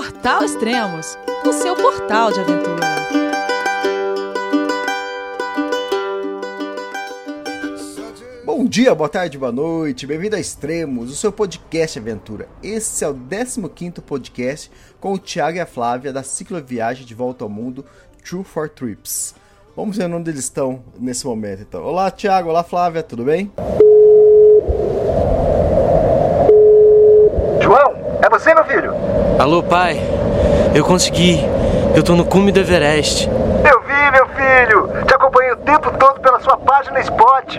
Portal Extremos, o seu portal de aventura. Bom dia, boa tarde, boa noite, bem-vindo a Extremos, o seu podcast aventura. Esse é o 15º podcast com o Thiago e a Flávia da cicloviagem de volta ao mundo True for Trips. Vamos ver onde eles estão nesse momento, então. Olá, Thiago, olá, Flávia, tudo bem? João, é você, meu filho? Alô, pai. Eu consegui. Eu tô no cume do Everest. Eu vi, meu filho. Te acompanhei o tempo todo pela sua página Spot.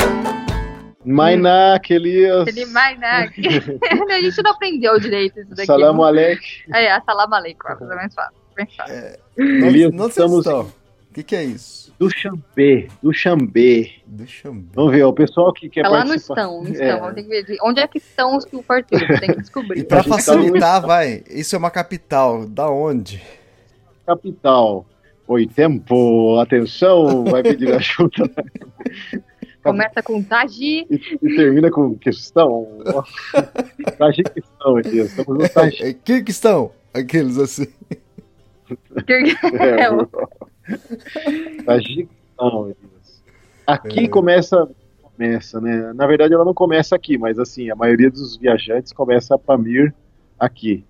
Mainak, Elias. Ele Mainak. a gente não aprendeu direito isso daqui. Salam alek. É, salam aleikum. É mais fácil. Mais fácil. É, Elias, não estamos estão. O que, que é isso? do Xambê, do Xambê. Eu ver. Vamos ver, o pessoal que quer Tá lá no participar. estão, no É. estão. Vamos ter que ver de- onde é que estão os que partidos. Tem que E descobrir. pra A gente tá facilitar, vai, isso é uma capital. Da onde? Capital. Oi, tempo, atenção, vai pedir ajuda. Começa com Taji. E, e termina com questão. Tajiquistão aqui, estamos no Tajiquistão. É, Kirguistão. Aqueles assim. É, o- Tajiquistão, Elias. Aqui É. começa, começa, né? Na verdade, ela não começa aqui, mas assim, a maioria dos viajantes começa a Pamir aqui.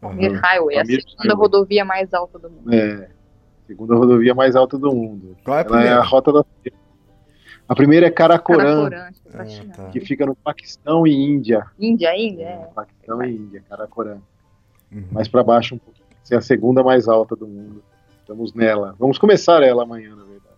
Pamir Highway, a Pamir segunda Highway. rodovia mais alta do mundo. É, segunda rodovia mais alta do mundo. Qual é a Ela é primeira? a rota da. A primeira é Karakoram, Karakoram, tá Ah, tá. que fica no Paquistão e Índia. Índia, Índia, é. Paquistão e Índia, Karakoram. Uhum. Mais pra baixo um pouquinho. Essa é a segunda mais alta do mundo. Estamos nela. Vamos começar ela amanhã, na verdade.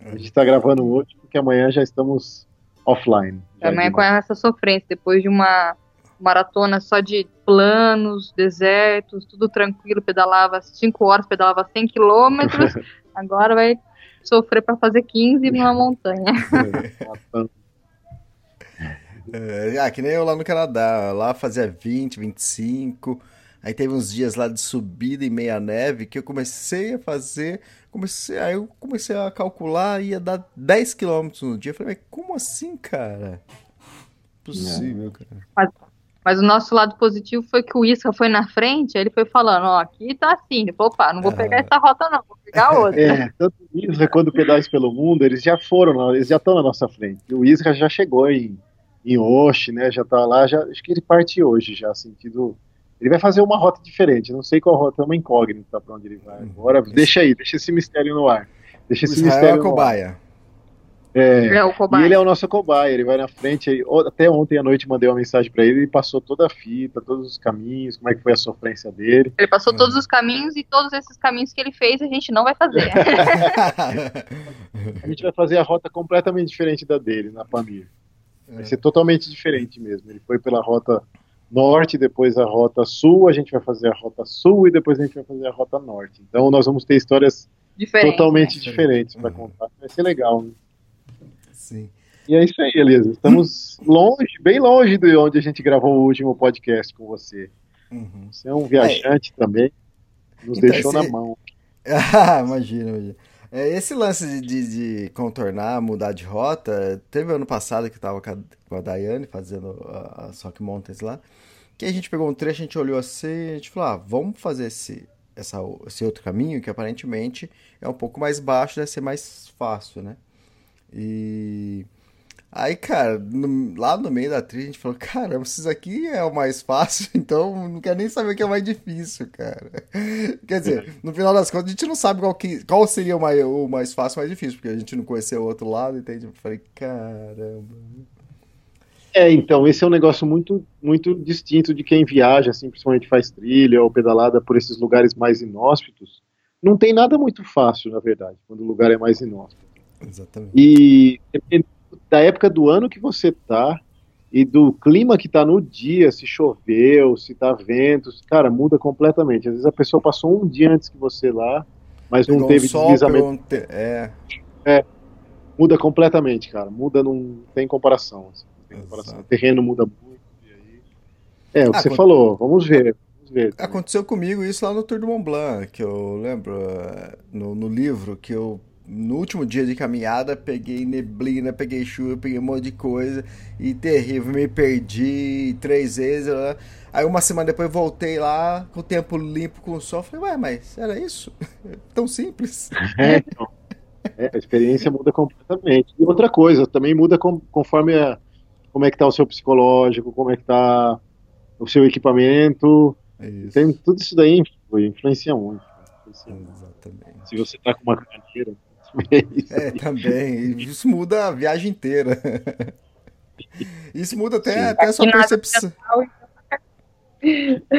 A gente está gravando hoje porque amanhã já estamos offline. Já Amanhã de com essa sofrência, depois de uma maratona só de planos, desertos, tudo tranquilo, pedalava 5 horas, pedalava 100 quilômetros, agora vai sofrer para fazer 15 numa montanha. novo. É, ah, que nem eu lá no Canadá. Lá fazia 20, 25. Aí teve uns dias lá de subida e meia neve que eu comecei a fazer. Comecei, aí eu comecei a calcular ia dar 10 quilômetros no dia. Eu falei, mas como assim, cara? Possível, cara. Mas o nosso lado positivo foi que o Isca foi na frente, aí ele foi falando, ó, aqui tá assim. Ele falou, opa, não vou pegar essa rota não, vou pegar outra. É, tanto o Isra quanto o Pedais pelo Mundo, eles já foram, eles já estão na nossa frente. E o Isra já chegou em, em Oxe, né? Já tá lá, já, acho que ele parte hoje já, sentido. Ele vai fazer uma rota diferente, não sei qual rota, é uma incógnita pra onde ele vai. Agora, deixa aí, deixa esse mistério no ar. Deixa O esse Israel é mistério no ar. cobaia. É, É, o e cobaia. ele é o nosso cobaia, ele vai na frente. Até ontem à noite mandei uma mensagem pra ele, ele passou toda a fita, todos os caminhos, como é que foi a sofrência dele. Ele passou todos os caminhos e todos esses caminhos que ele fez a gente não vai fazer. A gente vai fazer a rota completamente diferente da dele, na Pamir. Vai ser totalmente diferente mesmo. Ele foi pela rota norte, depois a rota sul, a gente vai fazer a rota sul e depois a gente vai fazer a rota norte. Então nós vamos ter histórias Diferente. totalmente né? diferentes para Uhum. contar. Vai ser legal. Né? Sim. E é isso aí, Elisa. Estamos longe, bem longe de onde a gente gravou o último podcast com você. Uhum. Você é um viajante também. Nos Então, deixou esse- na mão. Ah, imagina, imagina. É, esse lance de, de- contornar, mudar de rota, teve ano passado que eu tava com a, com a Daiane fazendo a, a Sock Mountains lá, que a gente pegou um trecho, a gente olhou assim, a gente falou, ah, vamos fazer esse, essa, esse outro caminho, que aparentemente é um pouco mais baixo, deve ser mais fácil, né? E aí, cara, no- lá no meio da trilha a gente falou, caramba, isso aqui é o mais fácil, então não quero nem saber o que é o mais difícil, cara. Quer dizer, no final das contas, a gente não sabe qual, que, qual seria o mais, o mais fácil e mais difícil, porque a gente não conheceu o outro lado, entende? Eu falei, caramba. É, então, esse é um negócio muito, muito distinto de quem viaja, assim, principalmente faz trilha ou pedalada por esses lugares mais inóspitos. Não tem nada muito fácil, na verdade, quando o lugar é mais inóspito. Exatamente. E da época do ano que você tá e do clima que tá no dia, se choveu, se tá vento, cara, muda completamente. Às vezes a pessoa passou um dia antes que você lá, mas não Pegou um teve sol, deslizamento um te- É, Muda completamente, cara. Muda, não tem comparação. Assim, não tem comparação. O terreno muda muito. Aí... É, o que Ah, você quando- falou. Vamos ver. Ver. Aconteceu comigo isso lá no Tour do Mont Blanc, que eu lembro eh, no, no livro, que eu no último dia de caminhada peguei neblina, peguei chuva, peguei um monte de coisa e terrível, me perdi três vezes. lá. Aí uma semana depois voltei lá com o tempo limpo, com o sol. Falei, ué, mas era isso? Tão simples. É, então. É, a experiência muda completamente. E outra coisa, também muda com- conforme a- como é que tá o seu psicológico, como é que tá o seu equipamento. Isso. Tem, tudo isso daí influencia muito. Influencia muito. Exatamente. Se você tá com uma carteira, isso É, aí. também. Isso muda a viagem inteira. Isso muda até, Sim. até a sua percepção.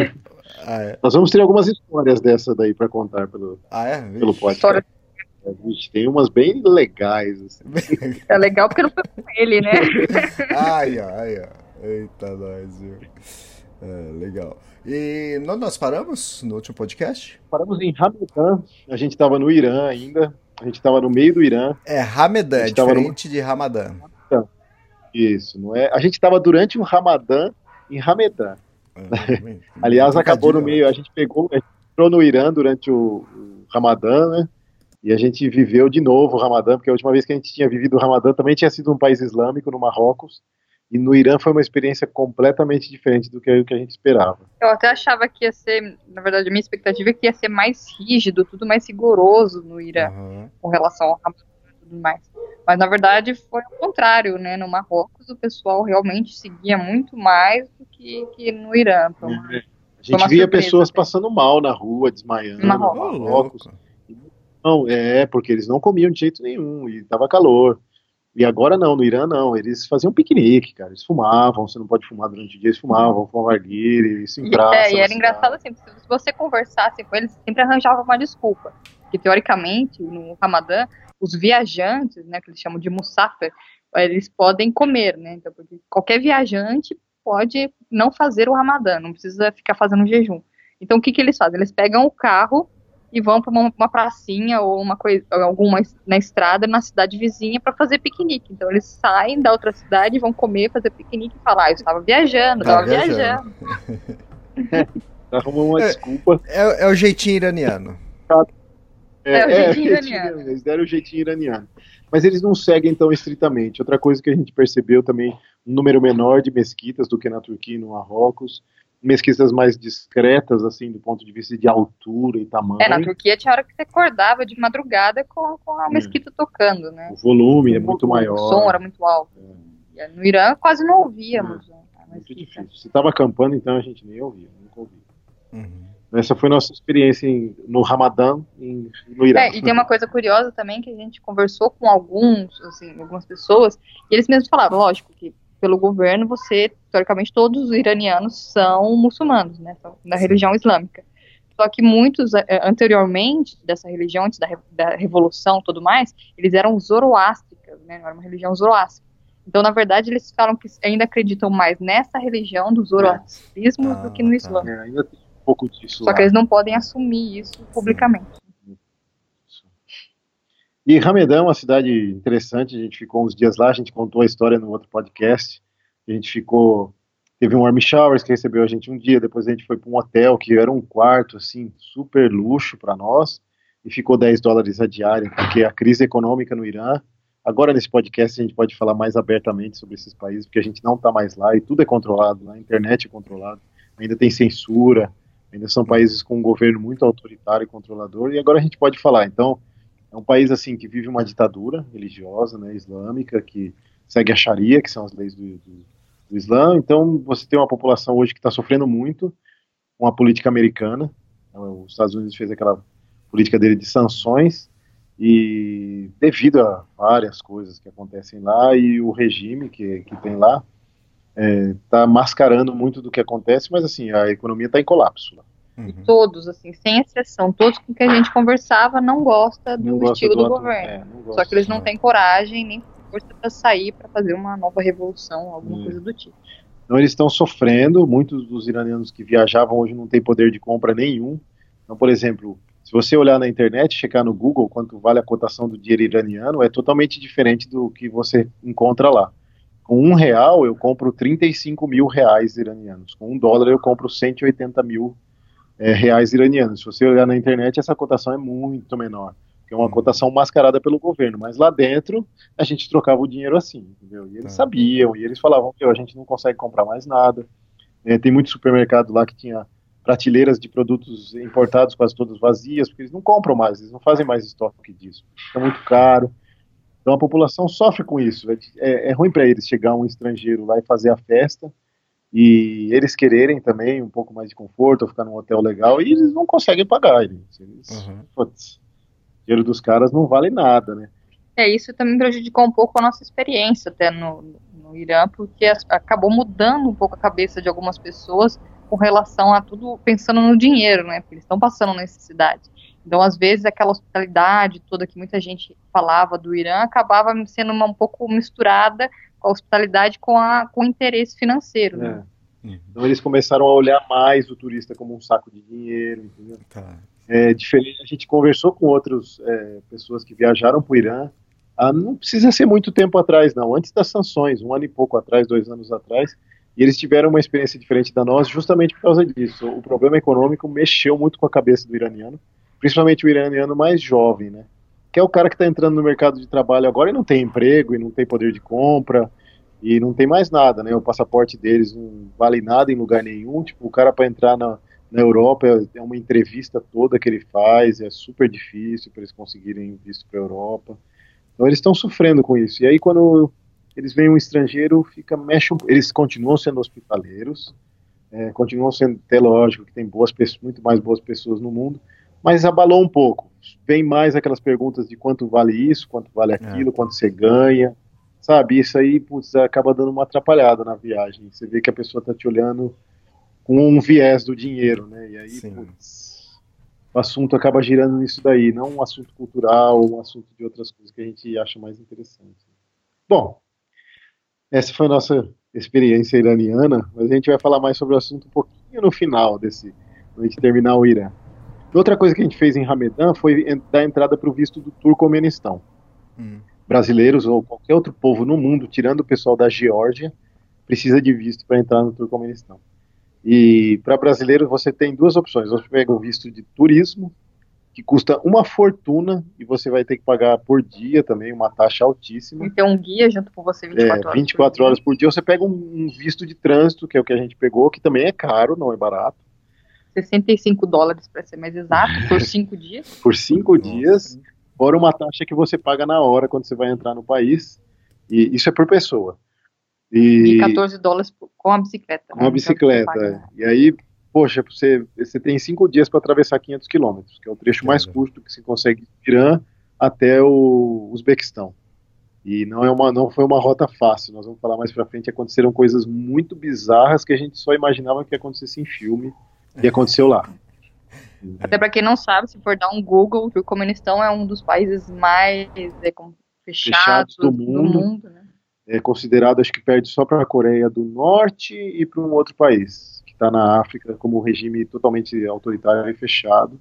Ah, é? Nós vamos ter algumas histórias dessa daí para contar pelo, Ah, é? pelo podcast. História- É, vixe, tem umas bem legais. Assim. É legal porque não foi com ele, né? Ai, ai, ai. Eita, nós, viu? É, legal. E nós, nós paramos no último podcast? Paramos em Hamadan, a gente estava no Irã ainda, a gente estava no meio do Irã. É Ramedan, é diferente de Ramadã. Isso, não é? A gente estava durante o Ramadã em Hamedan. É, Aliás, acabou no meio, a gente pegou, a gente entrou no Irã durante o, o Ramadã, né? E a gente viveu de novo o Ramadã, porque a última vez que a gente tinha vivido o Ramadã também tinha sido um país islâmico, no Marrocos. E no Irã foi uma experiência completamente diferente do que, a gente esperava. Eu até achava que ia ser, na verdade, a minha expectativa é que ia ser mais rígido, tudo mais rigoroso no Irã, Aham. com relação ao Ramadã e tudo mais. Mas na verdade foi o contrário, né? No Marrocos o pessoal realmente seguia muito mais do que, que no Irã. Então, A Foi gente via surpresa, pessoas até. passando mal na rua, desmaiando. Marrocos. no Marrocos. Não, é, porque eles não comiam de jeito nenhum e tava calor. E agora não, no Irã não, eles faziam piquenique, cara. Eles fumavam, você não pode fumar durante o dia, eles fumavam, fumavam arguilha, isso em praça. é, e na era engraçado assim, porque se você conversasse com eles, sempre arranjava uma desculpa. Porque teoricamente, no Ramadã, os viajantes, né, que eles chamam de musafir, eles podem comer, né? Então, porque qualquer viajante pode não fazer o Ramadã, não precisa ficar fazendo jejum. Então, o que que eles fazem? Eles pegam o carro e vão para uma, uma pracinha ou uma coisa, alguma na estrada na cidade vizinha para fazer piquenique. Então, eles saem da outra cidade, vão comer, fazer piquenique e falar, ah, eu estava viajando, Tava estava viajando. viajando. Arrumam uma É. desculpa. É, é o jeitinho iraniano. É, o jeitinho iraniano. Eles deram o jeitinho iraniano. Mas eles não seguem tão estritamente. Outra coisa que a gente percebeu também, um número menor de mesquitas do que na Turquia e no Marrocos. Mesquitas mais discretas, assim, do ponto de vista de altura e tamanho. É, na Turquia tinha hora que você acordava de madrugada com, com a mesquita tocando, né? O volume é muito O maior. som era muito alto. E No Irã quase não ouvíamos. a Muito difícil. Se estava acampando, então a gente nem ouvia, nunca ouvia. Uhum. Essa foi nossa experiência em- no Ramadã em, no Irã. É, e tem uma coisa curiosa também que a gente conversou com alguns, assim, algumas pessoas, e eles mesmos falavam, lógico, que pelo governo você, teoricamente, todos os iranianos são muçulmanos, né? Da religião islâmica. Só que muitos, eh, anteriormente, dessa religião, antes da, re- da revolução e tudo mais, eles eram zoroástricas, né? Era uma religião zoroástica. Então, na verdade, eles falam que ainda acreditam mais nessa religião do zoroastrismo Ah, do que no tá. Islã. É, ainda tem um pouco disso Só lá. que eles não podem assumir isso publicamente. E Ramedan é uma cidade interessante, a gente ficou uns dias lá, a gente contou a história no outro podcast. A gente ficou. Teve um Army Showers que recebeu a gente um dia, depois a gente foi para um hotel que era um quarto, assim, super luxo para nós, e ficou 10 dólares a diária, porque a crise econômica no Irã. Agora, nesse podcast, a gente pode falar mais abertamente sobre esses países, porque a gente não está mais lá e tudo é controlado lá, a internet é controlada, ainda tem censura, ainda são países com um governo muito autoritário e controlador, e agora a gente pode falar. Então, é um país assim que vive uma ditadura religiosa, né, islâmica, que segue a Sharia, que são as leis do, do, do Islã. Então, você tem uma população hoje que está sofrendo muito com a política americana. Então, Os Estados Unidos fez aquela política dele de sanções e devido a várias coisas que acontecem lá e o regime que, que tem lá está mascarando muito do que acontece, mas assim a economia está em colapso lá. Uhum. Todos, assim, sem exceção, todos com que a gente conversava não gosta do Não estilo do, atu- governo. é, não Só que eles não têm coragem nem força para sair para fazer uma nova revolução, alguma Hum. coisa do tipo. Então eles estão sofrendo, muitos dos iranianos que viajavam hoje não têm poder de compra nenhum. Então, por exemplo, se Se você olhar na internet, checar no Google quanto vale a cotação do dinheiro iraniano, é totalmente diferente do que você encontra lá. Com um real eu compro 35 mil reais iranianos. Com um dólar eu compro 180 mil é, reais iranianos. Se você olhar na internet, essa cotação é muito menor. Que é uma cotação mascarada pelo governo. Mas lá dentro, a gente trocava o dinheiro assim, entendeu? E eles sabiam, e eles falavam que a gente não consegue comprar mais nada. É, tem muito supermercado lá que tinha prateleiras de produtos importados quase todas vazias, porque eles não compram mais, eles não fazem mais estoque disso. Fica muito caro. Então a população sofre com isso. É, é, é ruim para eles chegar um estrangeiro lá e fazer a festa e eles quererem também um pouco mais de conforto, ficar num hotel legal, e eles não conseguem pagar. Eles, eles uhum. putz, o dinheiro dos caras não vale nada, né? É, isso também prejudicou um pouco a nossa experiência até no, no Irã, porque acabou mudando um pouco a cabeça de algumas pessoas com relação a tudo pensando no dinheiro, né? Porque eles estão passando necessidade. Então, às vezes, aquela hospitalidade toda que muita gente falava do Irã acabava sendo uma, um pouco misturada a hospitalidade com, a, com o interesse financeiro. Né? É. Então, eles começaram a olhar mais o turista como um saco de dinheiro, entendeu? Tá. É diferente. A gente conversou com outras é, pessoas que viajaram para o Irã. Ah, não precisa ser muito tempo atrás, não. Antes das sanções, um ano e pouco atrás, dois anos atrás, e eles tiveram uma experiência diferente da nossa justamente por causa disso. O problema econômico mexeu muito com a cabeça do iraniano, principalmente o iraniano mais jovem, né? Que é o cara que está entrando no mercado de trabalho agora e não tem emprego, e não tem poder de compra, e não tem mais nada, né? O passaporte deles não vale nada em lugar nenhum. Tipo, o cara para entrar na, na Europa é uma entrevista toda que ele faz, é super difícil para eles conseguirem visto para a Europa. Então eles estão sofrendo com isso. E aí quando eles veem um estrangeiro, fica mexe eles continuam sendo hospitaleiros, é, continuam sendo até lógico que tem boas pessoas, muito mais boas pessoas no mundo, mas abalou um pouco. Vem mais aquelas perguntas de quanto vale isso, quanto vale é. aquilo, é. quanto você ganha, sabe? Isso aí putz, acaba dando uma atrapalhada na viagem. Você vê que a pessoa está te olhando com um viés do dinheiro, né? E aí, putz, o assunto acaba girando nisso daí, não um assunto cultural, um assunto de outras coisas que a gente acha mais interessante. Bom, essa foi a nossa experiência iraniana, mas a gente vai falar mais sobre o assunto um pouquinho no final desse, quando a gente terminar o Irã. Outra coisa que a gente fez em Ramedan foi dar entrada para o visto do Turcomenistão. Hum. Brasileiros ou qualquer outro povo no mundo, tirando o pessoal da Geórgia, precisa de visto para entrar no Turcomenistão. E para brasileiros você tem duas opções: você pega o visto de turismo, que custa uma fortuna e você vai ter que pagar por dia também, uma taxa altíssima. E ter um guia junto com você 24 é, horas. 24 por horas por dia. Você pega um, visto de trânsito, que é o que a gente pegou, que também é caro, não é barato. 65 dólares para ser mais exato, por cinco dias. por cinco Nossa. dias, fora uma taxa que você paga na hora quando você vai entrar no país. E isso é por pessoa. E, e 14 dólares com a bicicleta. Com né? a bicicleta. Então, e aí poxa, você, você tem cinco dias para atravessar 500 quilômetros, que é o trecho mais curto que se consegue de Irã até o Uzbequistão. E não, é uma, não foi uma rota fácil, nós vamos falar mais para frente, aconteceram coisas muito bizarras que a gente só imaginava que acontecesse em filme, e aconteceu lá. Até para quem não sabe, se for dar um Google, o Turcomenistão é um dos países mais é, fechados, fechados, do mundo. Do mundo né? É considerado, acho que perde só para a Coreia do Norte e para um outro país está na África como um regime totalmente autoritário e fechado,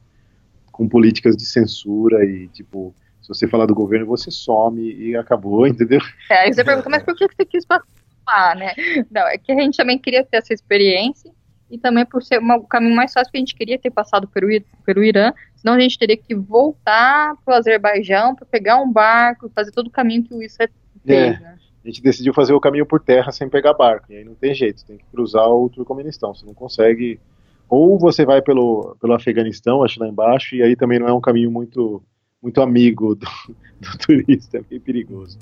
com políticas de censura e, tipo, se você falar do governo, você some e acabou, entendeu? É, aí você pergunta, mas por que você quis passar, né? Não, é que a gente também queria ter essa experiência e também por ser uma, o caminho mais fácil que a gente queria ter passado pelo, pelo Irã, senão a gente teria que voltar para o Azerbaijão para pegar um barco, fazer todo o caminho que o Issa fez, é. né? a gente decidiu fazer o caminho por terra sem pegar barco. E aí não tem jeito, tem que cruzar o Turcomenistão. Você não consegue. Ou você vai pelo, pelo Afeganistão, acho lá embaixo, e aí também não é um caminho muito, muito amigo do, do turista, é meio perigoso.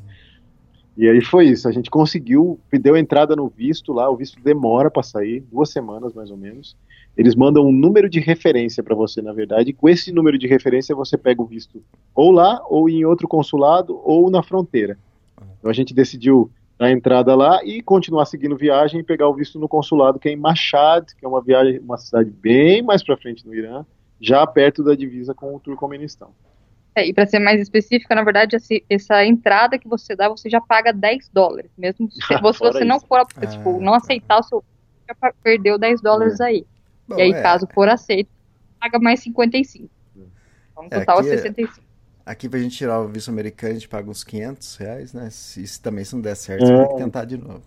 E aí foi isso, a gente conseguiu, deu entrada no visto lá, o visto demora para sair, duas semanas mais ou menos. Eles mandam um número de referência para você, na verdade, e com esse número de referência você pega o visto ou lá, ou em outro consulado, ou na fronteira. Então a gente decidiu dar entrada lá e continuar seguindo viagem e pegar o visto no consulado, que é em Mashhad, que é uma viagem, uma cidade bem mais para frente no Irã, já perto da divisa com o Turcomenistão. É, e para ser mais específica, na verdade, essa, essa, entrada que você dá, você já paga 10 dólares. Mesmo se, se você não for, ah, tipo, não aceitar o seu já perdeu 10 dólares é. aí. Bom, e aí, é. caso for aceito, paga mais 55. Então, É, total aqui é é- 65. Aqui pra gente tirar o visto americano, a gente paga uns 500 reais, né? Se, se também se não der certo, É. você vai ter que tentar de novo.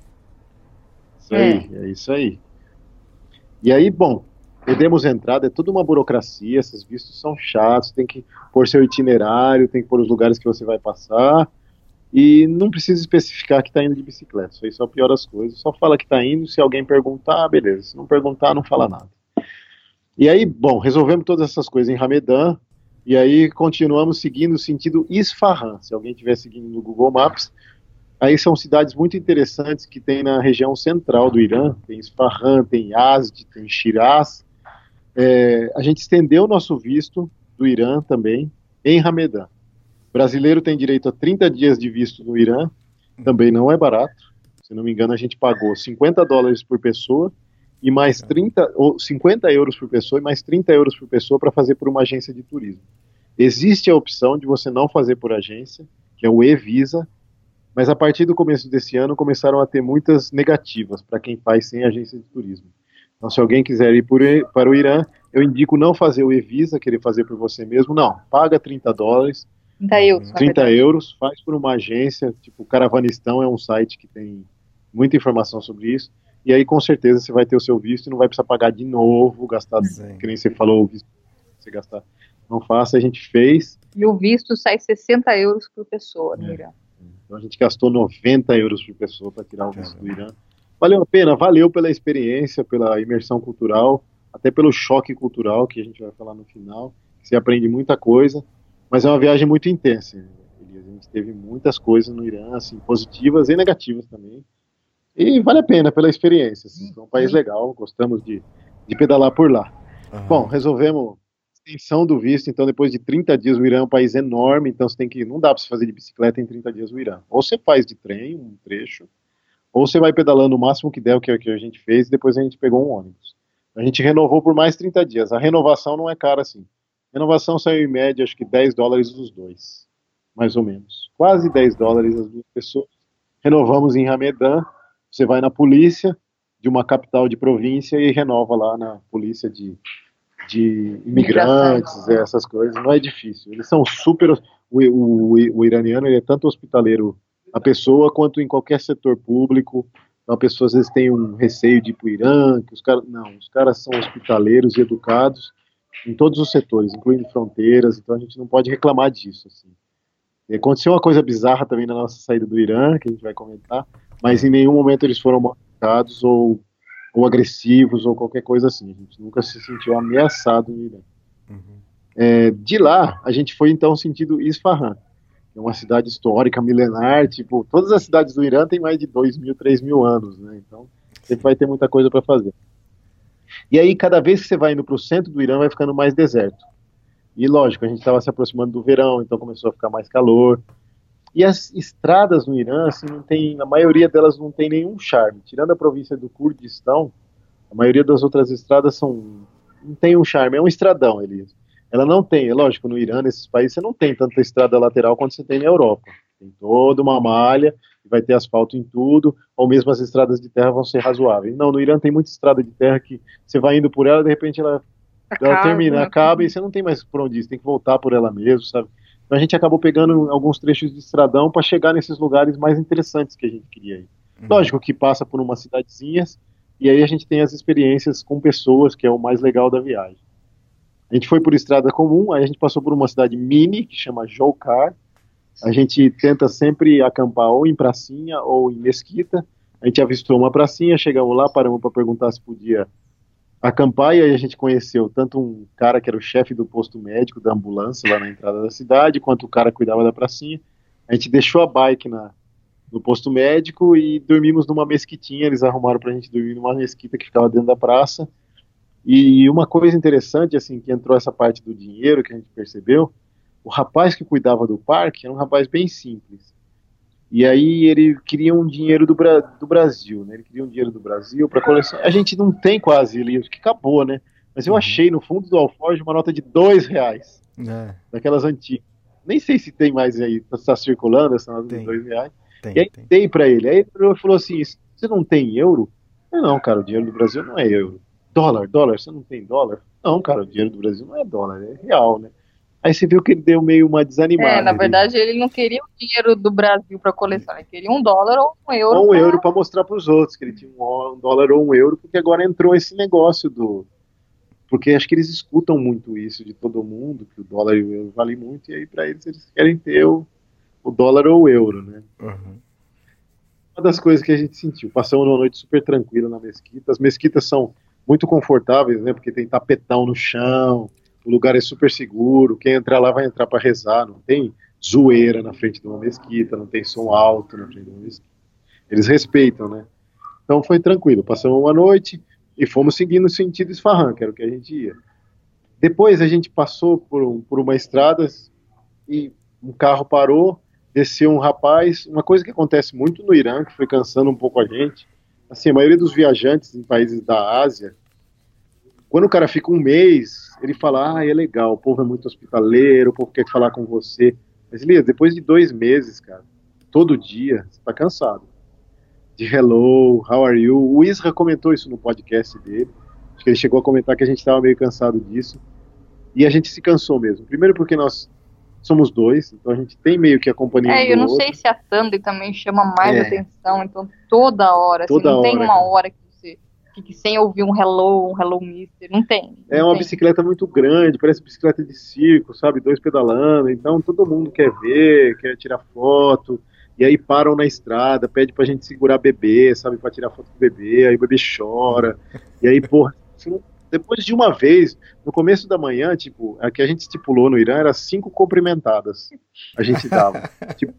Isso aí, é isso aí. E aí, bom, perdemos entrada, é toda uma burocracia, esses vistos são chatos, tem que pôr seu itinerário, tem que pôr os lugares que você vai passar, e não precisa especificar que está indo de bicicleta, isso aí só piora as coisas, só fala que está indo, se alguém perguntar, beleza, se não perguntar, não fala nada. E aí, bom, resolvemos todas essas coisas em Ramedan, e aí continuamos seguindo o sentido Isfahan, se alguém estiver seguindo no Google Maps, Aí são cidades muito interessantes que tem na região central do Irã, tem Isfahan, tem Yazd, tem Shiraz. É, a gente estendeu o nosso visto do Irã também em Ramedan. O brasileiro tem direito a 30 dias de visto no Irã, também não é barato. Se não me engano, a gente pagou 50 dólares por pessoa e mais 30, ou 50 euros por pessoa e mais 30 euros por pessoa para fazer por uma agência de turismo. Existe a opção de você não fazer por agência, que é o e-visa, mas a partir do começo desse ano começaram a ter muitas negativas para quem faz sem agência de turismo. Então, se alguém quiser ir por, para o Irã, eu indico não fazer o e-visa, querer fazer por você mesmo, não. Paga 30 dólares, 30 euros. na 30 verdade. euros, faz por uma agência, tipo Caravanistão é um site que tem muita informação sobre isso, e aí com certeza você vai ter o seu visto e não vai precisar pagar de novo, gastar, Sim. que nem você falou, o visto que você gastar. Não faça, a gente fez, E o visto sai 60 euros por pessoa no É. Irã. Então a gente gastou 90 euros por pessoa para tirar o visto do Irã. Valeu a pena, valeu pela experiência, pela imersão cultural, até pelo choque cultural que a gente vai falar no final. Você aprende muita coisa, mas é uma viagem muito intensa. Elias. A gente teve muitas coisas no Irã, assim, positivas e negativas também. E vale a pena pela experiência. Assim, é um país legal, gostamos de, de pedalar por lá. Aham. Bom, resolvemos extensão do visto, então depois de 30 dias o Irã é um país enorme, então você tem que não dá para você fazer de bicicleta em 30 dias o Irã. Ou você faz de trem um trecho, ou você vai pedalando o máximo que der, o que, que a gente fez, e depois a gente pegou um ônibus. A gente renovou por mais 30 dias. A renovação não é cara assim. A renovação saiu em média, acho que 10 dólares os dois, mais ou menos. Quase 10 dólares as duas pessoas. Renovamos em Ramedan, você vai na polícia de uma capital de província e renova lá na polícia de, de imigrantes, é, essas coisas. Não é difícil. Eles são super. O, o, o iraniano ele é tanto hospitaleiro a pessoa quanto em qualquer setor público. Então, a pessoa às vezes tem um receio de ir para o Irã, que os caras. Não, os caras são hospitaleiros e educados em todos os setores, incluindo fronteiras, então a gente não pode reclamar disso. Assim. E aconteceu uma coisa bizarra também na nossa saída do Irã, que a gente vai comentar, mas em nenhum momento eles foram mal educados ou, ou agressivos ou qualquer coisa assim. A gente nunca se sentiu ameaçado no Irã. É, de lá, a gente foi então sentido Isfahan, é uma cidade histórica, milenar, tipo, todas as cidades do Irã têm mais de 2 mil, 3 mil anos, né? Então, sempre vai ter muita coisa para fazer. E aí, cada vez que você vai indo para o centro do Irã, vai ficando mais deserto. E lógico, a gente estava se aproximando do verão, então começou a ficar mais calor. E as estradas no Irã, assim, não tem, a maioria delas não tem nenhum charme. Tirando a província do Kurdistão, a maioria das outras estradas são não tem um charme, é um estradão, Elias. Ela não tem, é lógico, no Irã, nesses países, você não tem tanta estrada lateral quanto você tem na Europa. Tem toda uma malha, vai ter asfalto em tudo, ou mesmo as estradas de terra vão ser razoáveis. Não, no Irã tem muita estrada de terra que você vai indo por ela, de repente ela, ela Acaba, termina, né? acaba e você não tem mais por onde ir, você tem que voltar por ela mesmo, sabe? Então a gente acabou pegando alguns trechos de estradão para chegar nesses lugares mais interessantes que a gente queria ir. Lógico que passa por umas cidadezinhas, e aí a gente tem as experiências com pessoas, que é o mais legal da viagem. A gente foi por estrada comum, aí a gente passou por uma cidade mini, que chama Joukar. A gente tenta sempre acampar ou em pracinha ou em mesquita. A gente avistou uma pracinha, chegamos lá, paramos para perguntar se podia acampar, e aí a gente conheceu tanto um cara que era o chefe do posto médico da ambulância lá na entrada da cidade, quanto o cara que cuidava da pracinha. A gente deixou a bike na, no posto médico e dormimos numa mesquitinha. Eles arrumaram pra gente dormir numa mesquita que ficava dentro da praça. E uma coisa interessante, assim, que entrou essa parte do dinheiro que a gente percebeu, o rapaz que cuidava do parque era um rapaz bem simples. E aí ele queria um dinheiro do, Bra do Brasil, né? Ele queria um dinheiro do Brasil para coleção. A gente não tem quase ali, que acabou, né? Mas eu achei no fundo do alforje uma nota de dois reais, É, daquelas antigas. Nem sei se tem mais aí, está circulando essa nota Tem. de dois reais. tem, E aí tem. dei pra ele. Aí ele falou assim: você não tem euro? Eu, não, cara, o dinheiro do Brasil não é euro. Dólar, dólar, você não tem dólar? Não, cara, o dinheiro do Brasil não é dólar, é real, né? Aí você viu que ele deu meio uma desanimada. É, na verdade ele não queria o dinheiro do Brasil pra coleção, ele queria um dólar ou um euro. Ou um pra- euro para mostrar para os outros que ele tinha um, um dólar ou um euro, porque agora entrou esse negócio do. Porque acho que eles escutam muito isso de todo mundo, que o dólar e o euro valem muito, e aí para eles eles querem ter o, o dólar ou o euro, né? Uhum. Uma das coisas que a gente sentiu, passamos uma noite super tranquila na mesquita. As mesquitas são muito confortáveis, né? Porque tem tapetão no chão, o lugar é super seguro. Quem entrar lá vai entrar para rezar, não tem zoeira na frente de uma mesquita, não tem som alto na frente de uma mesquita. Eles respeitam, né? Então foi tranquilo. Passamos uma noite e fomos seguindo o sentido que era o que a gente ia. Depois a gente passou por, um- por uma estrada e um carro parou, desceu um rapaz. Uma coisa que acontece muito no Irã, que foi cansando um pouco a gente. Assim, a maioria dos viajantes em países da Ásia, quando o cara fica um mês, ele fala: Ah, é legal, o povo é muito hospitaleiro, o povo quer falar com você. Mas, Elias, depois de dois meses, cara, todo dia, você tá cansado. De hello, how are you? O Isra comentou isso no podcast dele. Acho que ele chegou a comentar que a gente estava meio cansado disso. E a gente se cansou mesmo. Primeiro porque nós somos dois, então a gente tem meio que a companhia É, do eu não outro. sei se a Tandem também chama mais É. atenção, então toda hora, assim, Toda não tem hora, uma cara. hora que você fique sem ouvir um hello, um hello mister, não tem. É não uma tem. bicicleta muito grande, parece bicicleta de circo, sabe? Dois pedalando. Então todo mundo quer ver, quer tirar foto. E aí param na estrada, pede pra gente segurar bebê, sabe? Pra tirar foto com o bebê. Aí o bebê chora. E aí, porra, se não- depois de uma vez, no começo da manhã, tipo, a que a gente estipulou no Irã era cinco cumprimentadas. A gente dava. tipo,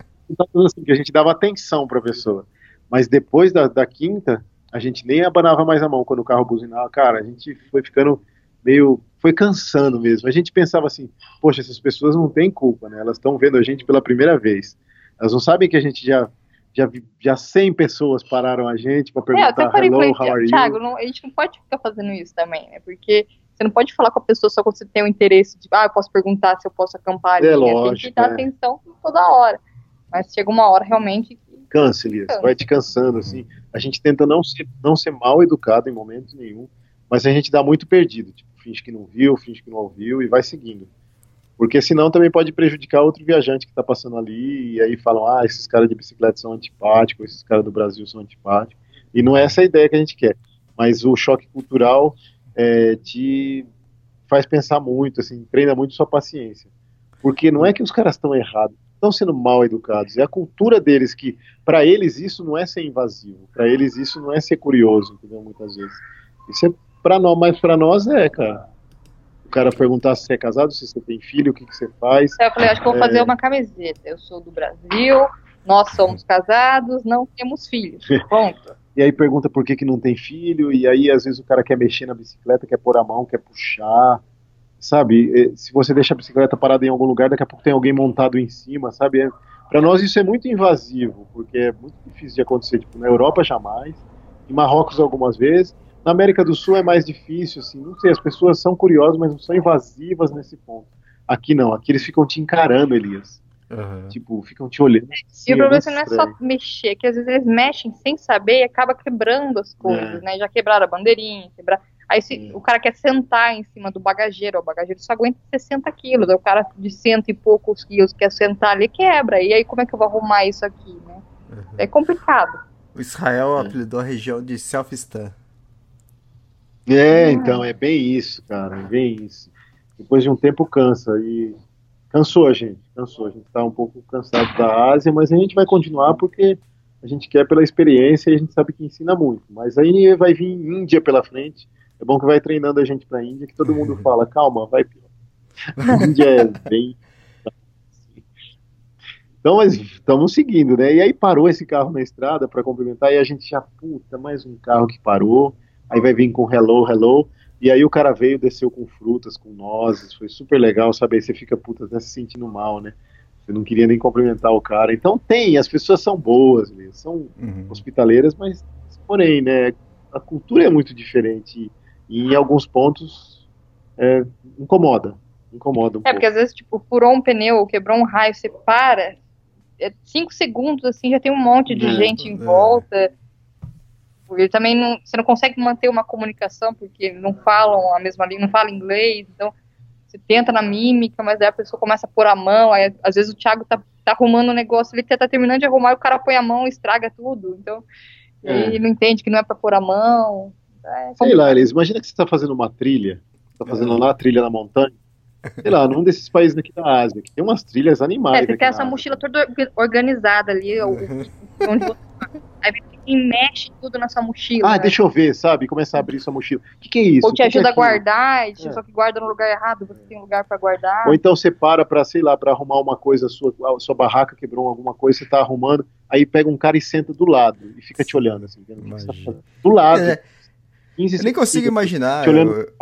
assim, que a gente dava atenção pra pessoa. Mas depois da, da quinta, a gente nem abanava mais a mão quando o carro buzinava. Cara, a gente foi ficando meio. Foi cansando mesmo. A gente pensava assim: poxa, essas pessoas não têm culpa, né? Elas estão vendo a gente pela primeira vez. Elas não sabem que a gente já. Já, já 100 pessoas pararam a gente para É, até perguntar parei e hello, falei, how are you? Thiago, não- a gente não pode ficar fazendo isso também, né? Porque você não pode falar com a pessoa só quando você tem o interesse de, ah, eu posso perguntar se eu posso acampar ali. É né? lógico, Tem que dar é. atenção toda hora. Mas chega uma hora realmente que Cansa, Elias, Cansa. vai te cansando, assim. A gente tenta não ser, não ser mal educado em momento nenhum, mas a gente dá muito perdido. Tipo, finge que não viu, finge que não ouviu e vai seguindo. Porque senão também pode prejudicar outro viajante que está passando ali e aí falam, ah, esses caras de bicicleta são antipáticos, esses caras do Brasil são antipáticos. E não é essa a ideia que a gente quer. Mas o choque cultural é, te faz pensar muito, assim, treina muito sua paciência. Porque não é que os caras estão errados, estão sendo mal educados. É a cultura deles que, para eles, isso não é ser invasivo. Para eles, isso não é ser curioso, entendeu? Muitas vezes. Isso é para nós, mas para nós é, cara. O cara perguntar se você é casado, se você tem filho, o que, que você faz. Eu falei, acho que vou É. fazer uma camiseta. Eu sou do Brasil, nós somos casados, não temos filhos. Pronto. E aí pergunta por que, que não tem filho, e aí às vezes o cara quer mexer na bicicleta, quer pôr a mão, quer puxar. Sabe? Se você deixa a bicicleta parada em algum lugar, daqui a pouco tem alguém montado em cima, sabe? É, para nós isso é muito invasivo, porque é muito difícil de acontecer. Tipo, na Europa jamais, em Marrocos algumas vezes. Na América do Sul é mais difícil, assim, não sei, as pessoas são curiosas, mas não são invasivas nesse ponto. Aqui não, aqui eles ficam te encarando, Elias. Uhum. Tipo, ficam te olhando. E assim, o problema assim, não é só mexer, que às vezes eles mexem sem saber e acaba quebrando as coisas, É. né? Já quebraram a bandeirinha, quebrar. Aí se, Sim. o cara quer sentar em cima do bagageiro, o bagageiro só aguenta 60 quilos, aí o cara de cento e poucos quilos quer sentar ali, quebra. E aí como é que eu vou arrumar isso aqui, né? É complicado. O Israel apelidou a região de Self-Stan. É, então, é bem isso, cara, é bem isso. Depois de um tempo cansa e cansou a gente, cansou. A gente tá um pouco cansado da Ásia, mas a gente vai continuar porque a gente quer pela experiência e a gente sabe que ensina muito. Mas aí vai vir Índia pela frente. É bom que vai treinando a gente pra Índia, que todo mundo fala, calma, vai pior. A Índia é bem. Então, mas estamos seguindo, né? E aí parou esse carro na estrada para complementar, e a gente já, puta, mais um carro que parou. Aí vai vir com hello, hello. E aí o cara veio, desceu com frutas, com nozes, foi super legal, sabe? Aí você fica, puta, até se sentindo mal, né? Você não queria nem cumprimentar o cara. Então tem, as pessoas são boas mesmo, são Uhum. hospitaleiras, mas porém, né? A cultura é muito diferente e em alguns pontos é, incomoda. Incomoda um É, porque pouco. às vezes, tipo, furou um pneu ou quebrou um raio, você para, é cinco segundos, assim, já tem um monte de É, gente em é. volta. Porque também não, você não consegue manter uma comunicação, porque não falam a mesma língua, não falam inglês, então você tenta na mímica, mas aí a pessoa começa a pôr a mão, aí às vezes o Thiago tá, tá arrumando um negócio, ele tá terminando de arrumar e o cara põe a mão e estraga tudo. Então, É. ele não entende que não é pra pôr a mão. É, Sei lá, Elis, imagina que você está fazendo uma trilha, está fazendo lá a trilha na montanha, sei lá, num desses países aqui da Ásia, que tem umas trilhas animais. É, você na essa mochila toda orga- organizada ali, o- onde você tá. Aí vem e mexe tudo na sua mochila. Ah, né? deixa eu ver, sabe? Começar a abrir sua mochila. O que, que é isso? Ou te que que é ajuda a guardar, É. só que guarda no lugar errado, você tem um lugar pra guardar. Ou então você para pra, sei lá, pra arrumar uma coisa, a sua, a sua barraca quebrou alguma coisa, você tá arrumando, aí pega um cara e senta do lado e fica te olhando, assim, vendo o que que você tá. Do lado. É, 15 eu nem consigo imaginar. Te olhando eu-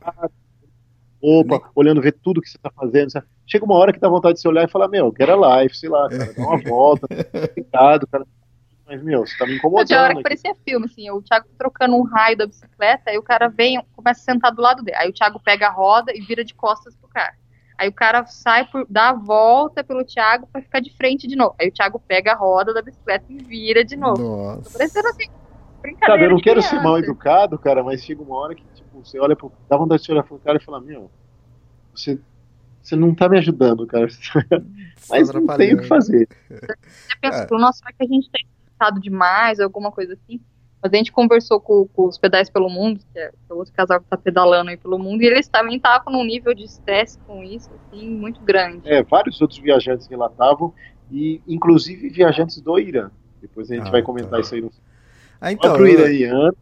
Opa, Nem- olhando, ver tudo que você tá fazendo. sabe? Chega uma hora que dá vontade de você olhar e falar, meu, get a life, sei lá, cara, dá uma volta, cuidado, cara. Mas, meu, você tá me incomodando. tinha hora que parecia filme, assim, o Thiago trocando um raio da bicicleta, aí o cara vem, começa a sentar do lado dele. Aí o Thiago pega a roda e vira de costas pro cara. Aí o cara sai, por, dá a volta pelo Thiago pra ficar de frente de novo. Aí o Thiago pega a roda da bicicleta e vira de novo. Tô Nossa. parecendo assim, brincadeira Sabe, eu não quero ser mal educado, cara, mas chega uma hora que, tipo, você olha pro. Dá vontade de você olhar pro cara e falar, meu, você, você não tá me ajudando, cara. Mas não tem o que fazer. Você pensa, É. falou, nossa, será que a gente tá estressado demais, alguma coisa assim? Mas a gente conversou com, com os pedais pelo mundo, que é o outro casal que tá pedalando aí pelo mundo, e eles também estavam num nível de estresse com isso, assim, muito grande. É, vários outros viajantes relatavam, e inclusive viajantes do Irã. Depois a gente Ah, vai comentar tá. isso aí no Ah, então, eu, iraniano.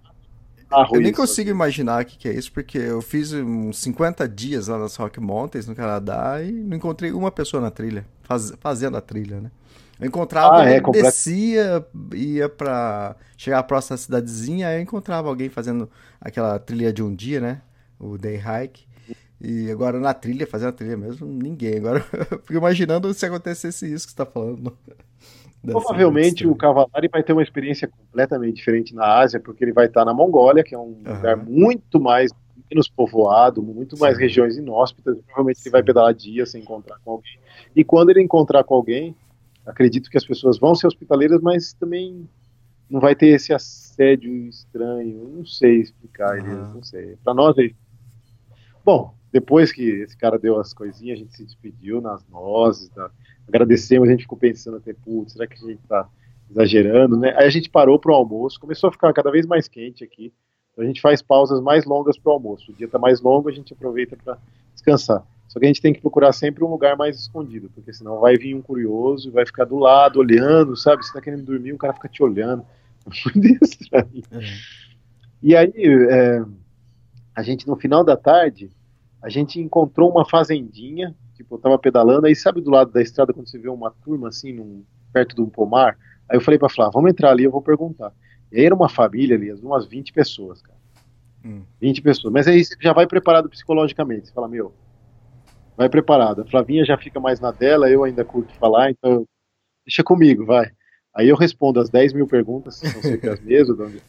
eu nem consigo imaginar o que, que é isso, porque eu fiz uns 50 dias lá nas Rock Mountains, no Canadá, e não encontrei uma pessoa na trilha, faz- fazendo a trilha, né? Eu encontrava, Ah, é, descia, ia pra chegar à próxima cidadezinha, aí eu encontrava alguém fazendo aquela trilha de um dia, né? O day hike. E agora na trilha, fazendo a trilha mesmo, ninguém. Agora eu fico imaginando se acontecesse isso que você tá falando. Provavelmente o Cavalari vai ter uma experiência completamente diferente na Ásia, porque ele vai estar na Mongólia, que é um Aham. lugar muito mais menos povoado, muito mais Sim. regiões inóspitas. Provavelmente ele vai pedalar dias sem encontrar com alguém. E quando ele encontrar com alguém, acredito que as pessoas vão ser hospitaleiras, mas também não vai ter esse assédio estranho. Não sei explicar, Elias, Aham. não sei. Para nós é Bom, depois que esse cara deu as coisinhas, a gente se despediu nas nozes, tá? agradecemos, a gente ficou pensando até, putz, será que a gente tá exagerando, né? Aí a gente parou pro almoço, começou a ficar cada vez mais quente aqui, então a gente faz pausas mais longas pro almoço. O dia tá mais longo, a gente aproveita para descansar. Só que a gente tem que procurar sempre um lugar mais escondido, porque senão vai vir um curioso e vai ficar do lado, olhando, sabe? Você tá querendo dormir, o cara fica te olhando. Muito estranho. É. E aí, é, a gente, no final da tarde, a gente encontrou uma fazendinha, tipo, eu tava pedalando, aí sabe do lado da estrada, quando você vê uma turma, assim, num- perto de um pomar? Aí eu falei pra Flávia, vamos entrar ali, eu vou perguntar. E aí era uma família ali, umas 20 pessoas, cara. Hum. 20 pessoas. Mas aí você já vai preparado psicologicamente, você fala, meu, vai preparado. A Flavinha já fica mais na dela, eu ainda curto falar, então deixa comigo, vai. Aí eu respondo as 10 mil perguntas, são sempre as mesmas, de onde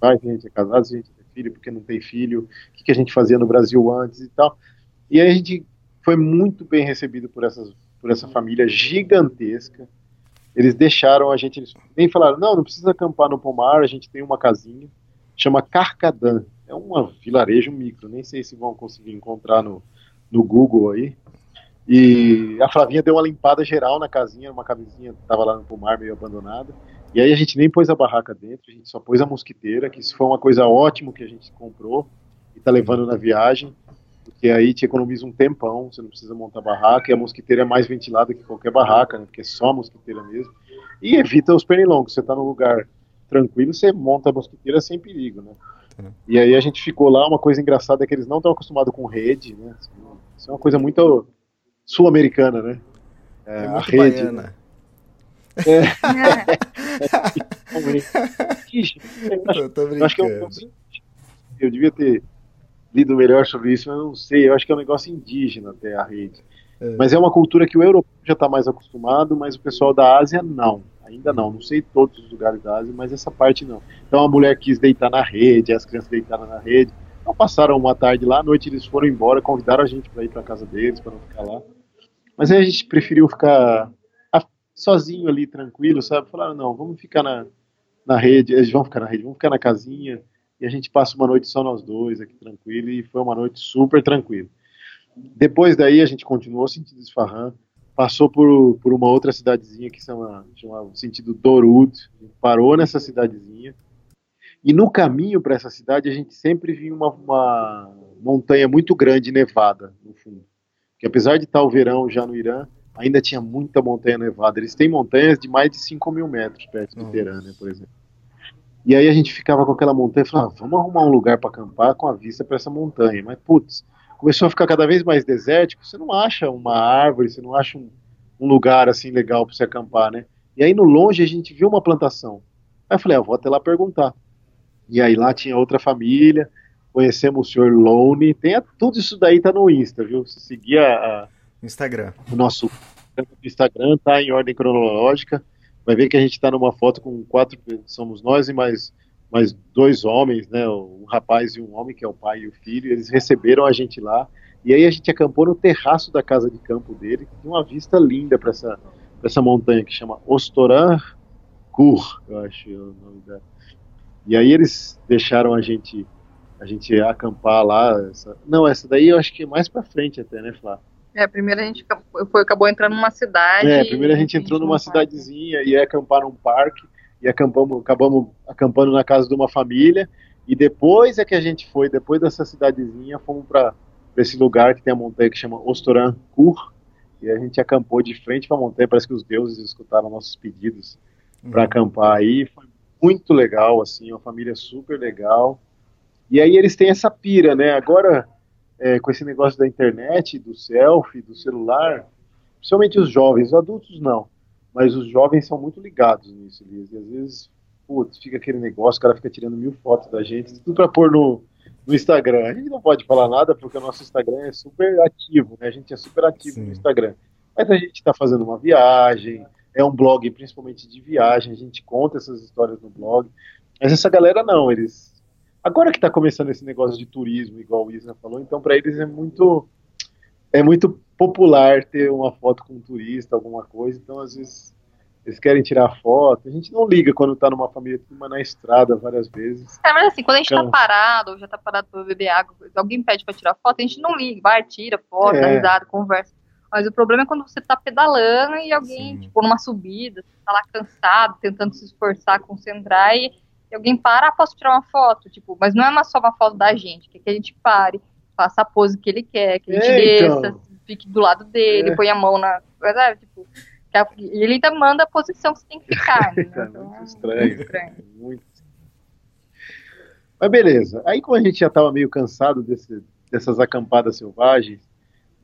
vai, se a gente é casado, se a gente tem filho, porque não tem filho, o que, que a gente fazia no Brasil antes e tal. E aí a gente foi muito bem recebido por, essas, por essa família gigantesca. Eles deixaram a gente, eles nem falaram, não, não precisa acampar no pomar, a gente tem uma casinha, chama Carcadã. É um vilarejo micro, nem sei se vão conseguir encontrar no, no Google aí. E a Flavinha deu uma limpada geral na casinha, uma que tava lá no pomar meio abandonada. E aí a gente nem pôs a barraca dentro, a gente só pôs a mosquiteira, que isso foi uma coisa ótima que a gente comprou e tá levando na viagem, porque aí te economiza um tempão, você não precisa montar barraca, e a mosquiteira é mais ventilada que qualquer barraca, né, porque é só a mosquiteira mesmo, e evita os pernilongos, você tá num lugar tranquilo, você monta a mosquiteira sem perigo, né. E aí a gente ficou lá, uma coisa engraçada é que eles não estão acostumados com rede, né, isso é uma coisa muito sul-americana, né. É, É a muito rede, baiana. Ixi, eu acho Eu tô eu acho que é um eu devia ter lido melhor sobre isso, mas eu não sei. Eu acho que é um negócio indígena até a rede. É. Mas é uma cultura que o europeu já está mais acostumado, mas o pessoal da Ásia não. Ainda não. Não sei todos os lugares da Ásia, mas essa parte não. Então a mulher quis deitar na rede, as crianças deitaram na rede. Então passaram uma tarde lá, à noite eles foram embora, convidaram a gente para ir para casa deles, para não ficar lá. Mas aí a gente preferiu ficar sozinho ali, tranquilo, sabe? Falaram, não, vamos ficar na, na rede, eles vão ficar na rede, vamos ficar na casinha, e a gente passa uma noite só nós dois aqui tranquilo, e foi uma noite super tranquila. Depois daí a gente continuou sentido Isfahan, passou por, por uma outra cidadezinha que chama, chama sentido Dorud, parou nessa cidadezinha. E no caminho para essa cidade a gente sempre via uma, uma montanha muito grande nevada no fundo. Que apesar de estar o verão já no Irã, ainda tinha muita montanha nevada. Eles têm montanhas de mais de 5 mil metros perto do Teherã, né, por exemplo. E aí a gente ficava com aquela montanha e falava, ah, vamos arrumar um lugar para acampar com a vista para essa montanha. Mas, putz, começou a ficar cada vez mais desértico, você não acha uma árvore, você não acha um, um lugar assim legal para você acampar, né? E aí no longe a gente viu uma plantação. Aí eu falei, ah, vou até lá perguntar. E aí lá tinha outra família, conhecemos o senhor Lone, tem a, tudo isso daí tá no Insta, viu? Se seguir a, a Instagram. o nosso Instagram, tá em ordem cronológica, vai ver que a gente está numa foto com quatro, somos nós e mais, mais dois homens, né, um rapaz e um homem, que é o pai e o filho, eles receberam a gente lá, e aí a gente acampou no terraço da casa de campo dele, que tem uma vista linda para essa, essa montanha que chama Ostoran Kur, eu acho é o nome dela. E aí eles deixaram a gente a gente acampar lá. Essa... Não, essa daí eu acho que é mais para frente até, né, Flá? É, primeiro a gente foi, acabou entrando numa cidade. É, primeiro a gente entrou numa cidadezinha e ia acampar num parque e acampamos, acabamos acampando na casa de uma família e depois é que a gente foi, depois dessa cidadezinha, fomos para esse lugar que tem a montanha que chama Ostoran Kur e a gente acampou de frente para a montanha, parece que os deuses escutaram nossos pedidos para uhum. acampar aí, foi muito legal, assim, uma família super legal. E aí eles têm essa pira, né? Agora, é, com esse negócio da internet, do selfie, do celular, principalmente os jovens, os adultos não, mas os jovens são muito ligados nisso, Elias. E às vezes, putz, fica aquele negócio, o cara fica tirando mil fotos da gente, tudo para pôr no, no Instagram. A gente não pode falar nada porque o nosso Instagram é super ativo, né? A gente é super ativo Sim. no Instagram. Mas a gente está fazendo uma viagem, é um blog principalmente de viagem, a gente conta essas histórias no blog. Mas essa galera não, eles. Agora que está começando esse negócio de turismo, igual o Isna falou, então para eles é muito é muito popular ter uma foto com um turista, alguma coisa, então às vezes eles querem tirar foto. A gente não liga quando tá numa família uma na estrada várias vezes. É, mas assim, quando a gente tá parado, ou já tá parado pra beber água, alguém pede pra tirar foto, a gente não liga, vai, tira foto, é. dá risada, conversa. Mas o problema é quando você tá pedalando e alguém, Sim. tipo, numa subida, você tá lá cansado, tentando se esforçar, concentrar, e, e alguém para, ah, posso tirar uma foto? Tipo, mas não é uma, só uma foto da gente, que, que a gente pare, faça a pose que ele quer, que a gente é, desça, fique do lado dele, é. põe a mão na. É, tipo, e ele ainda manda a posição que você tem que ficar. Né? É então, muito estranho. Muito estranho. Muito... Mas beleza. Aí, como a gente já estava meio cansado desse, dessas acampadas selvagens,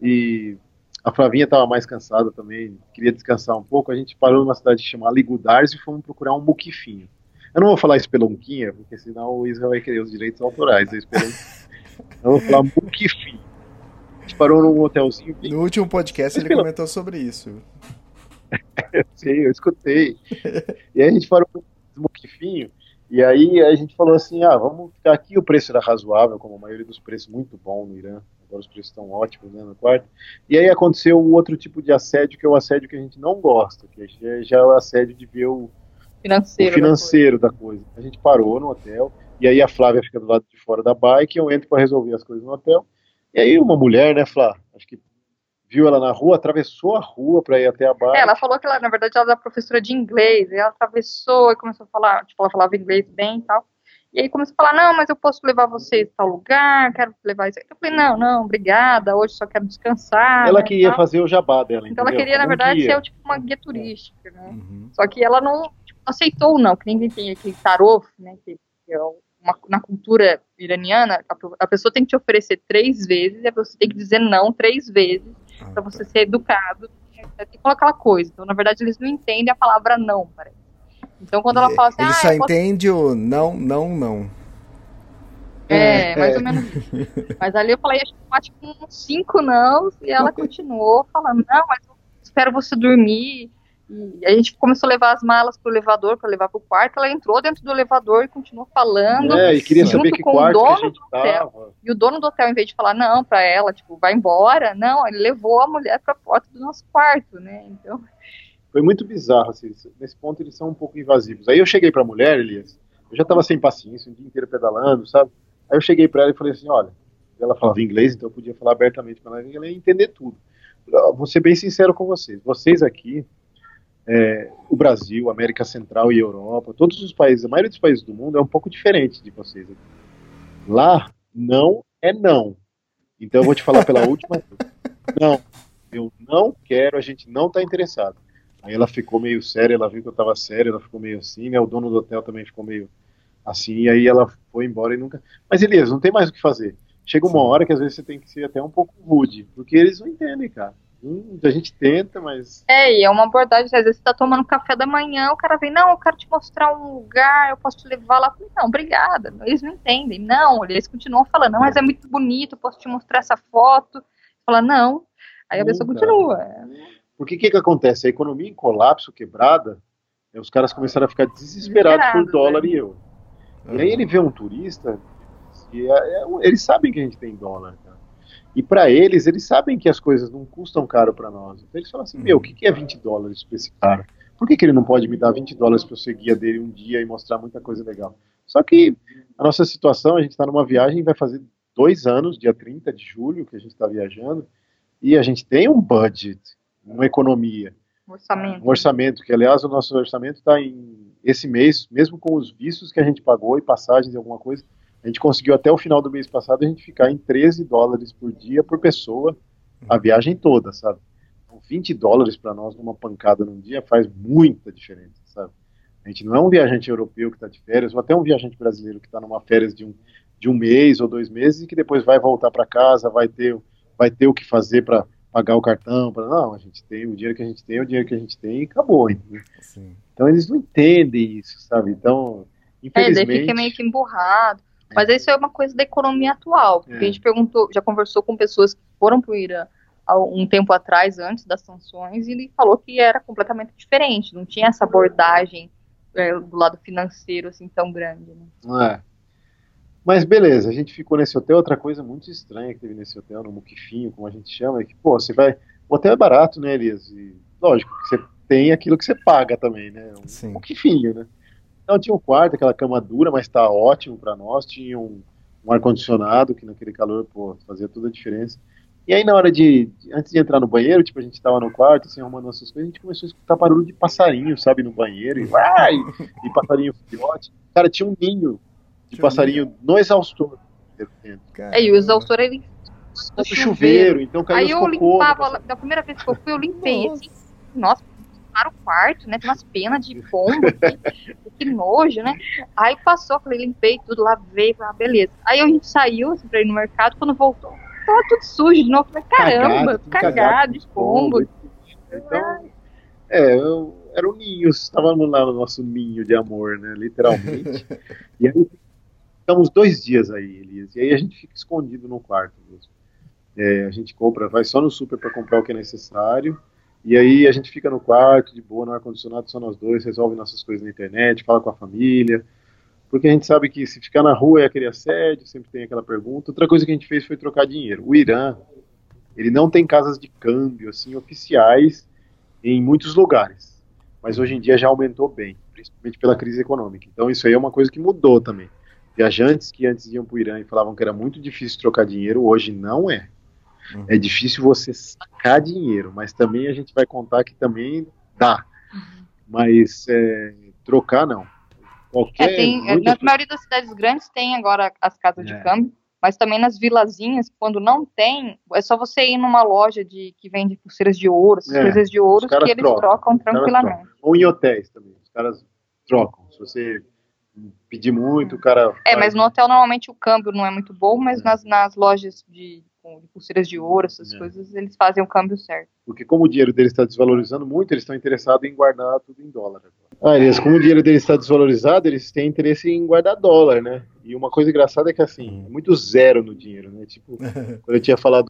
e a Flavinha estava mais cansada também, queria descansar um pouco. A gente parou numa cidade chamada Ligudars e fomos procurar um muquifinho. Eu não vou falar espelonquinha, porque senão o Israel vai querer os direitos autorais. Eu, eu vou falar muquifinho. A gente parou num hotelzinho. Bem... No último podcast ele comentou sobre isso. eu sei, eu escutei. e aí a gente parou no muquifinho. E aí a gente falou assim: ah, vamos ficar aqui. O preço era razoável, como a maioria dos preços, muito bom no Irã agora os preços estão ótimos né, no quarto. E aí aconteceu um outro tipo de assédio, que é o assédio que a gente não gosta, que é, já é o assédio de ver o financeiro, o financeiro da, coisa. da, coisa. A gente parou no hotel, e aí a Flávia fica do lado de fora da bike, eu entro para resolver as coisas no hotel. E aí uma mulher, né, Flá, acho que viu ela na rua, atravessou a rua para ir até a bike. É, ela falou que ela, na verdade, ela era professora de inglês, e ela atravessou e começou a falar, tipo, ela falava inglês bem e tal. E aí começou a falar, não, mas eu posso levar você a tal lugar, quero levar isso. Eu falei, não, não, obrigada, hoje só quero descansar. Ela né, queria fazer o jabá dela, Então ela queria, na verdade, ser tipo uma guia turística, né? Uhum. Só que ela não tipo, aceitou, não, que ninguém tem aquele tarô, né, que, que é uma, na cultura iraniana, a, a, pessoa tem que te oferecer três vezes, e você tem que dizer não três vezes, ah, para você tá. ser educado, tem que colocar aquela coisa. Então, na verdade, eles não entendem a palavra não, parece. Então quando ela fala assim. Ele ah, só entende posso... o não, não, não. É, é mais é. ou menos isso. Mas ali eu falei, acho que uns cinco não, e ela continuou falando, não, mas eu espero você dormir. E a gente começou a levar as malas pro elevador para levar pro quarto. Ela entrou dentro do elevador e continuou falando. É, e queria junto saber que com quarto o dono do hotel. Tava. E o dono do hotel, em vez de falar não para ela, tipo, vai embora, não, ele levou a mulher para a porta do nosso quarto, né? Então, foi muito bizarro, assim, nesse ponto eles são um pouco invasivos. Aí eu cheguei pra mulher, Elias, eu já tava sem paciência, o dia inteiro pedalando, sabe? Aí eu cheguei pra ela e falei assim, olha, ela falava inglês, então eu podia falar abertamente com ela, ela ia entender tudo. Eu Vou ser bem sincero com vocês. Vocês aqui, é, o Brasil, América Central e Europa, todos os países, a maioria dos países do mundo é um pouco diferente de vocês aqui. Lá, não é não. Então eu vou te falar pela última. Não, eu não quero, a gente não está interessado. Aí ela ficou meio séria, ela viu que eu estava sério, ela ficou meio assim, né? O dono do hotel também ficou meio assim, e aí ela foi embora e nunca. Mas Elias, não tem mais o que fazer. Chega uma hora que às vezes você tem que ser até um pouco rude, porque eles não entendem, cara. Hum, a gente tenta, mas. É, e é uma abordagem, às vezes você tá tomando café da manhã, o cara vem, não, eu quero te mostrar um lugar, eu posso te levar lá. Falei, não, obrigada. Eles não entendem. Não, eles continuam falando, não, mas é muito bonito, eu posso te mostrar essa foto. Fala, não. Aí a pessoa continua. Porque o que, que acontece? A economia em colapso, quebrada, né, os caras começaram a ficar desesperados por Desesperados, dólar né? e euro. E aí ele vê um turista, e é- é- eles sabem que a gente tem dólar, cara. E para eles, eles sabem que as coisas não custam caro para nós. Então eles falam assim: meu, o que, que é 20 dólares para esse cara? Por que, que ele não pode me dar 20 dólares para eu ser guia dele um dia e mostrar muita coisa legal? Só que a nossa situação, a gente está numa viagem, vai fazer dois anos, dia 30 de julho, que a gente está viajando, e a gente tem um budget, uma economia Orçamento. um orçamento, que aliás o nosso orçamento está em esse mês, mesmo com os vistos que a gente pagou e passagens e alguma coisa, a gente conseguiu até o final do mês passado a gente ficar em 13 dólares por dia por pessoa a viagem toda, sabe? Então, 20 dólares para nós numa pancada num dia faz muita diferença, sabe? A gente não é um viajante europeu que está de férias, ou até um viajante brasileiro que está numa férias de um, de um mês ou dois meses e que depois vai voltar para casa, vai ter, vai ter o que fazer para pagar o cartão. Pra... Não, a gente tem o dinheiro que a gente tem, é o dinheiro que a gente tem e acabou. Então eles não entendem isso, sabe? Então, É, daí infelizmente. fica meio que emburrado. Mas isso é uma coisa da economia atual. Porque É. a gente perguntou, já conversou com pessoas que foram para o Irã há um tempo atrás, antes das sanções, e ele falou que era completamente diferente. Não tinha essa abordagem é, do lado financeiro assim tão grande. Né? É. Mas beleza, a gente ficou nesse hotel. Outra coisa muito estranha que teve nesse hotel, no Muquifinho, como a gente chama, é que, pô, você vai. O hotel é barato, né, Elias? E, lógico que você tem aquilo que você paga também, né? Um Sim. Muquifinho, né? Então tinha um quarto, aquela cama dura, mas tá ótimo para nós. Tinha um, um ar-condicionado, que naquele calor, pô, fazia toda a diferença. E aí, na hora de. de- Antes de entrar no banheiro, tipo, a gente tava no quarto, assim, arrumando nossas coisas, a gente começou a escutar barulho de passarinho, sabe, no banheiro, e vai! E passarinho filhote. Cara, tinha um ninho de um passarinho no exaustor. É, e o exaustor ele No chuveiro, então caiu Aí eu cocô. limpava, da primeira vez que eu fui, eu limpei assim. Nossa, para o quarto, né? Tem umas penas de pombo aqui, que nojo, né? Aí passou, falei, limpei tudo, lavei, falei, ah, beleza. Aí a gente saiu assim, pra ir no mercado, quando voltou, tava tudo sujo de novo. Falei, caramba, tudo cagado, de com pombo. Então, é, eu, era um ninho, estávamos lá no nosso ninho de amor, né, literalmente. e aí, ficamos dois dias aí, Elias, e aí a gente fica escondido no quarto mesmo. É, a gente compra, vai só no super para comprar o que é necessário, e aí a gente fica no quarto, de boa, no ar-condicionado, só nós dois, resolve nossas coisas na internet, fala com a família, porque a gente sabe que se ficar na rua é aquele assédio, sempre tem aquela pergunta. Outra coisa que a gente fez foi trocar dinheiro. O Irã, ele não tem casas de câmbio, assim, oficiais em muitos lugares, mas hoje em dia já aumentou bem, principalmente pela crise econômica. Então isso aí é uma coisa que mudou também. Viajantes que antes iam para o Irã e falavam que era muito difícil trocar dinheiro, hoje não é. Uhum. É difícil você sacar dinheiro, mas também a gente vai contar que também dá. Mas é, trocar não. Qualquer, É, tem, é, muitas na maioria das cidades grandes tem agora as casas de É. câmbio, mas também nas vilazinhas, quando não tem, é só você ir numa loja de que vende pulseiras de ouro, essas É, coisas de ouro, que eles trocam, trocam tranquilamente. Ou em hotéis também. Os caras trocam. Se você pedir muito, o cara. É, mas no hotel normalmente o câmbio não é muito bom, mas É. nas, nas lojas de, com- de pulseiras de ouro, essas É. coisas, eles fazem o câmbio certo. Porque como o dinheiro deles está desvalorizando muito, eles estão interessados em guardar tudo em dólar. Ah, Elias, como o dinheiro deles está desvalorizado, eles têm interesse em guardar dólar, né? E uma coisa engraçada é que assim, é muito zero no dinheiro, né? Tipo, quando eu tinha falado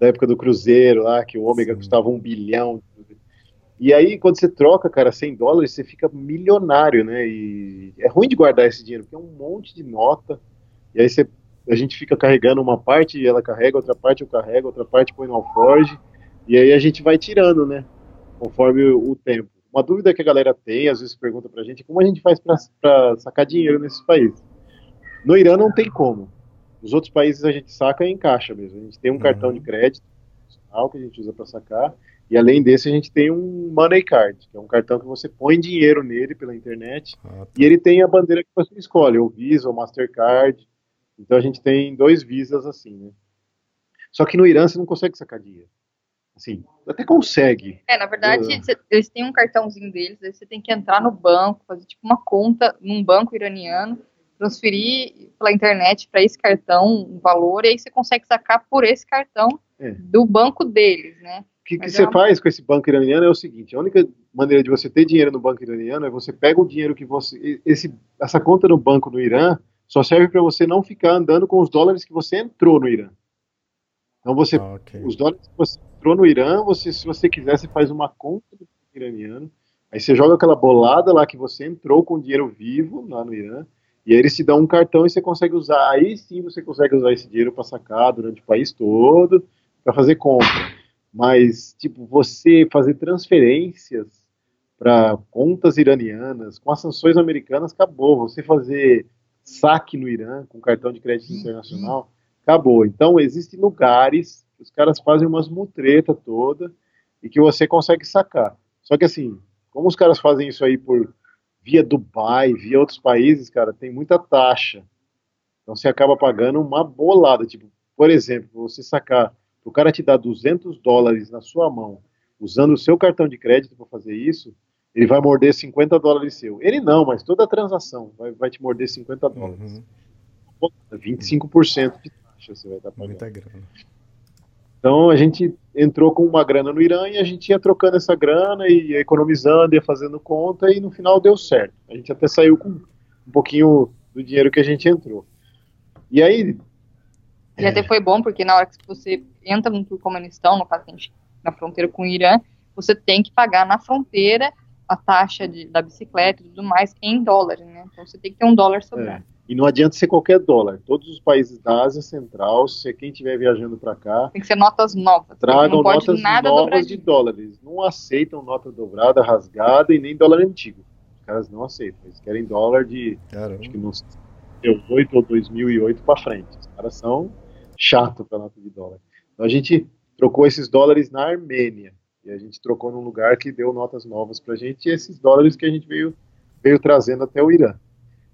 da época do Cruzeiro lá, que o ômega Sim. custava um bilhão. E aí, quando você troca, cara, 100 dólares, você fica milionário, né? E é ruim de guardar esse dinheiro, porque é um monte de nota. E aí você, a gente fica carregando uma parte, ela carrega, outra parte eu carrego, outra parte põe no alforge. E aí a gente vai tirando, né? Conforme o, o tempo. Uma dúvida que a galera tem, às vezes pergunta pra gente, é como a gente faz pra, pra sacar dinheiro nesses países? No Irã não tem como. Os outros países a gente saca em caixa mesmo. A gente tem um Uhum. cartão de crédito que a gente usa para sacar. E além desse, a gente tem um Money Card, que é um cartão que você põe dinheiro nele pela internet. Ah, tá. E ele tem a bandeira que você escolhe, ou Visa ou Mastercard. Então a gente tem dois Visas assim, né? Só que no Irã você não consegue sacar dinheiro. Assim, até consegue. É, na verdade, Eu- cê- eles têm um cartãozinho deles, aí você tem que entrar no banco, fazer tipo uma conta num banco iraniano, transferir pela internet para esse cartão um valor, e aí você consegue sacar por esse cartão É. do banco deles, né? O que, que você é uma- faz com esse banco iraniano é o seguinte: a única maneira de você ter dinheiro no banco iraniano é você pega o dinheiro que você. Esse, essa conta no banco no Irã só serve para você não ficar andando com os dólares que você entrou no Irã. Então você Ah, ok. os dólares que você entrou no Irã, você, se você quiser, você faz uma conta do banco iraniano, aí você joga aquela bolada lá que você entrou com dinheiro vivo lá no Irã, e aí eles te dão um cartão e você consegue usar. Aí sim você consegue usar esse dinheiro para sacar durante o país todo, para fazer compra. Mas, tipo, você fazer transferências para contas iranianas, com as sanções americanas, acabou. Você fazer saque no Irã com cartão de crédito internacional, acabou. Então, existem lugares que os caras fazem umas mutreta toda e que você consegue sacar. Só que assim, como os caras fazem isso aí por via Dubai, via outros países, cara, tem muita taxa. Então você acaba pagando uma bolada. Tipo, por exemplo, você sacar, o cara te dá 200 dólares na sua mão, usando o seu cartão de crédito para fazer isso, ele vai morder 50 dólares seu. Ele não, mas toda a transação vai, vai te morder 50 dólares. Uhum. 25% de taxa você vai estar pagando. Muita grana. Então a gente entrou com uma grana no Irã e a gente ia trocando essa grana e ia economizando, ia fazendo conta e no final deu certo. A gente até saiu com um pouquinho do dinheiro que a gente entrou. E aí, E até foi bom, porque na hora que você entra no Turcomenistão, no caso que a gente- na fronteira com o Irã, você tem que pagar na fronteira a taxa de- da bicicleta e tudo mais em dólares, né? Então você tem que ter um dólar sobrando. e não adianta ser qualquer dólar. Todos os países da Ásia Central, se quem estiver viajando para cá, Tem que ser notas novas. tragam não pode notas nada novas de dólares. Não aceitam nota dobrada, rasgada e nem dólar antigo. Os caras não aceitam. Eles querem dólar de Caramba. acho que nos 2008 ou 2008 para frente. Os caras são chato para nota de dólar. Então a gente trocou esses dólares na Armênia e a gente trocou num lugar que deu notas novas para a gente e esses dólares que a gente veio veio trazendo até o Irã.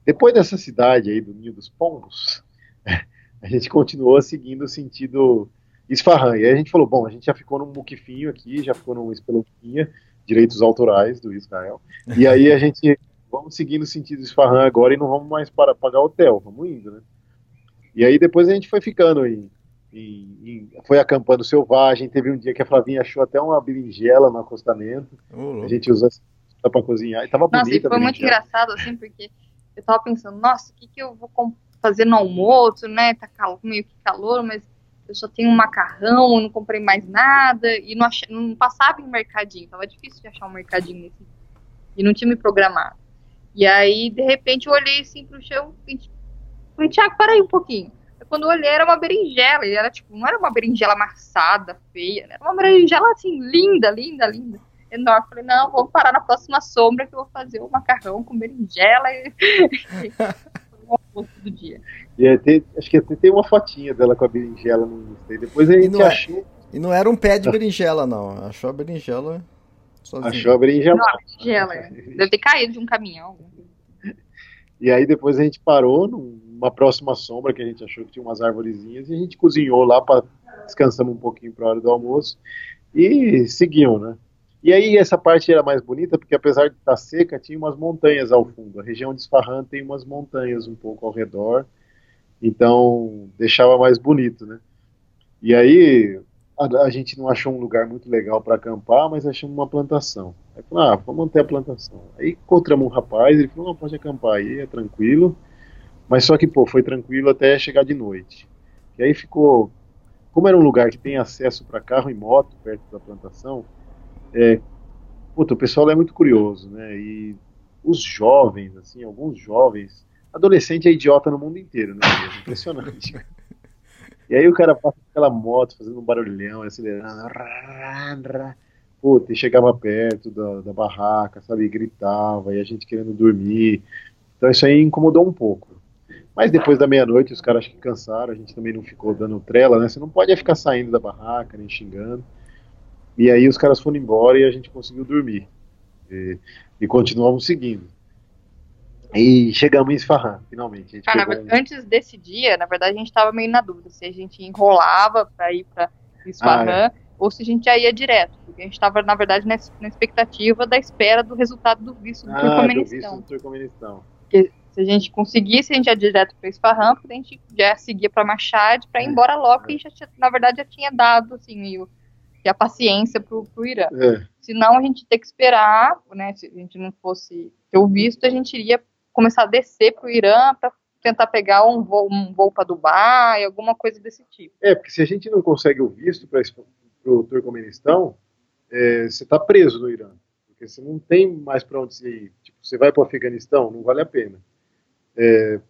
Depois dessa cidade aí do Ninho dos Pombos, a gente continuou seguindo o sentido Isfahan. E aí a gente falou, bom, a gente já ficou num muquifinho aqui, já ficou num espelunquinha, direitos autorais do Israel. E aí a gente vamos seguir no sentido Isfahan agora e não vamos mais para pagar hotel, vamos indo, né? E aí depois a gente foi ficando em, em- em- foi acampando selvagem, teve um dia que a Flavinha achou até uma berinjela no acostamento, louco. a gente usou essa para cozinhar, e tava Nossa, e bonita a foi muito engraçado, assim, porque eu tava pensando, nossa, o que, que eu vou fazer no almoço, né? Tá cal- meio que calor, mas eu só tenho um macarrão, eu não comprei mais nada, e não, ach- não passava em mercadinho, tava difícil de achar um mercadinho nesse. E não tinha me programado. E aí, de repente, eu olhei assim pro chão e falei, Tiago, peraí um pouquinho. Quando eu olhei, era uma berinjela, e era tipo, não era uma berinjela amassada, feia, né? era uma berinjela assim, linda, linda, linda enorme. Falei, não, vou parar na próxima sombra que eu vou fazer o macarrão com berinjela e do dia. E aí tem- acho que até tem uma fotinha dela com a berinjela no Insta. E depois a E gente não é- achou, E não era um pé de berinjela, não. Achou a berinjela sozinho. achou a berinjela. Não, a berinjela. é. Deve ter caído de um caminhão. E aí depois a gente parou numa próxima sombra que a gente achou que tinha umas arvorezinhas e a gente cozinhou lá para descansamos um pouquinho para a hora do almoço e seguiam, né? E aí essa parte era mais bonita porque apesar de estar seca tinha umas montanhas ao fundo. A região de Isfahan tem umas montanhas um pouco ao redor, então deixava mais bonito, né? E aí a, a gente não achou um lugar muito legal para acampar, mas achamos uma plantação. Aí falou, ah, vamos manter a plantação. Aí encontramos um rapaz, ele falou, não, pode acampar aí, é tranquilo. Mas só que, pô, foi tranquilo até chegar de noite. E aí ficou, como era um lugar que tem acesso para carro e moto perto da plantação, é, puta, o pessoal é muito curioso, né? E os jovens, assim, alguns jovens, adolescente é idiota no mundo inteiro, né? É impressionante. E aí o cara passa aquela moto fazendo um barulhão, acelerando. Puta, e chegava perto da, da barraca, sabe? E gritava, e a gente querendo dormir. Então isso aí incomodou um pouco. Mas depois da meia-noite os caras acho que cansaram, a gente também não ficou dando trela, né? Você não pode ficar saindo da barraca, nem xingando. E aí os caras foram embora e a gente conseguiu dormir. E, e continuamos seguindo. E chegamos em Isfahan, finalmente. A gente Cara, pegou um- antes desse dia, na verdade, a gente tava meio na dúvida se a gente enrolava pra ir pra Isfahan Ah, ou se a gente já ia direto. Porque a gente tava, na verdade, na, na expectativa da espera do resultado do visto do Ah, do visto Turcomenistão. do Turcomenistão. Se a gente conseguisse, a gente ia direto Isfahan, porque a gente já seguia pra Machad pra ir embora logo, a gente, já tinha- na verdade, já tinha dado, assim, meio a paciência pro, pro Irã. É, Senão a gente ter que esperar, né? Se a gente não fosse ter o visto, a gente iria começar a descer pro Irã para tentar pegar um voo, um voo para Dubai, alguma coisa desse tipo. É, porque se a gente não consegue o visto para o Turcomenistão, é, você está preso no Irã. Porque você não tem mais para onde ir. Tipo, você vai para o Afeganistão, não vale a pena. É,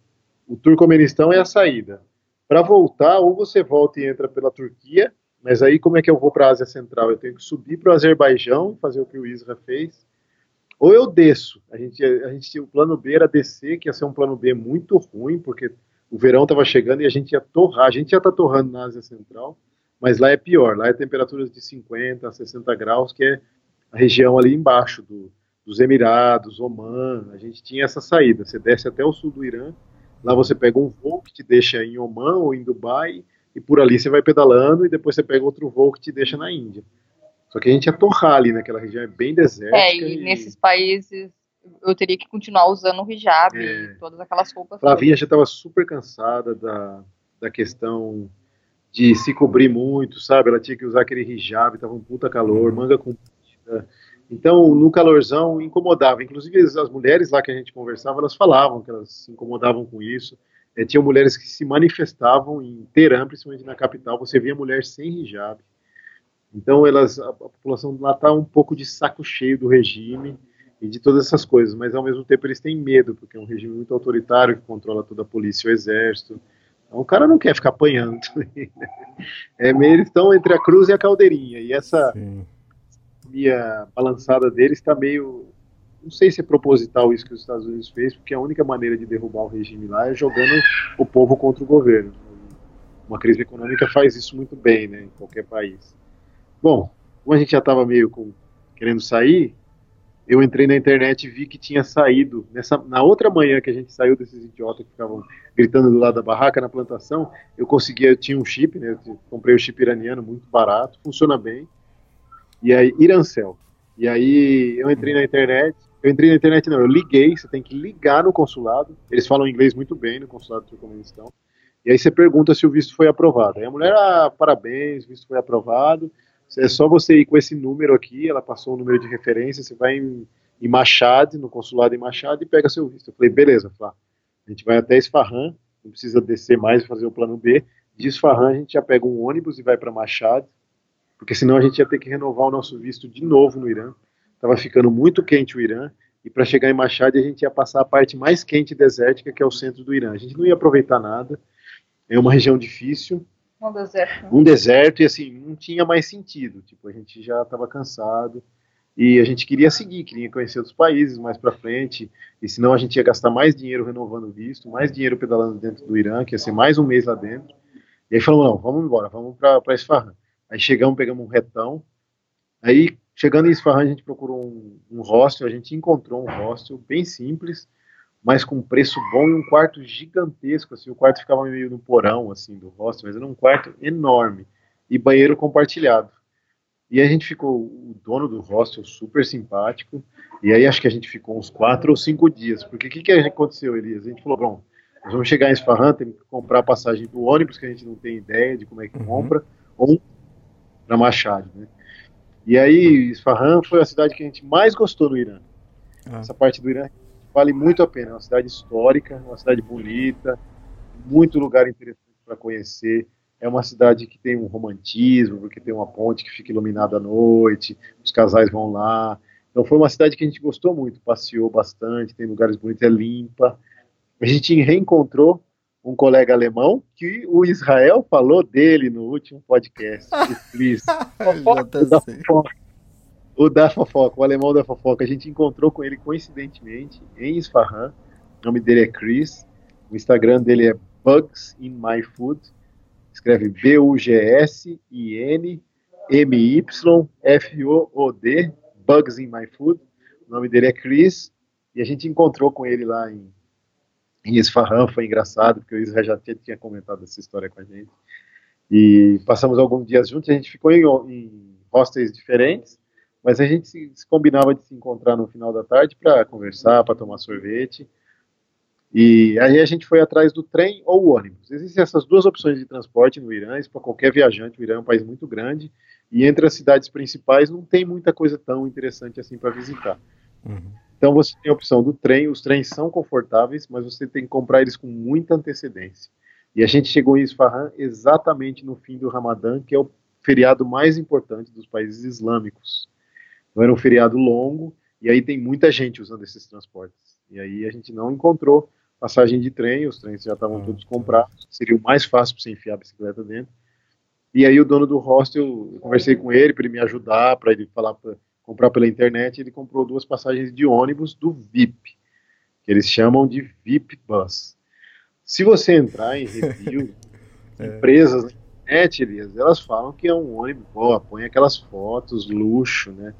o Turcomenistão é a saída. Para voltar, ou você volta e entra pela Turquia, mas aí como é que eu vou para a Ásia Central? Eu tenho que subir para o Azerbaijão, fazer o que o Isra fez, ou eu desço. A gente, a gente o plano B era descer, que ia ser um plano B muito ruim, porque o verão estava chegando e a gente ia torrar. A gente já está torrando na Ásia Central, mas lá é pior. Lá é temperaturas de 50 a 60 graus, que é a região ali embaixo do, dos Emirados, Oman. A gente tinha essa saída. Você desce até o sul do Irã, lá você pega um voo que te deixa em Oman ou em Dubai, e por ali você vai pedalando, e depois você pega outro voo que te deixa na Índia. Só que a gente ia torrar ali naquela região, é bem desértica. É, e nesses países eu teria que continuar usando o hijab É. e todas aquelas roupas. Flavinha já estava super cansada da, da questão de se cobrir muito, sabe? Ela tinha que usar aquele hijab, tava um puta calor, manga comprida. Então, no calorzão, incomodava. Inclusive, as mulheres lá que a gente conversava, elas falavam que elas se incomodavam com isso. Eh, tinham mulheres que se manifestavam em Teherã, principalmente na capital. Você via mulher sem hijab. Então, elas, a, a população lá está um pouco de saco cheio do regime e de todas essas coisas, mas ao mesmo tempo eles têm medo, porque é um regime muito autoritário que controla toda a polícia e o exército. Então o cara não quer ficar apanhando? É eles estão entre a cruz e a caldeirinha, e essa Sim. Minha balançada deles está meio. Não sei se é proposital isso que os Estados Unidos fez, porque a única maneira de derrubar o regime lá é jogando o povo contra o governo. Uma crise econômica faz isso muito bem, né, em qualquer país. Bom, como a gente já estava meio com, querendo sair, eu entrei na internet e vi que tinha saído, nessa, na outra manhã que a gente saiu desses idiotas que ficavam gritando do lado da barraca na plantação, eu conseguia, eu tinha um chip, né, comprei o chip iraniano muito barato, funciona bem, e aí, Irancel. E aí eu entrei na internet, eu entrei na internet não, eu liguei, você tem que ligar no consulado, eles falam inglês muito bem no consulado do Turcomenistão, e aí você pergunta se o visto foi aprovado. Aí a mulher, ah, parabéns, o visto foi aprovado, é só você ir com esse número aqui, ela passou o número de referência, você vai em, em Machad, no consulado em Machad, e pega seu visto. Eu falei, beleza, Flá. A gente vai até Esfarran, não precisa descer mais e fazer o plano B. De Esfarran a gente já pega um ônibus e vai para Machad, porque senão a gente ia ter que renovar o nosso visto de novo no Irã. Estava ficando muito quente o Irã, e para chegar em Machad a gente ia passar a parte mais quente e desértica, que é o centro do Irã. A gente não ia aproveitar nada, é uma região difícil, No deserto. um deserto e assim, não tinha mais sentido. Tipo, a gente já estava cansado e a gente queria seguir, queria conhecer outros países mais para frente, e senão a gente ia gastar mais dinheiro renovando o visto, mais dinheiro pedalando dentro do Irã, que ia ser mais um mês lá dentro. E aí falamos, não, vamos embora, vamos para Esfarran. Aí chegamos, pegamos um retão. Aí, chegando em Esfarran, a gente procurou um, um hostel, a gente encontrou um hostel bem simples, mas com preço bom e um quarto gigantesco, assim, o quarto ficava meio no porão, assim, do hostel, mas era um quarto enorme, e banheiro compartilhado. E a gente ficou, o dono do hostel super simpático, e aí acho que a gente ficou uns quatro ou cinco dias, porque o que, que aconteceu, Elias? A gente falou, bom, nós vamos chegar em Esfarran, temos que comprar a passagem do ônibus, que a gente não tem ideia de como é que compra, ou para Machad, né? E aí, Esfarran foi a cidade que a gente mais gostou no Irã. Ah. Essa parte do Irã vale muito a pena. É uma cidade histórica, uma cidade bonita, muito lugar interessante para conhecer. É uma cidade que tem um romantismo, porque tem uma ponte que fica iluminada à noite, os casais vão lá. Então foi uma cidade que a gente gostou muito, passeou bastante, tem lugares bonitos, é limpa. A gente reencontrou um colega alemão que o Israel falou dele no último podcast. O da fofoca. O da fofoca, o alemão da fofoca. A gente encontrou com ele coincidentemente em Isfahan. O nome dele é Chris. O Instagram dele é Bugs in My Food. Escreve B-U-G-S-I-N-M-Y-F-O-O-D. Bugs in My Food. O nome dele é Chris. E a gente encontrou com ele lá em, em Isfahan. Foi engraçado, porque o Israel já tinha comentado essa história com a gente. E passamos alguns dias juntos. A gente ficou em, em hostels diferentes. Mas a gente se, se combinava de se encontrar no final da tarde para conversar, para tomar sorvete. E aí a gente foi atrás do trem ou ônibus. Existem essas duas opções de transporte no Irã, isso para qualquer viajante. O Irã é um país muito grande e entre as cidades principais não tem muita coisa tão interessante assim para visitar. Uhum. Então você tem a opção do trem, os trens são confortáveis, mas você tem que comprar eles com muita antecedência. E a gente chegou em Isfahan exatamente no fim do Ramadã, que é o feriado mais importante dos países islâmicos. Então era um feriado longo e aí tem muita gente usando esses transportes. E aí a gente não encontrou passagem de trem, os trens já estavam todos comprados, seria o mais fácil para você enfiar a bicicleta dentro. E aí o dono do hostel, eu conversei com ele para ele me ajudar, para ele falar para comprar pela internet, ele comprou duas passagens de ônibus do VIP, que eles chamam de VIP Bus. Se você entrar em review, é. empresas na internet, Elias, elas falam que é um ônibus, boa, põe aquelas fotos, luxo, né?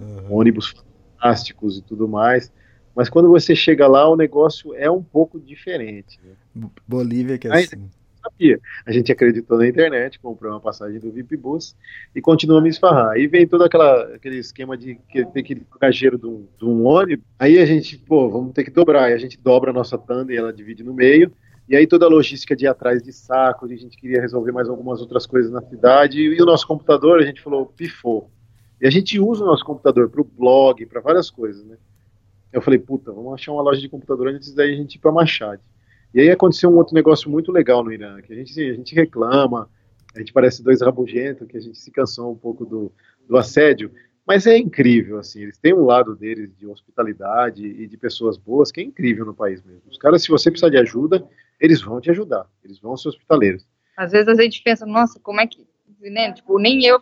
Uhum. Ônibus fantásticos e tudo mais. Mas quando você chega lá, o negócio é um pouco diferente. Né? Bolívia que é assim. Sabia. A gente acreditou na internet, comprou uma passagem do VIP Bus e continuamos a esfarrar. Aí vem todo aquela, aquele esquema de que ter que ir gajeiro de um, de um ônibus. Aí a gente, pô, vamos ter que dobrar. E a gente dobra a nossa tanda e ela divide no meio. E aí toda a logística de ir atrás de saco, a gente queria resolver mais algumas outras coisas na cidade. E o nosso computador, a gente falou, pifou. E a gente usa o nosso computador para o blog, para várias coisas, né? Eu falei, puta, vamos achar uma loja de computador antes daí a gente ir para Machad. E aí aconteceu um outro negócio muito legal no Irã, que a gente, a gente reclama, a gente parece dois rabugentos, que a gente se cansou um pouco do, do assédio, mas é incrível, assim, eles têm um lado deles de hospitalidade e de pessoas boas que é incrível no país mesmo. Os caras, se você precisar de ajuda, eles vão te ajudar, eles vão ser hospitaleiros. Às vezes a gente pensa, nossa, como é que né? Tipo, nem eu,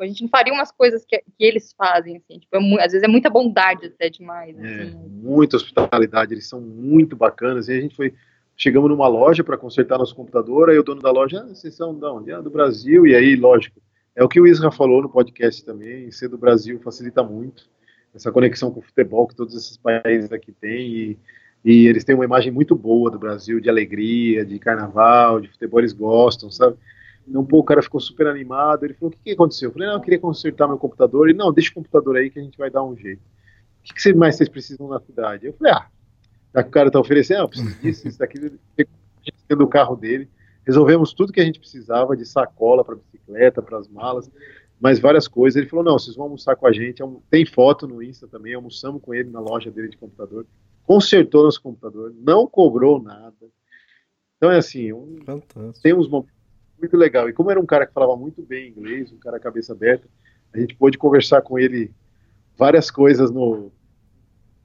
a gente não faria umas coisas que, que eles fazem, assim. Tipo, é, às vezes é muita bondade até demais. É, assim. muita hospitalidade, eles são muito bacanas. E a gente foi, chegamos numa loja para consertar nosso computador, aí o dono da loja, ah, vocês são onde? Ah, do Brasil. E aí, lógico, é o que o Isra falou no podcast também, ser do Brasil facilita muito. Essa conexão com o futebol que todos esses países aqui têm e, e eles têm uma imagem muito boa do Brasil, de alegria, de carnaval, de futebol, eles gostam, sabe? Um pouco o cara ficou super animado. Ele falou: O que, que aconteceu? Eu falei: Não, eu queria consertar meu computador. Ele: Não, deixa o computador aí que a gente vai dar um jeito. O que, que mais vocês precisam na cidade? Eu falei: Ah, o cara tá oferecendo, eu preciso disso, isso daqui. do carro dele. Resolvemos tudo que a gente precisava de sacola para bicicleta, para as malas, mais várias coisas. Ele falou: Não, vocês vão almoçar com a gente. Tem foto no Insta também. Almoçamos com ele na loja dele de computador. Consertou nosso computador, não cobrou nada. Então é assim, um, tem uns momentos muito legal. E como era um cara que falava muito bem inglês, um cara cabeça aberta, a gente pôde conversar com ele várias coisas no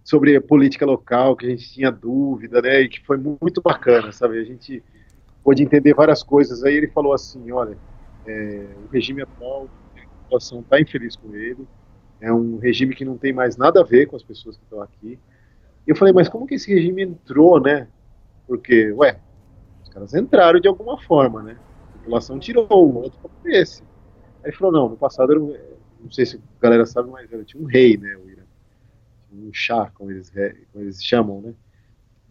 sobre a política local que a gente tinha dúvida, né? E que foi muito bacana, sabe? A gente pôde entender várias coisas. Aí ele falou assim, olha, é, o regime atual, a população está infeliz com ele. É um regime que não tem mais nada a ver com as pessoas que estão aqui. Eu falei, mas como que esse regime entrou, né? Porque, ué, os caras entraram de alguma forma, né? população tirou um outro esse. Aí ele falou, não, no passado era não sei se a galera sabe, mas era, tinha um rei, né, o um chá, como eles, como eles chamam, né.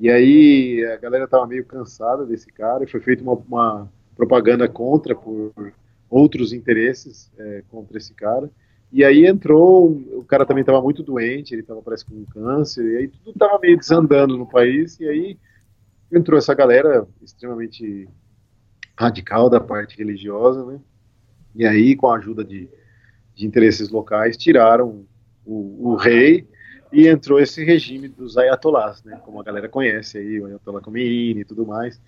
E aí a galera tava meio cansada desse cara e foi feita uma, uma propaganda contra por outros interesses é, contra esse cara. E aí entrou, o cara também estava muito doente, ele estava parece com câncer, e aí tudo estava meio desandando no país, e aí entrou essa galera extremamente radical da parte religiosa, né? E aí, com a ajuda de, de interesses locais, tiraram o, o, rei e entrou esse regime dos ayatolás, né? Como a galera conhece aí, o ayatollah Khomeini e tudo mais.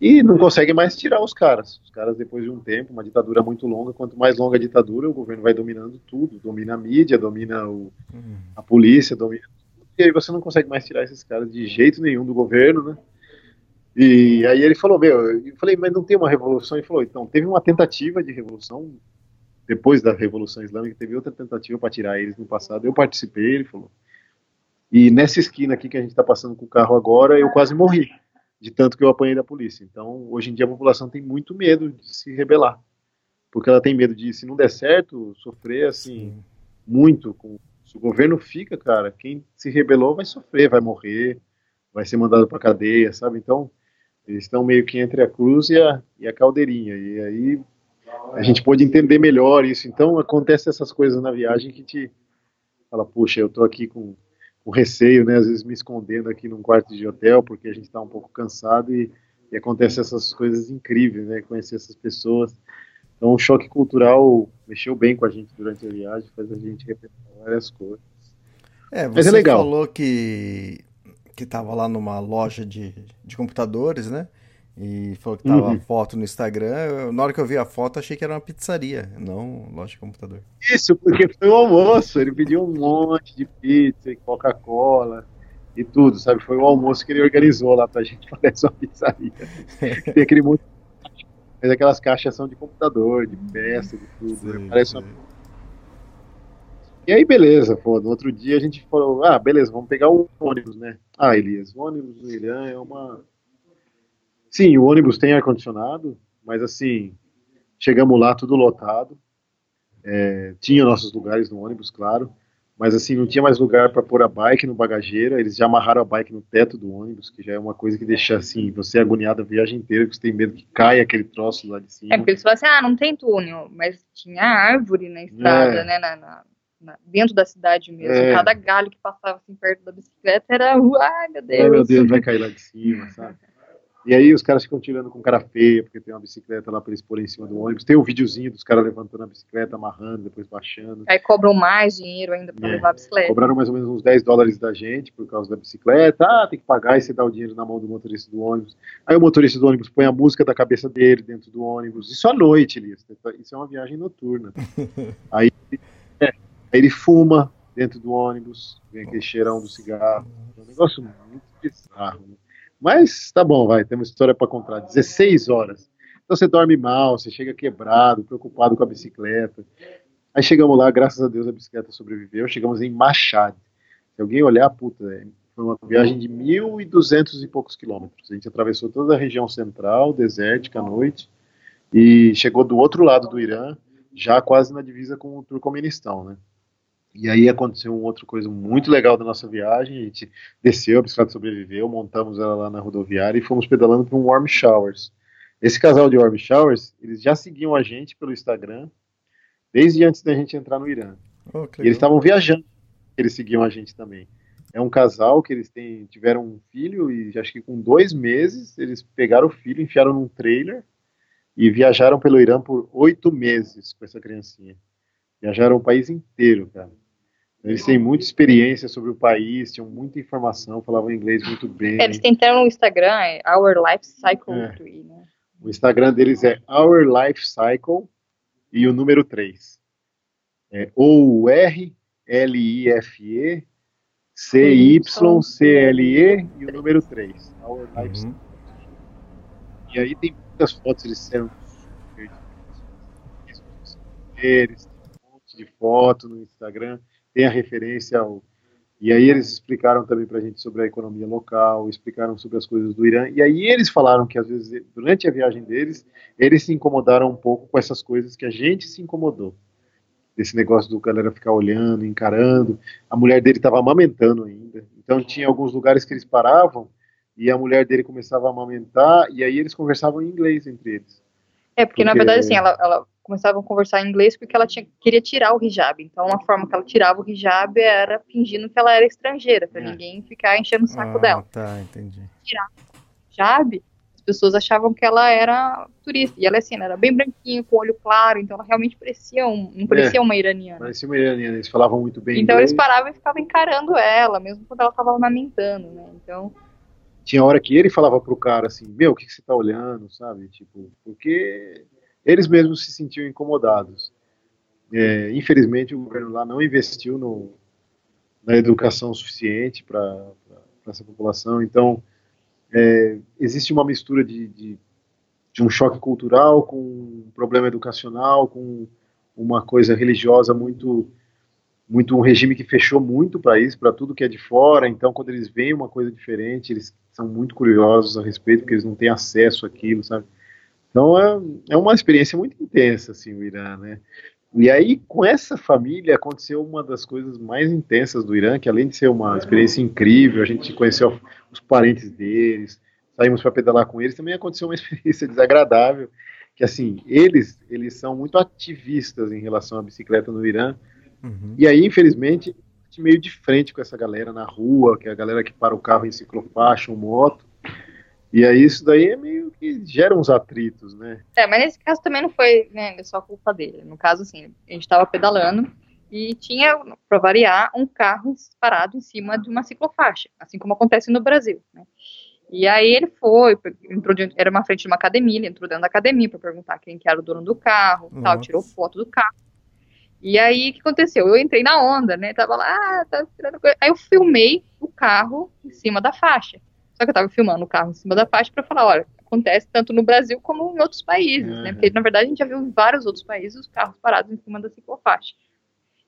E não consegue mais tirar os caras. Os caras, depois de um tempo, uma ditadura muito longa, quanto mais longa a ditadura, o governo vai dominando tudo. Domina a mídia, domina o, uhum. a polícia, domina tudo. E aí você não consegue mais tirar esses caras de jeito nenhum do governo, né? E aí ele falou, meu, eu falei, mas não tem uma revolução? Ele falou, então, teve uma tentativa de revolução, depois da Revolução Islâmica, teve outra tentativa para tirar eles no passado, eu participei, ele falou. E nessa esquina aqui que a gente está passando com o carro agora, eu quase morri. de tanto que eu apanhei da polícia. Então, hoje em dia a população tem muito medo de se rebelar, porque ela tem medo de, se não der certo, sofrer assim Sim. muito. Se o governo fica, cara, quem se rebelou vai sofrer, vai morrer, vai ser mandado para cadeia, sabe? Então, eles estão meio que entre a cruz e a, e a caldeirinha. E aí a gente pode entender melhor isso. Então, acontece essas coisas na viagem que te fala, puxa, eu tô aqui com com receio, né? Às vezes me escondendo aqui num quarto de hotel porque a gente está um pouco cansado e, e acontece essas coisas incríveis, né? Conhecer essas pessoas. Então, o choque cultural mexeu bem com a gente durante a viagem, faz a gente repensar várias coisas. É, você Mas é legal. falou que que estava lá numa loja de, de computadores, né? E falou que tava uhum. foto no Instagram. Eu, na hora que eu vi a foto, achei que era uma pizzaria, não loja de computador. Isso, porque foi o almoço. Ele pediu um monte de pizza e Coca-Cola e tudo, sabe? Foi o almoço que ele organizou lá pra gente, parece uma pizzaria. Tem aquele monte de... Mas aquelas caixas são de computador, de peça, de tudo. Sim, né? Parece uma... E aí, beleza, pô. No outro dia a gente falou, ah, beleza, vamos pegar o ônibus, né? Ah, Elias, o ônibus no Irã é uma Sim, o ônibus tem ar-condicionado, mas assim, chegamos lá tudo lotado. É, tinha nossos lugares no ônibus, claro, mas assim, não tinha mais lugar para pôr a bike no bagageiro. Eles já amarraram a bike no teto do ônibus, que já é uma coisa que deixa assim, você agoniado a viagem inteira, que você tem medo que caia aquele troço lá de cima. É porque eles falaram assim: ah, não tem túnel, mas tinha árvore na estrada, é. né? Na, na, na, dentro da cidade mesmo. É. Cada galho que passava assim perto da bicicleta era, ai meu Deus. Ai, meu Deus, vai cair lá de cima, sabe? E aí os caras ficam tirando com cara feia, porque tem uma bicicleta lá para eles porem em cima do ônibus. Tem um videozinho dos caras levantando a bicicleta, amarrando, depois baixando. Aí cobram mais dinheiro ainda para é. levar a bicicleta. Cobraram mais ou menos uns 10 dólares da gente por causa da bicicleta. Ah, tem que pagar e você dá o dinheiro na mão do motorista do ônibus. Aí o motorista do ônibus põe a música da cabeça dele dentro do ônibus. Isso à noite, Elias. Isso é uma viagem noturna. aí, é, aí ele fuma dentro do ônibus, vem aquele cheirão do cigarro. É um negócio muito bizarro. Né? Mas tá bom, vai, temos história para contar. 16 horas. Então você dorme mal, você chega quebrado, preocupado com a bicicleta. Aí chegamos lá, graças a Deus a bicicleta sobreviveu. Chegamos em Machado. Se alguém olhar, puta, é, foi uma viagem de 1.200 e poucos quilômetros. A gente atravessou toda a região central, desértica à noite, e chegou do outro lado do Irã, já quase na divisa com o Turcomenistão, né? E aí aconteceu uma outra coisa muito legal da nossa viagem. A gente desceu, a bicicleta sobreviveu, montamos ela lá na rodoviária e fomos pedalando para um Warm Showers. Esse casal de Warm Showers, eles já seguiam a gente pelo Instagram desde antes da gente entrar no Irã. Oh, e eles estavam viajando, eles seguiam a gente também. É um casal que eles têm, tiveram um filho e acho que com dois meses eles pegaram o filho, enfiaram num trailer e viajaram pelo Irã por oito meses com essa criancinha. Viajaram o país inteiro, cara. Eles têm muita experiência sobre o país, tinham muita informação, falavam inglês muito bem. É, eles tentaram no Instagram, é Our Life Cycle 3, né? O Instagram deles é Our Life Cycle e o número 3. É O-U-R-L-I-F-E C-Y-C-L-E e o número 3. Our Life uhum. E aí tem muitas fotos, eles são eles de foto no Instagram tem a referência ao. E aí eles explicaram também para a gente sobre a economia local, explicaram sobre as coisas do Irã. E aí eles falaram que às vezes durante a viagem deles eles se incomodaram um pouco com essas coisas que a gente se incomodou. Esse negócio do galera ficar olhando, encarando. A mulher dele estava amamentando ainda. Então tinha alguns lugares que eles paravam e a mulher dele começava a amamentar e aí eles conversavam em inglês entre eles. É, porque, porque na verdade assim, ela, ela começavam a conversar em inglês porque ela tinha, queria tirar o hijab. Então, uma forma que ela tirava o hijab era fingindo que ela era estrangeira, para é. ninguém ficar enchendo o saco ah, dela. Tá, entendi. Tirar o hijab, as pessoas achavam que ela era turista. E ela, assim, ela era bem branquinha, com olho claro, então ela realmente parecia um, não parecia é, uma iraniana. Parecia uma iraniana, eles falavam muito bem Então, inglês. eles paravam e ficavam encarando ela, mesmo quando ela estava amamentando, né? Então tinha hora que ele falava pro cara assim, meu, o que, que você tá olhando, sabe? Tipo, porque eles mesmos se sentiam incomodados. É, infelizmente, o governo lá não investiu no, na educação suficiente para essa população. Então, é, existe uma mistura de, de, de, um choque cultural com um problema educacional, com uma coisa religiosa muito muito um regime que fechou muito o país para tudo que é de fora. Então, quando eles veem uma coisa diferente, eles são muito curiosos a respeito, porque eles não têm acesso àquilo, sabe? Então, é, é uma experiência muito intensa, assim, o Irã, né? E aí, com essa família, aconteceu uma das coisas mais intensas do Irã, que além de ser uma experiência incrível, a gente conheceu os parentes deles, saímos para pedalar com eles, também aconteceu uma experiência desagradável, que assim, eles, eles são muito ativistas em relação à bicicleta no Irã, uhum. e aí, infelizmente, meio de frente com essa galera na rua, que é a galera que para o carro em ciclofaixa, ou moto, e aí isso daí é meio que gera uns atritos, né? É, mas nesse caso também não foi né, só culpa dele. No caso, assim, a gente estava pedalando e tinha, para variar, um carro parado em cima de uma ciclofaixa, assim como acontece no Brasil, né? E aí ele foi, entrou dentro, era uma frente de uma academia, ele entrou dentro da academia para perguntar quem que era o dono do carro, tal, tirou foto do carro. E aí o que aconteceu? Eu entrei na onda, né? Tava lá, ah, tá tirando coisa. Aí eu filmei o carro em cima da faixa. Só que eu tava filmando o carro em cima da faixa para falar, olha, acontece tanto no Brasil como em outros países, uhum. né? Porque na verdade a gente já viu em vários outros países os carros parados em cima da ciclofaixa.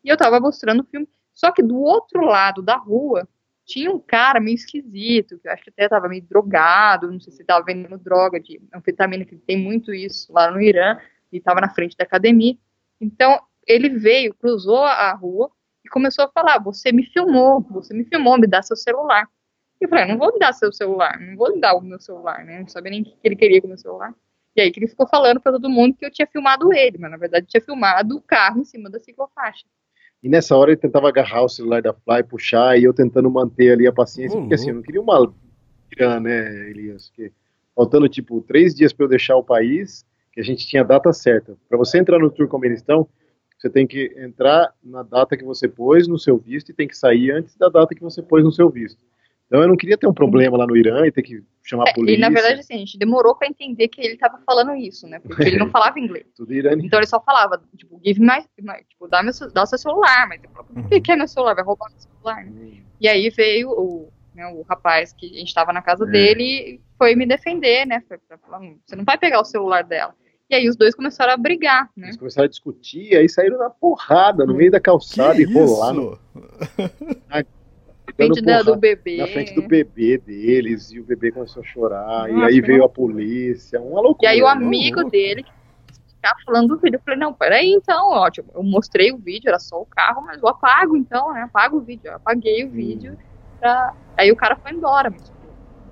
E eu tava mostrando o filme, só que do outro lado da rua tinha um cara meio esquisito, que eu acho que até tava meio drogado, não sei se tava vendendo droga de anfetamina, que tem muito isso lá no Irã, e tava na frente da academia. Então ele veio, cruzou a rua e começou a falar: Você me filmou, você me filmou, me dá seu celular. E eu falei, não vou lhe dar seu celular, não vou lhe dar o meu celular, né? Não sabia nem o que ele queria com o meu celular. E aí que ele ficou falando para todo mundo que eu tinha filmado ele, mas na verdade tinha filmado o carro em cima da ciclofaixa. E nessa hora ele tentava agarrar o celular da Fly, puxar, e eu tentando manter ali a paciência, uhum. porque assim, eu não queria uma grana, né, Elias? Que, faltando tipo três dias para eu deixar o país, que a gente tinha a data certa. Para você entrar no Turcomenistão, você tem que entrar na data que você pôs no seu visto e tem que sair antes da data que você pôs no seu visto. Então eu não queria ter um problema lá no Irã e ter que chamar a polícia. É, e na verdade, assim, a gente demorou para entender que ele estava falando isso, né? Porque ele não falava inglês. Tudo iraniano. Então ele só falava, tipo, give my, my tipo, dá, meu, dá o seu celular. Mas ele falou, por que, que é meu celular? Vai roubar meu celular, né? Uhum. E aí veio o, né, o rapaz que a gente estava na casa é. dele e foi me defender, né? Foi pra falar, hum, você não vai pegar o celular dela. E aí os dois começaram a brigar, né? Eles começaram a discutir, aí saíram na porrada, no meio da calçada que e rolando. Frente da, do bebê. Na frente do bebê deles, e o bebê começou a chorar, e aí veio a polícia, uma loucura. E aí o amigo uhum. dele ficava falando do vídeo, eu falei, não, peraí então, ótimo, eu mostrei o vídeo, era só o carro, mas eu apago então, né, apago o vídeo, eu apaguei o vídeo, hum. pra... aí o cara foi embora, mas tipo,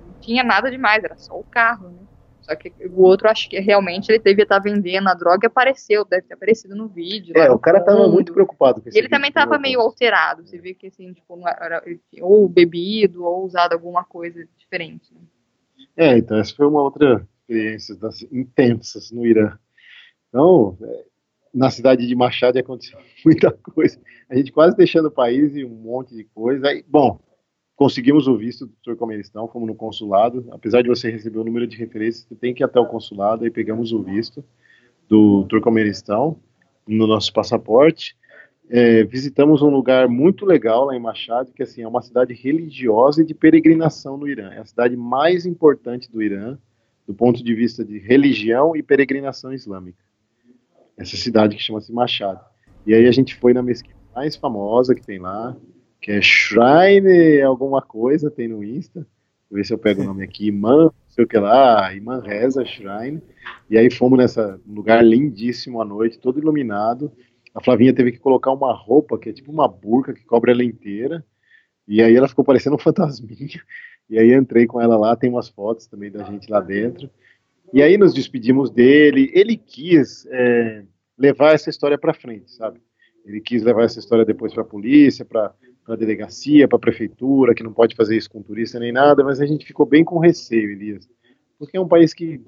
não tinha nada demais, era só o carro, né. Só que o outro, acho que realmente ele devia estar vendendo a droga e apareceu, deve ter aparecido no vídeo. É, o cara estava muito preocupado com isso. Ele também estava meio alterado, você vê que assim, tipo, era, ou bebido ou usado alguma coisa diferente. Né? É, então essa foi uma outra experiência das intensas no Irã. Então, é, na cidade de Machado aconteceu muita coisa. A gente quase deixando o país e um monte de coisa. Aí, bom, conseguimos o visto do Turcomenistão, fomos no consulado. Apesar de você receber o número de referência, você tem que ir até o consulado, aí pegamos o visto do Turcomenistão no nosso passaporte. É, visitamos um lugar muito legal lá em Machado, que assim, é uma cidade religiosa e de peregrinação no Irã. É a cidade mais importante do Irã, do ponto de vista de religião e peregrinação islâmica. Essa cidade que chama-se Machado. E aí a gente foi na mesquita mais famosa que tem lá, que é Shrine alguma coisa, tem no Insta. Vou ver se eu pego o nome aqui, Iman, sei o que lá, Iman Reza Shrine. E aí fomos nessa lugar lindíssimo à noite, todo iluminado. A Flavinha teve que colocar uma roupa que é tipo uma burca que cobre ela inteira. E aí ela ficou parecendo um fantasminha. E aí entrei com ela lá, tem umas fotos também da gente lá dentro. E aí nos despedimos dele. Ele quis é, levar essa história para frente, sabe? Ele quis levar essa história depois para a polícia, para para a delegacia, para a prefeitura, que não pode fazer isso com turista nem nada, mas a gente ficou bem com receio, Elias, porque é um país que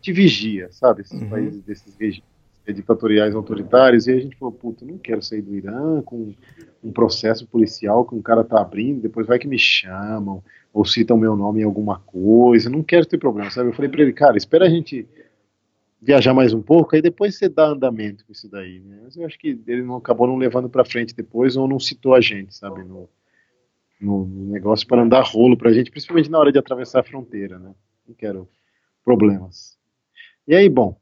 te vigia, sabe? Esses uhum. países desses regimes ditatoriais autoritários, e a gente falou, puta, não quero sair do Irã com um processo policial que um cara tá abrindo, depois vai que me chamam, ou citam meu nome em alguma coisa, não quero ter problema, sabe? Eu falei para ele, cara, espera a gente viajar mais um pouco, aí depois você dá andamento com isso daí. Né? Mas eu acho que ele não acabou não levando para frente depois ou não citou a gente, sabe, no, no, negócio para andar rolo para a gente, principalmente na hora de atravessar a fronteira, né? Não quero problemas. E aí, bom,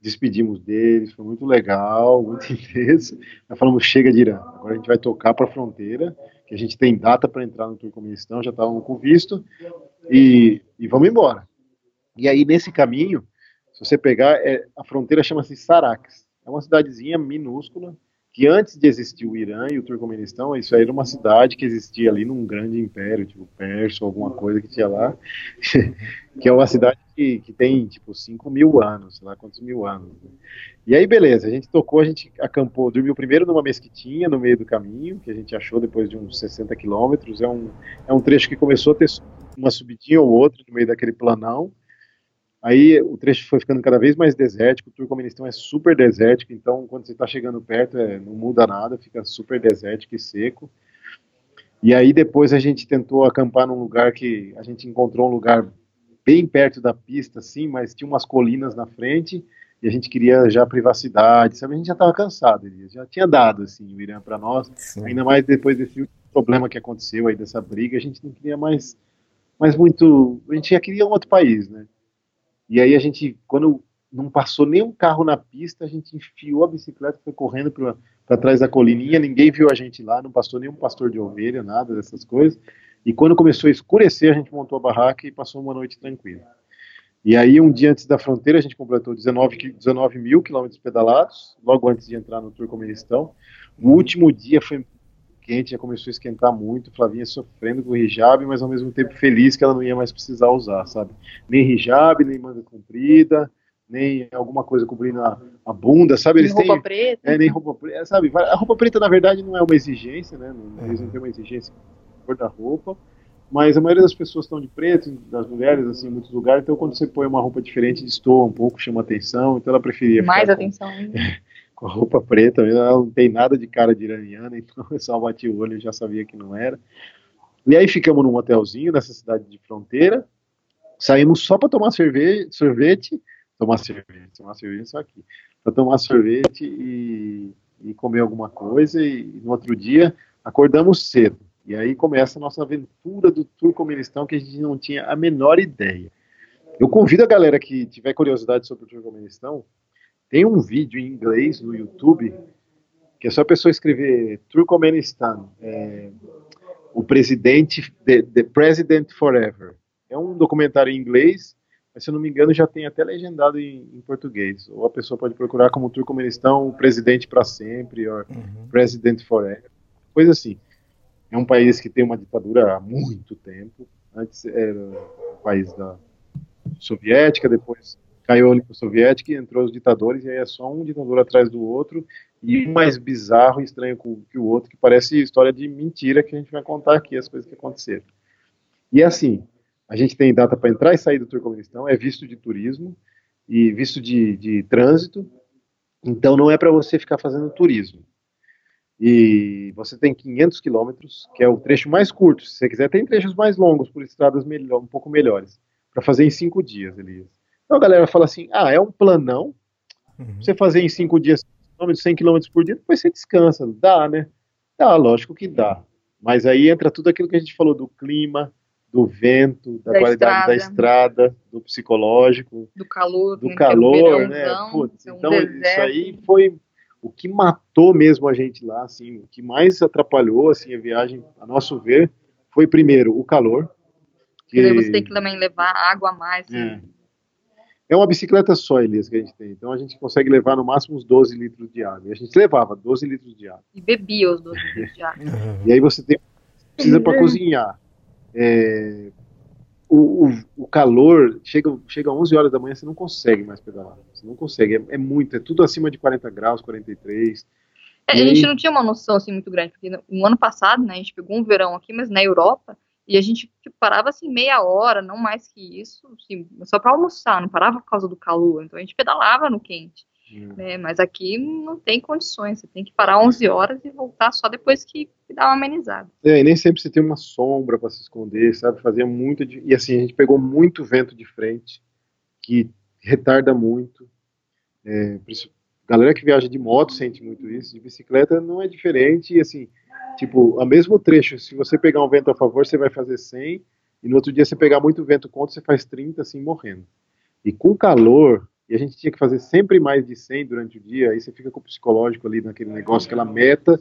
despedimos deles, foi muito legal, muito intenso. Nós falamos, chega de Irã, agora a gente vai tocar para a fronteira, que a gente tem data para entrar no Turcomenistão, já estávamos com visto, e, e vamos embora. E aí, nesse caminho, se você pegar, é, a fronteira chama-se Sarax, é uma cidadezinha minúscula, que antes de existir o Irã e o Turcomenistão, isso aí era uma cidade que existia ali num grande império, tipo Persa, alguma coisa que tinha lá, que é uma cidade que, que tem tipo 5 mil anos, sei lá quantos mil anos. Né? E aí, beleza, a gente tocou, a gente acampou, dormiu primeiro numa mesquitinha no meio do caminho, que a gente achou depois de uns 60 quilômetros. É um, é um trecho que começou a ter uma subidinha ou outra no meio daquele planão, Aí o trecho foi ficando cada vez mais desértico, o Turcomenistão é super desértico, então quando você está chegando perto é, não muda nada, fica super desértico e seco. E aí depois a gente tentou acampar num lugar que a gente encontrou um lugar bem perto da pista, assim, mas tinha umas colinas na frente e a gente queria já privacidade, sabe? A gente já estava cansado, já tinha dado assim o Irã para nós, Sim. ainda mais depois desse problema que aconteceu aí dessa briga, a gente não queria mais, mais muito, a gente já queria um outro país, né? E aí a gente, quando não passou nenhum carro na pista, a gente enfiou a bicicleta, foi correndo para trás da colininha, ninguém viu a gente lá, não passou nenhum pastor de ovelha, nada dessas coisas. E quando começou a escurecer, a gente montou a barraca e passou uma noite tranquila. E aí, um dia antes da fronteira, a gente completou 19, 19 mil quilômetros pedalados, logo antes de entrar no Turcomenistão. O último dia foi quente, já começou a esquentar muito, Flavinha sofrendo com o hijab, mas ao mesmo tempo feliz que ela não ia mais precisar usar, sabe? Nem hijab, nem manga comprida, nem alguma coisa cobrindo a, a bunda, sabe? Eles nem têm, roupa preta. É, nem roupa preta, sabe? A roupa preta, na verdade, não é uma exigência, né? Eles não têm uma exigência cor da roupa, mas a maioria das pessoas estão de preto, das mulheres, assim, em muitos lugares, então quando você põe uma roupa diferente, destoa um pouco, chama atenção, então ela preferia Mais atenção com... ainda. com a roupa preta, ela não tem nada de cara de iraniana, então eu só bati o olho e já sabia que não era. E aí ficamos num hotelzinho nessa cidade de fronteira, saímos só para tomar cerveja, sorvete, tomar cerveja, tomar cerveja só aqui, para tomar sorvete e, e, comer alguma coisa, e, e no outro dia acordamos cedo. E aí começa a nossa aventura do Turcomenistão que a gente não tinha a menor ideia. Eu convido a galera que tiver curiosidade sobre o Turcomenistão tem um vídeo em inglês no YouTube que é só a pessoa escrever Turkmenistan, é, o presidente, the, the President Forever. É um documentário em inglês, mas se eu não me engano já tem até legendado em, em português. Ou a pessoa pode procurar como Turkmenistão, o presidente para sempre, ou uhum. President Forever, coisa assim. É um país que tem uma ditadura há muito tempo. Antes era o país da soviética, depois caiu a União Soviética e entrou os ditadores, e aí é só um ditador atrás do outro, e um mais bizarro e estranho que o outro, que parece história de mentira que a gente vai contar aqui, as coisas que aconteceram. E é assim, a gente tem data para entrar e sair do Turcomenistão, é visto de turismo e visto de, de trânsito, então não é para você ficar fazendo turismo. E você tem 500 quilômetros, que é o trecho mais curto. Se você quiser, tem trechos mais longos por estradas melhor, um pouco melhores, para fazer em cinco dias, Elias. Então a galera fala assim: ah, é um planão. Uhum. Você fazer em cinco dias 100 km por dia, depois você descansa. Dá, né? Dá, lógico que dá. Mas aí entra tudo aquilo que a gente falou do clima, do vento, da, da qualidade estrada. da estrada, do psicológico, do calor, do calor, né? Putz, então deserto. isso aí foi o que matou mesmo a gente lá, assim, o que mais atrapalhou assim a viagem, a nosso ver, foi primeiro o calor. Que... Você tem que também levar água a mais. Né? É. Uma bicicleta só, Elias, que a gente tem. Então a gente consegue levar no máximo uns 12 litros de água. E a gente levava 12 litros de água. E bebia os 12 litros de água. e aí você tem, precisa para cozinhar. É, o, o, o, calor chega, chega 11 horas da manhã, você não consegue mais pedalar. Você não consegue. É, é muito, é tudo acima de 40 graus, 43. É, a gente não tinha uma noção assim muito grande, porque no ano passado, né, a gente pegou um verão aqui, mas na Europa e a gente tipo, parava assim meia hora, não mais que isso, assim, só para almoçar, não parava por causa do calor. Então a gente pedalava no quente. Hum. Né? Mas aqui não tem condições, você tem que parar 11 horas e voltar só depois que dá uma amenizada. É, e nem sempre você tem uma sombra para se esconder, sabe? Fazia muito. De... E assim, a gente pegou muito vento de frente, que retarda muito. É, galera que viaja de moto sente muito isso, de bicicleta não é diferente, e assim, Tipo, o mesmo trecho, se você pegar um vento a favor, você vai fazer 100, e no outro dia você pegar muito vento contra, você faz 30, assim, morrendo. E com calor, e a gente tinha que fazer sempre mais de 100 durante o dia, aí você fica com o psicológico ali naquele negócio, aquela meta,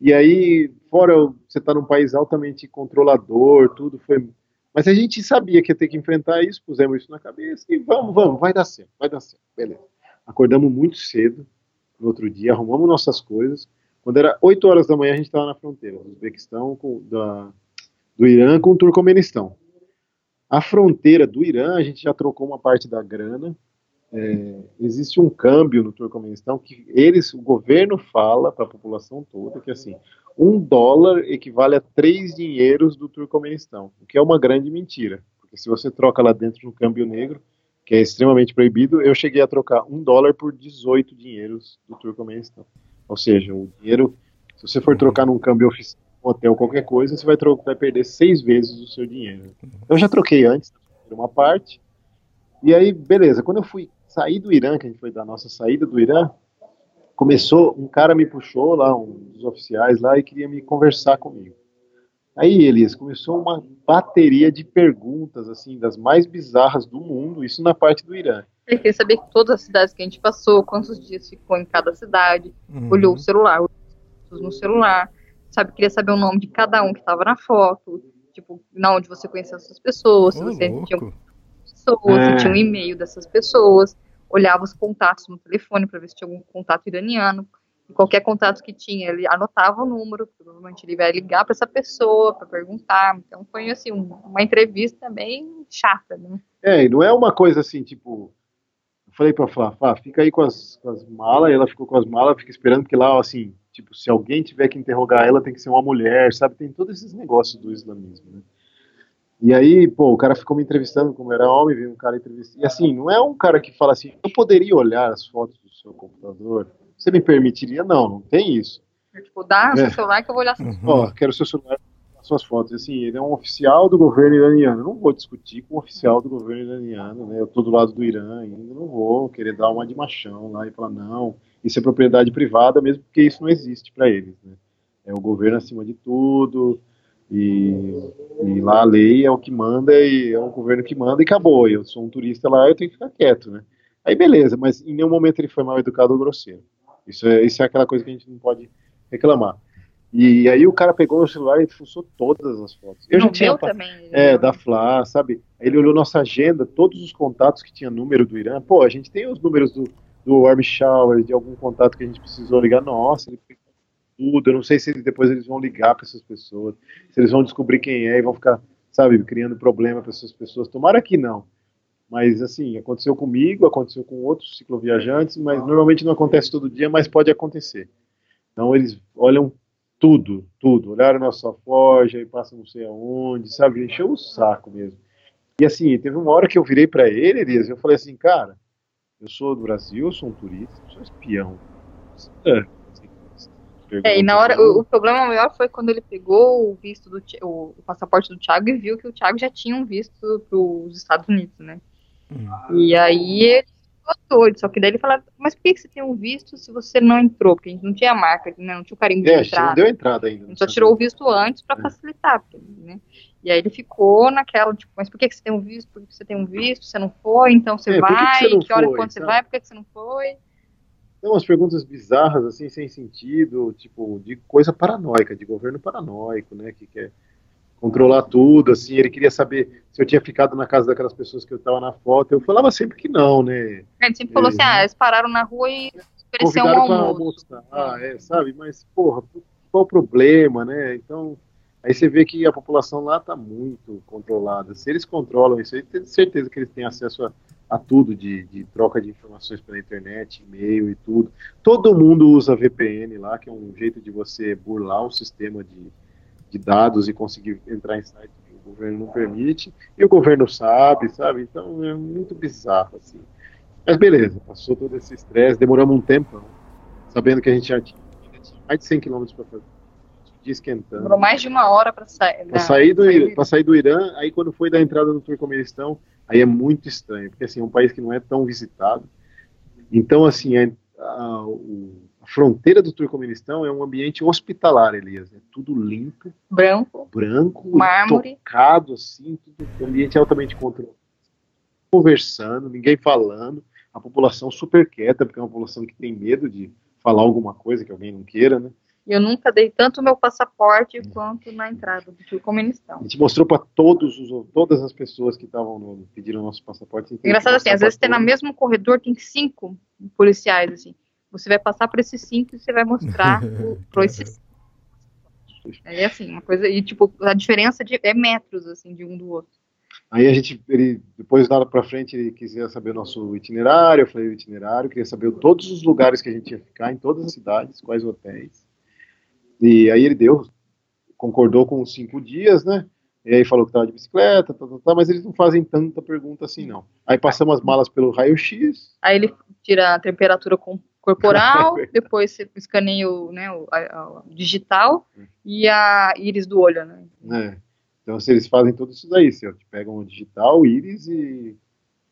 e aí, fora você tá num país altamente controlador, tudo foi... Mas a gente sabia que ia ter que enfrentar isso, pusemos isso na cabeça, e vamos, vamos, vai dar certo, vai dar certo, beleza. Acordamos muito cedo, no outro dia, arrumamos nossas coisas, quando era 8 horas da manhã, a gente estava na fronteira do Uzbequistão, com, da, do Irã com o Turcomenistão. A fronteira do Irã, a gente já trocou uma parte da grana. É, existe um câmbio no Turcomenistão que eles, o governo fala para a população toda que assim, um dólar equivale a três dinheiros do Turcomenistão, o que é uma grande mentira, porque se você troca lá dentro no câmbio negro, que é extremamente proibido, eu cheguei a trocar um dólar por 18 dinheiros do Turcomenistão. Ou seja, o dinheiro, se você for trocar num câmbio oficial, um hotel, qualquer coisa, você vai, vai perder seis vezes o seu dinheiro. Eu já troquei antes, uma parte, e aí, beleza, quando eu fui sair do Irã, que a gente foi da nossa saída do Irã, começou, um cara me puxou lá, um dos oficiais lá, e queria me conversar comigo. Aí, Elias, começou uma bateria de perguntas, assim, das mais bizarras do mundo, isso na parte do Irã. Ele queria saber todas as cidades que a gente passou, quantos dias ficou em cada cidade, uhum. olhou o celular, olhou no celular, sabe? Queria saber o nome de cada um que estava na foto, tipo, na onde você conhecia essas pessoas, se você louco. tinha pessoas, é. se tinha um e-mail dessas pessoas, olhava os contatos no telefone para ver se tinha algum contato iraniano. Qualquer contato que tinha, ele anotava o número, provavelmente ele vai ligar para essa pessoa para perguntar. Então foi assim, uma entrevista bem chata, né? É, e não é uma coisa assim, tipo, falei pra Flá, Flá, fica aí com as, com as malas, e ela ficou com as malas, fica esperando, porque lá, assim, tipo, se alguém tiver que interrogar ela, tem que ser uma mulher, sabe? Tem todos esses negócios do islamismo, né? E aí, pô, o cara ficou me entrevistando como era homem, veio um cara entrevistando. E assim, não é um cara que fala assim, eu poderia olhar as fotos do seu computador? Você me permitiria? Não, não tem isso. Tipo, dá é. seu celular que eu vou olhar. Uhum. Ó, quero seu celular suas fotos. Assim, ele é um oficial do governo iraniano. Eu não vou discutir com um oficial do governo iraniano, né? Eu tô do lado do Irã ainda, não vou querer dar uma de machão lá e falar, não, isso é propriedade privada, mesmo porque isso não existe para eles, né? É o governo acima de tudo, e, e, lá a lei é o que manda, e é o governo que manda, e acabou. Eu sou um turista lá, eu tenho que ficar quieto, né? Aí beleza, mas em nenhum momento ele foi mal educado ou grosseiro. Isso é, isso é aquela coisa que a gente não pode reclamar. E aí o cara pegou o celular e fuçou todas as fotos. Eu já tinha também. É, da Flá, sabe? Ele olhou nossa agenda, todos os contatos que tinha número do Irã. Pô, a gente tem os números do, do Warm Shower, de algum contato que a gente precisou ligar. Nossa, ele pegou tudo. Eu não sei se depois eles vão ligar para essas pessoas, se eles vão descobrir quem é e vão ficar, sabe, criando problema para essas pessoas. Tomara que não. Mas assim, aconteceu comigo, aconteceu com outros cicloviajantes, mas normalmente não acontece todo dia, mas pode acontecer. Então eles olham tudo, tudo. Olharam nossa forja e passam não sei aonde, sabe? Encheu o saco mesmo. E assim, teve uma hora que eu virei para ele, Elias, eu falei assim, cara, eu sou do Brasil, eu sou um turista, eu sou espião. É, é, e na hora, o, o, problema maior foi quando ele pegou o visto do o, o, passaporte do Thiago e viu que o Thiago já tinha um visto para os Estados Unidos, né? E aí ele doido, só que daí ele fala, mas por que, você tem um visto se você não entrou? Porque a gente não tinha marca, né? não tinha o carimbo é, de entrada. não deu entrada ainda. A gente só tirou o visto antes para é. facilitar, né? E aí ele ficou naquela, tipo, mas por que, você tem um visto? Por que você tem um visto? Você não foi, então você é, vai, que, que, que hora foi, quando você vai, por que, você não foi? Tem umas perguntas bizarras, assim, sem sentido, tipo, de coisa paranoica, de governo paranoico, né? Que quer controlar tudo, assim, ele queria saber se eu tinha ficado na casa daquelas pessoas que eu estava na foto, eu falava sempre que não, né? Ele sempre falou assim, ah, eles pararam na rua e ofereceram um almoço. Ah, é, sabe, mas, porra, qual o problema, né? Então, aí você vê que a população lá está muito controlada, se eles controlam isso aí, tenho certeza que eles têm acesso a, a tudo de, de, troca de informações pela internet, e-mail e tudo. Todo mundo usa VPN lá, que é um jeito de você burlar o sistema de de dados e conseguir entrar em sites que o governo não permite, e o governo sabe, sabe? Então é muito bizarro, assim. Mas beleza, passou todo esse estresse, demoramos um tempo, sabendo que a gente já tinha, mais de 100 km para fazer. Esquentando. Demorou mais de uma hora para sair. Para sair, do, sair, sair do Irã, aí quando foi da entrada no Turcomenistão, aí é muito estranho, porque assim, é um país que não é tão visitado. Então, assim, é, a, o, fronteira do Turcomenistão é um ambiente hospitalar, Elias. É tudo limpo. Branco. Branco. Mármore. Tocado, assim. Tudo, ambiente altamente controlado. Conversando, ninguém falando. a população super quieta, porque é uma população que tem medo de falar alguma coisa que alguém não queira, né? Eu nunca dei tanto meu passaporte quanto na entrada do comunistão. A gente mostrou para todos os, todas as pessoas que estavam no, pediram nosso passaporte. Engraçado assim, às vezes tem no mesmo corredor tem cinco policiais assim. Você vai passar por esses cinco e você vai mostrar para esses é assim, uma coisa e tipo a diferença de, é metros assim de um do outro. Aí a gente, ele, depois lá para frente, ele quisia saber o nosso itinerário, eu falei o itinerário, queria saber todos os lugares que a gente ia ficar, em todas as cidades, quais hotéis. E aí ele deu, concordou com os cinco dias, né? E aí falou que estava de bicicleta, tá, tá, tá, mas eles não fazem tanta pergunta assim, não. Aí passamos as malas pelo raio-x. Aí ele tira a temperatura corporal, depois você escaneia o, né, o, a, a digital e a íris do olho, né? É. Então, se eles fazem tudo isso daí, se pegam o digital, o íris e,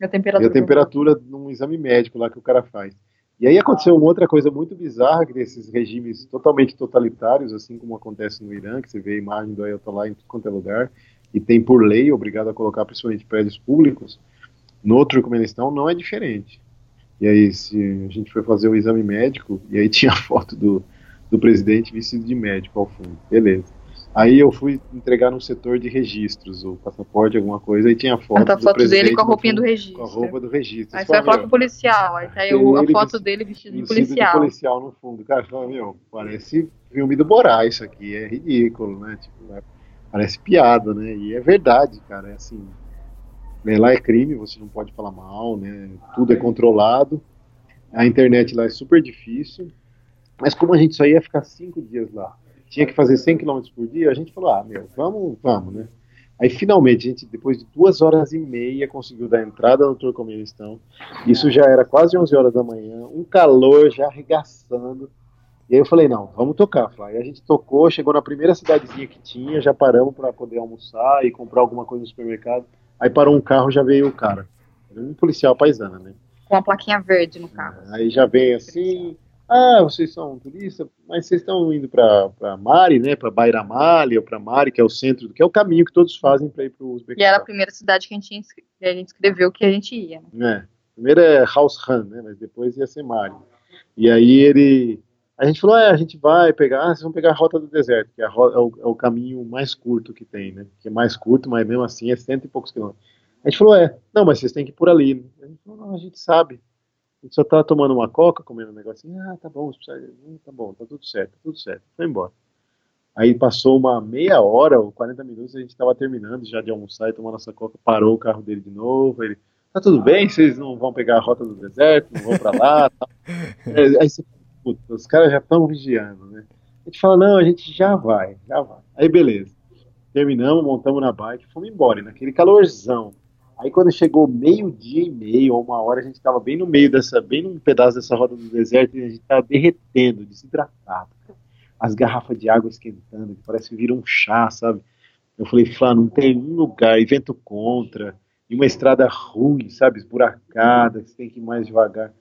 e a temperatura, e a temperatura num exame médico lá que o cara faz. E aí aconteceu uma outra coisa muito bizarra, que desses regimes totalmente totalitários, assim como acontece no Irã, que você vê a imagem do Ayatollah em tudo quanto é lugar, e tem por lei obrigado a colocar principalmente prédios públicos, no Turcomenistão não é diferente. E aí se a gente foi fazer o exame médico, e aí tinha a foto do, do presidente vestido de médico ao fundo, beleza. Aí eu fui entregar no setor de registros, o passaporte, alguma coisa, aí tinha foto, ah, tá, do foto dele com a roupinha do registro. Com a roupa do registro. Aí você vai falar com o policial, aí o, a foto dele vestido de policial. de policial no fundo. Cara, fala, meu, parece filme do Borá isso aqui, é ridículo, né? Tipo, é, parece piada, né? E é verdade, cara, é assim, né, lá é crime, você não pode falar mal, né? Tudo é controlado. A internet lá é super difícil. Mas como a gente só ia ficar cinco dias lá, tinha que fazer 100 km por dia, a gente falou, ah, meu, vamos, vamos, né? Aí finalmente a gente, depois de duas horas e meia, conseguiu dar entrada no Turcomenistão. Isso já era quase 11 horas da manhã, um calor já arregaçando. E aí eu falei, não, vamos tocar. Aí a gente tocou, chegou na primeira cidadezinha que tinha, já paramos para poder almoçar e comprar alguma coisa no supermercado. Aí parou um carro, já veio o cara. Um policial paisana, né? Com a plaquinha verde no carro. Aí já vem assim, ah, vocês são turistas, mas vocês estão indo para Mari, né? Para Bairamali ou para Mari, que é o centro, que é o caminho que todos fazem para ir para o Uzbequistão. E era a primeira cidade que a gente, a gente escreveu que a gente ia. Né? É. Primeiro é Haushan, né? Mas depois ia ser Mari. E aí ele. A gente falou, é, a gente vai pegar, ah, vocês vão pegar a rota do deserto, que é, rota, é, o, é, o, caminho mais curto que tem, né? Que é mais curto, mas mesmo assim é cento e poucos quilômetros. A gente falou, é, não, mas vocês têm que ir por ali. A gente falou, não, a gente sabe. A gente só tá tomando uma coca, comendo um negocinho. Ah, tá bom, hum, tá bom, tá tudo certo, tá tudo certo. Foi embora. Aí passou uma meia hora ou 40 minutos, a gente estava terminando já de almoçar e tomar nossa coca, parou o carro dele de novo. Ele, tá tudo bem? Vocês não vão pegar a rota do deserto, não vão para lá? Tá. Aí você, puta, os caras já estão vigiando, né? A gente fala, não, a gente já vai, já vai. Aí beleza. Terminamos, montamos na bike, fomos embora, naquele calorzão. Aí quando chegou meio-dia e meio, ou uma hora, a gente estava bem no meio dessa, bem num pedaço dessa roda do deserto, e a gente estava derretendo, desidratado. As garrafas de água esquentando, que parece que viram um chá, sabe? Eu falei, Flá, não tem um lugar, e vento contra, e uma estrada ruim, sabe, esburacada, que você tem que ir mais devagar.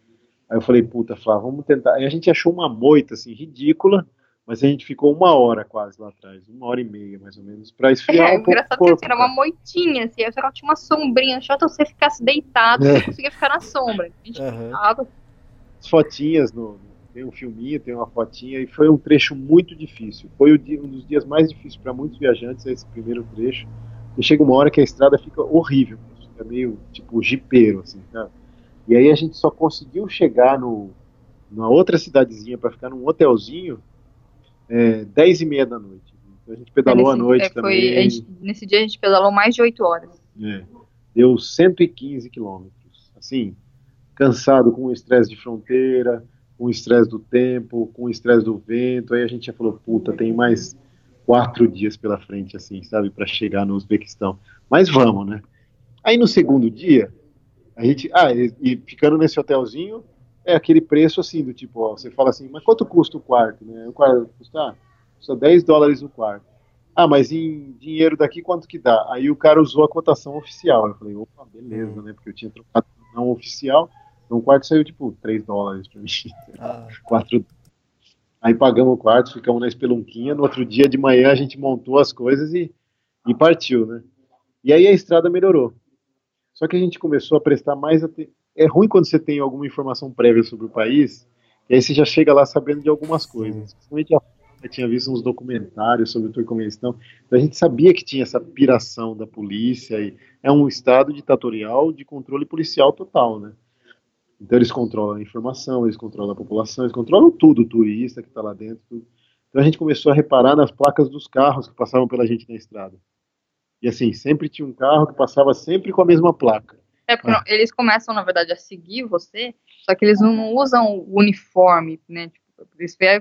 Aí eu falei, puta, Flá, vamos tentar. Aí a gente achou uma moita, assim, ridícula, mas a gente ficou uma hora quase lá atrás, uma hora e meia mais ou menos, para esfriar é, um pouco. Engraçado corpo, que era uma moitinha, assim, só tinha uma sombrinha, só você ficasse deitado, é. você conseguia ficar na sombra. A gente uhum. ficava. As fotinhas no, tem um filminho, tem uma fotinha, e foi um trecho muito difícil. Foi um dos dias mais difíceis para muitos viajantes, esse primeiro trecho. E chega uma hora que a estrada fica horrível, fica meio tipo jipeiro, assim, sabe? E aí a gente só conseguiu chegar no, numa outra cidadezinha para ficar num hotelzinho é, 10 e meia da noite. Então a gente pedalou à noite é, foi, também. Gente, nesse dia a gente pedalou mais de 8 horas. É, deu 115 quilômetros. Assim, cansado com o estresse de fronteira, com o estresse do tempo, com o estresse do vento. Aí a gente já falou, puta, tem mais quatro dias pela frente, assim, sabe, para chegar no Uzbequistão. Mas vamos, né? Aí no segundo dia, a gente. Ah, e, e ficando nesse hotelzinho, é aquele preço assim, do tipo, ó, você fala assim, mas quanto custa o quarto? Né? O quarto custa, custa 10 dólares o quarto. Ah, mas em dinheiro daqui quanto que dá? Aí o cara usou a cotação oficial. Eu falei, opa, beleza, né? Porque eu tinha trocado não oficial. Então o quarto saiu tipo 3 dólares pra mim. Ah. 4 Aí pagamos o quarto, ficamos na espelunquinha. No outro dia de manhã a gente montou as coisas e, e partiu, né? E aí a estrada melhorou. Só que a gente começou a prestar mais atenção é ruim quando você tem alguma informação prévia sobre o país, e aí você já chega lá sabendo de algumas coisas. Principalmente a eu tinha visto uns documentários sobre o Turcomenistão, então a gente sabia que tinha essa piração da polícia, e é um estado ditatorial de controle policial total, né? Então eles controlam a informação, eles controlam a população, eles controlam tudo, o turista que está lá dentro. Tudo. Então a gente começou a reparar nas placas dos carros que passavam pela gente na estrada. E assim, sempre tinha um carro que passava sempre com a mesma placa. É, porque ah. eles começam, na verdade, a seguir você, só que eles não usam o uniforme, né? Tipo,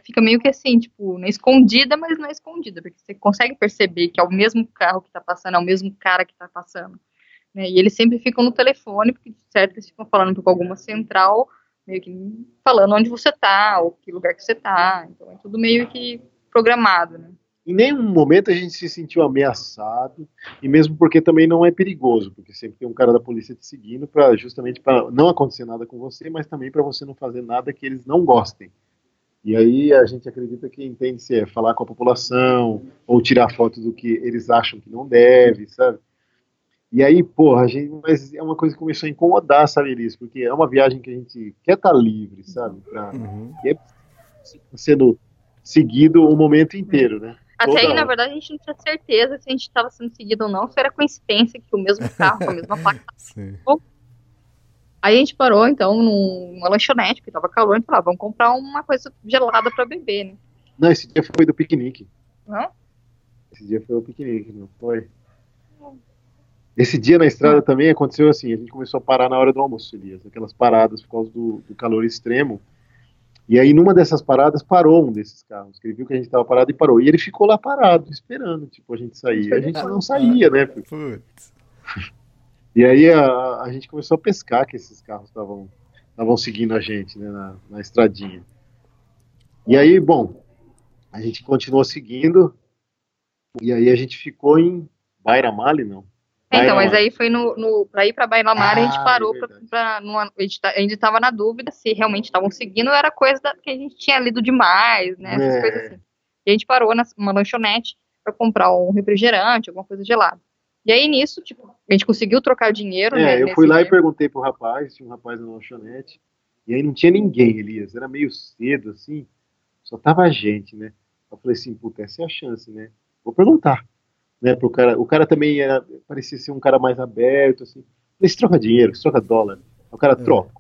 fica meio que assim, tipo, na escondida, mas não é escondida, porque você consegue perceber que é o mesmo carro que tá passando, é o mesmo cara que tá passando. Né? E eles sempre ficam no telefone, porque certo eles ficam falando com alguma central, meio que falando onde você tá, ou que lugar que você tá. Então é tudo meio que programado, né? Em nenhum momento a gente se sentiu ameaçado, e mesmo porque também não é perigoso, porque sempre tem um cara da polícia te seguindo para justamente para não acontecer nada com você, mas também para você não fazer nada que eles não gostem. E aí a gente acredita que entende se é falar com a população ou tirar foto do que eles acham que não deve, sabe? E aí, porra, a gente, mas é uma coisa que começou a incomodar, sabe, Elis? Porque é uma viagem que a gente quer estar tá livre, sabe? Pra, uhum. é sendo seguido o momento inteiro, né? Até aí, na verdade, a gente não tinha certeza se a gente estava sendo seguido ou não, se era coincidência que o mesmo carro, com a mesma placa, Aí a gente parou, então, numa lanchonete, porque tava calor, a gente falou, ah, vamos comprar uma coisa gelada para beber, né? Não, esse dia foi do piquenique. Não? Esse dia foi o piquenique, não foi? Esse dia na estrada também aconteceu assim, a gente começou a parar na hora do almoço, Elias, aquelas paradas por causa do, do calor extremo. E aí, numa dessas paradas, parou um desses carros, ele viu que a gente estava parado e parou. E ele ficou lá parado, esperando, tipo, a gente sair. A gente não saía, né? Putz. E aí a, a gente começou a pescar que esses carros estavam estavam seguindo a gente né, na, na estradinha. E aí, bom, a gente continuou seguindo, e aí a gente ficou em Bairamali, não? Então, mas aí foi no, no para ir para Bairamali ah, a gente ah, parou é para a gente tá, a gente estava na dúvida se realmente estavam seguindo ou era coisa da, que a gente tinha lido demais, né, essas é. coisas assim. E a gente parou numa lanchonete para comprar um refrigerante, alguma coisa gelada. E aí, nisso, tipo, a gente conseguiu trocar dinheiro, é, né? eu fui lá e perguntei pro rapaz, tinha um rapaz na lanchonete, e aí não tinha ninguém, Elias, era meio cedo, assim, só tava a gente, né? Eu falei assim, puta, essa é a chance, né? Vou perguntar, né, pro cara, o cara também era, parecia ser um cara mais aberto, assim, falei, você troca dinheiro, você troca dólar? O cara, é. troca.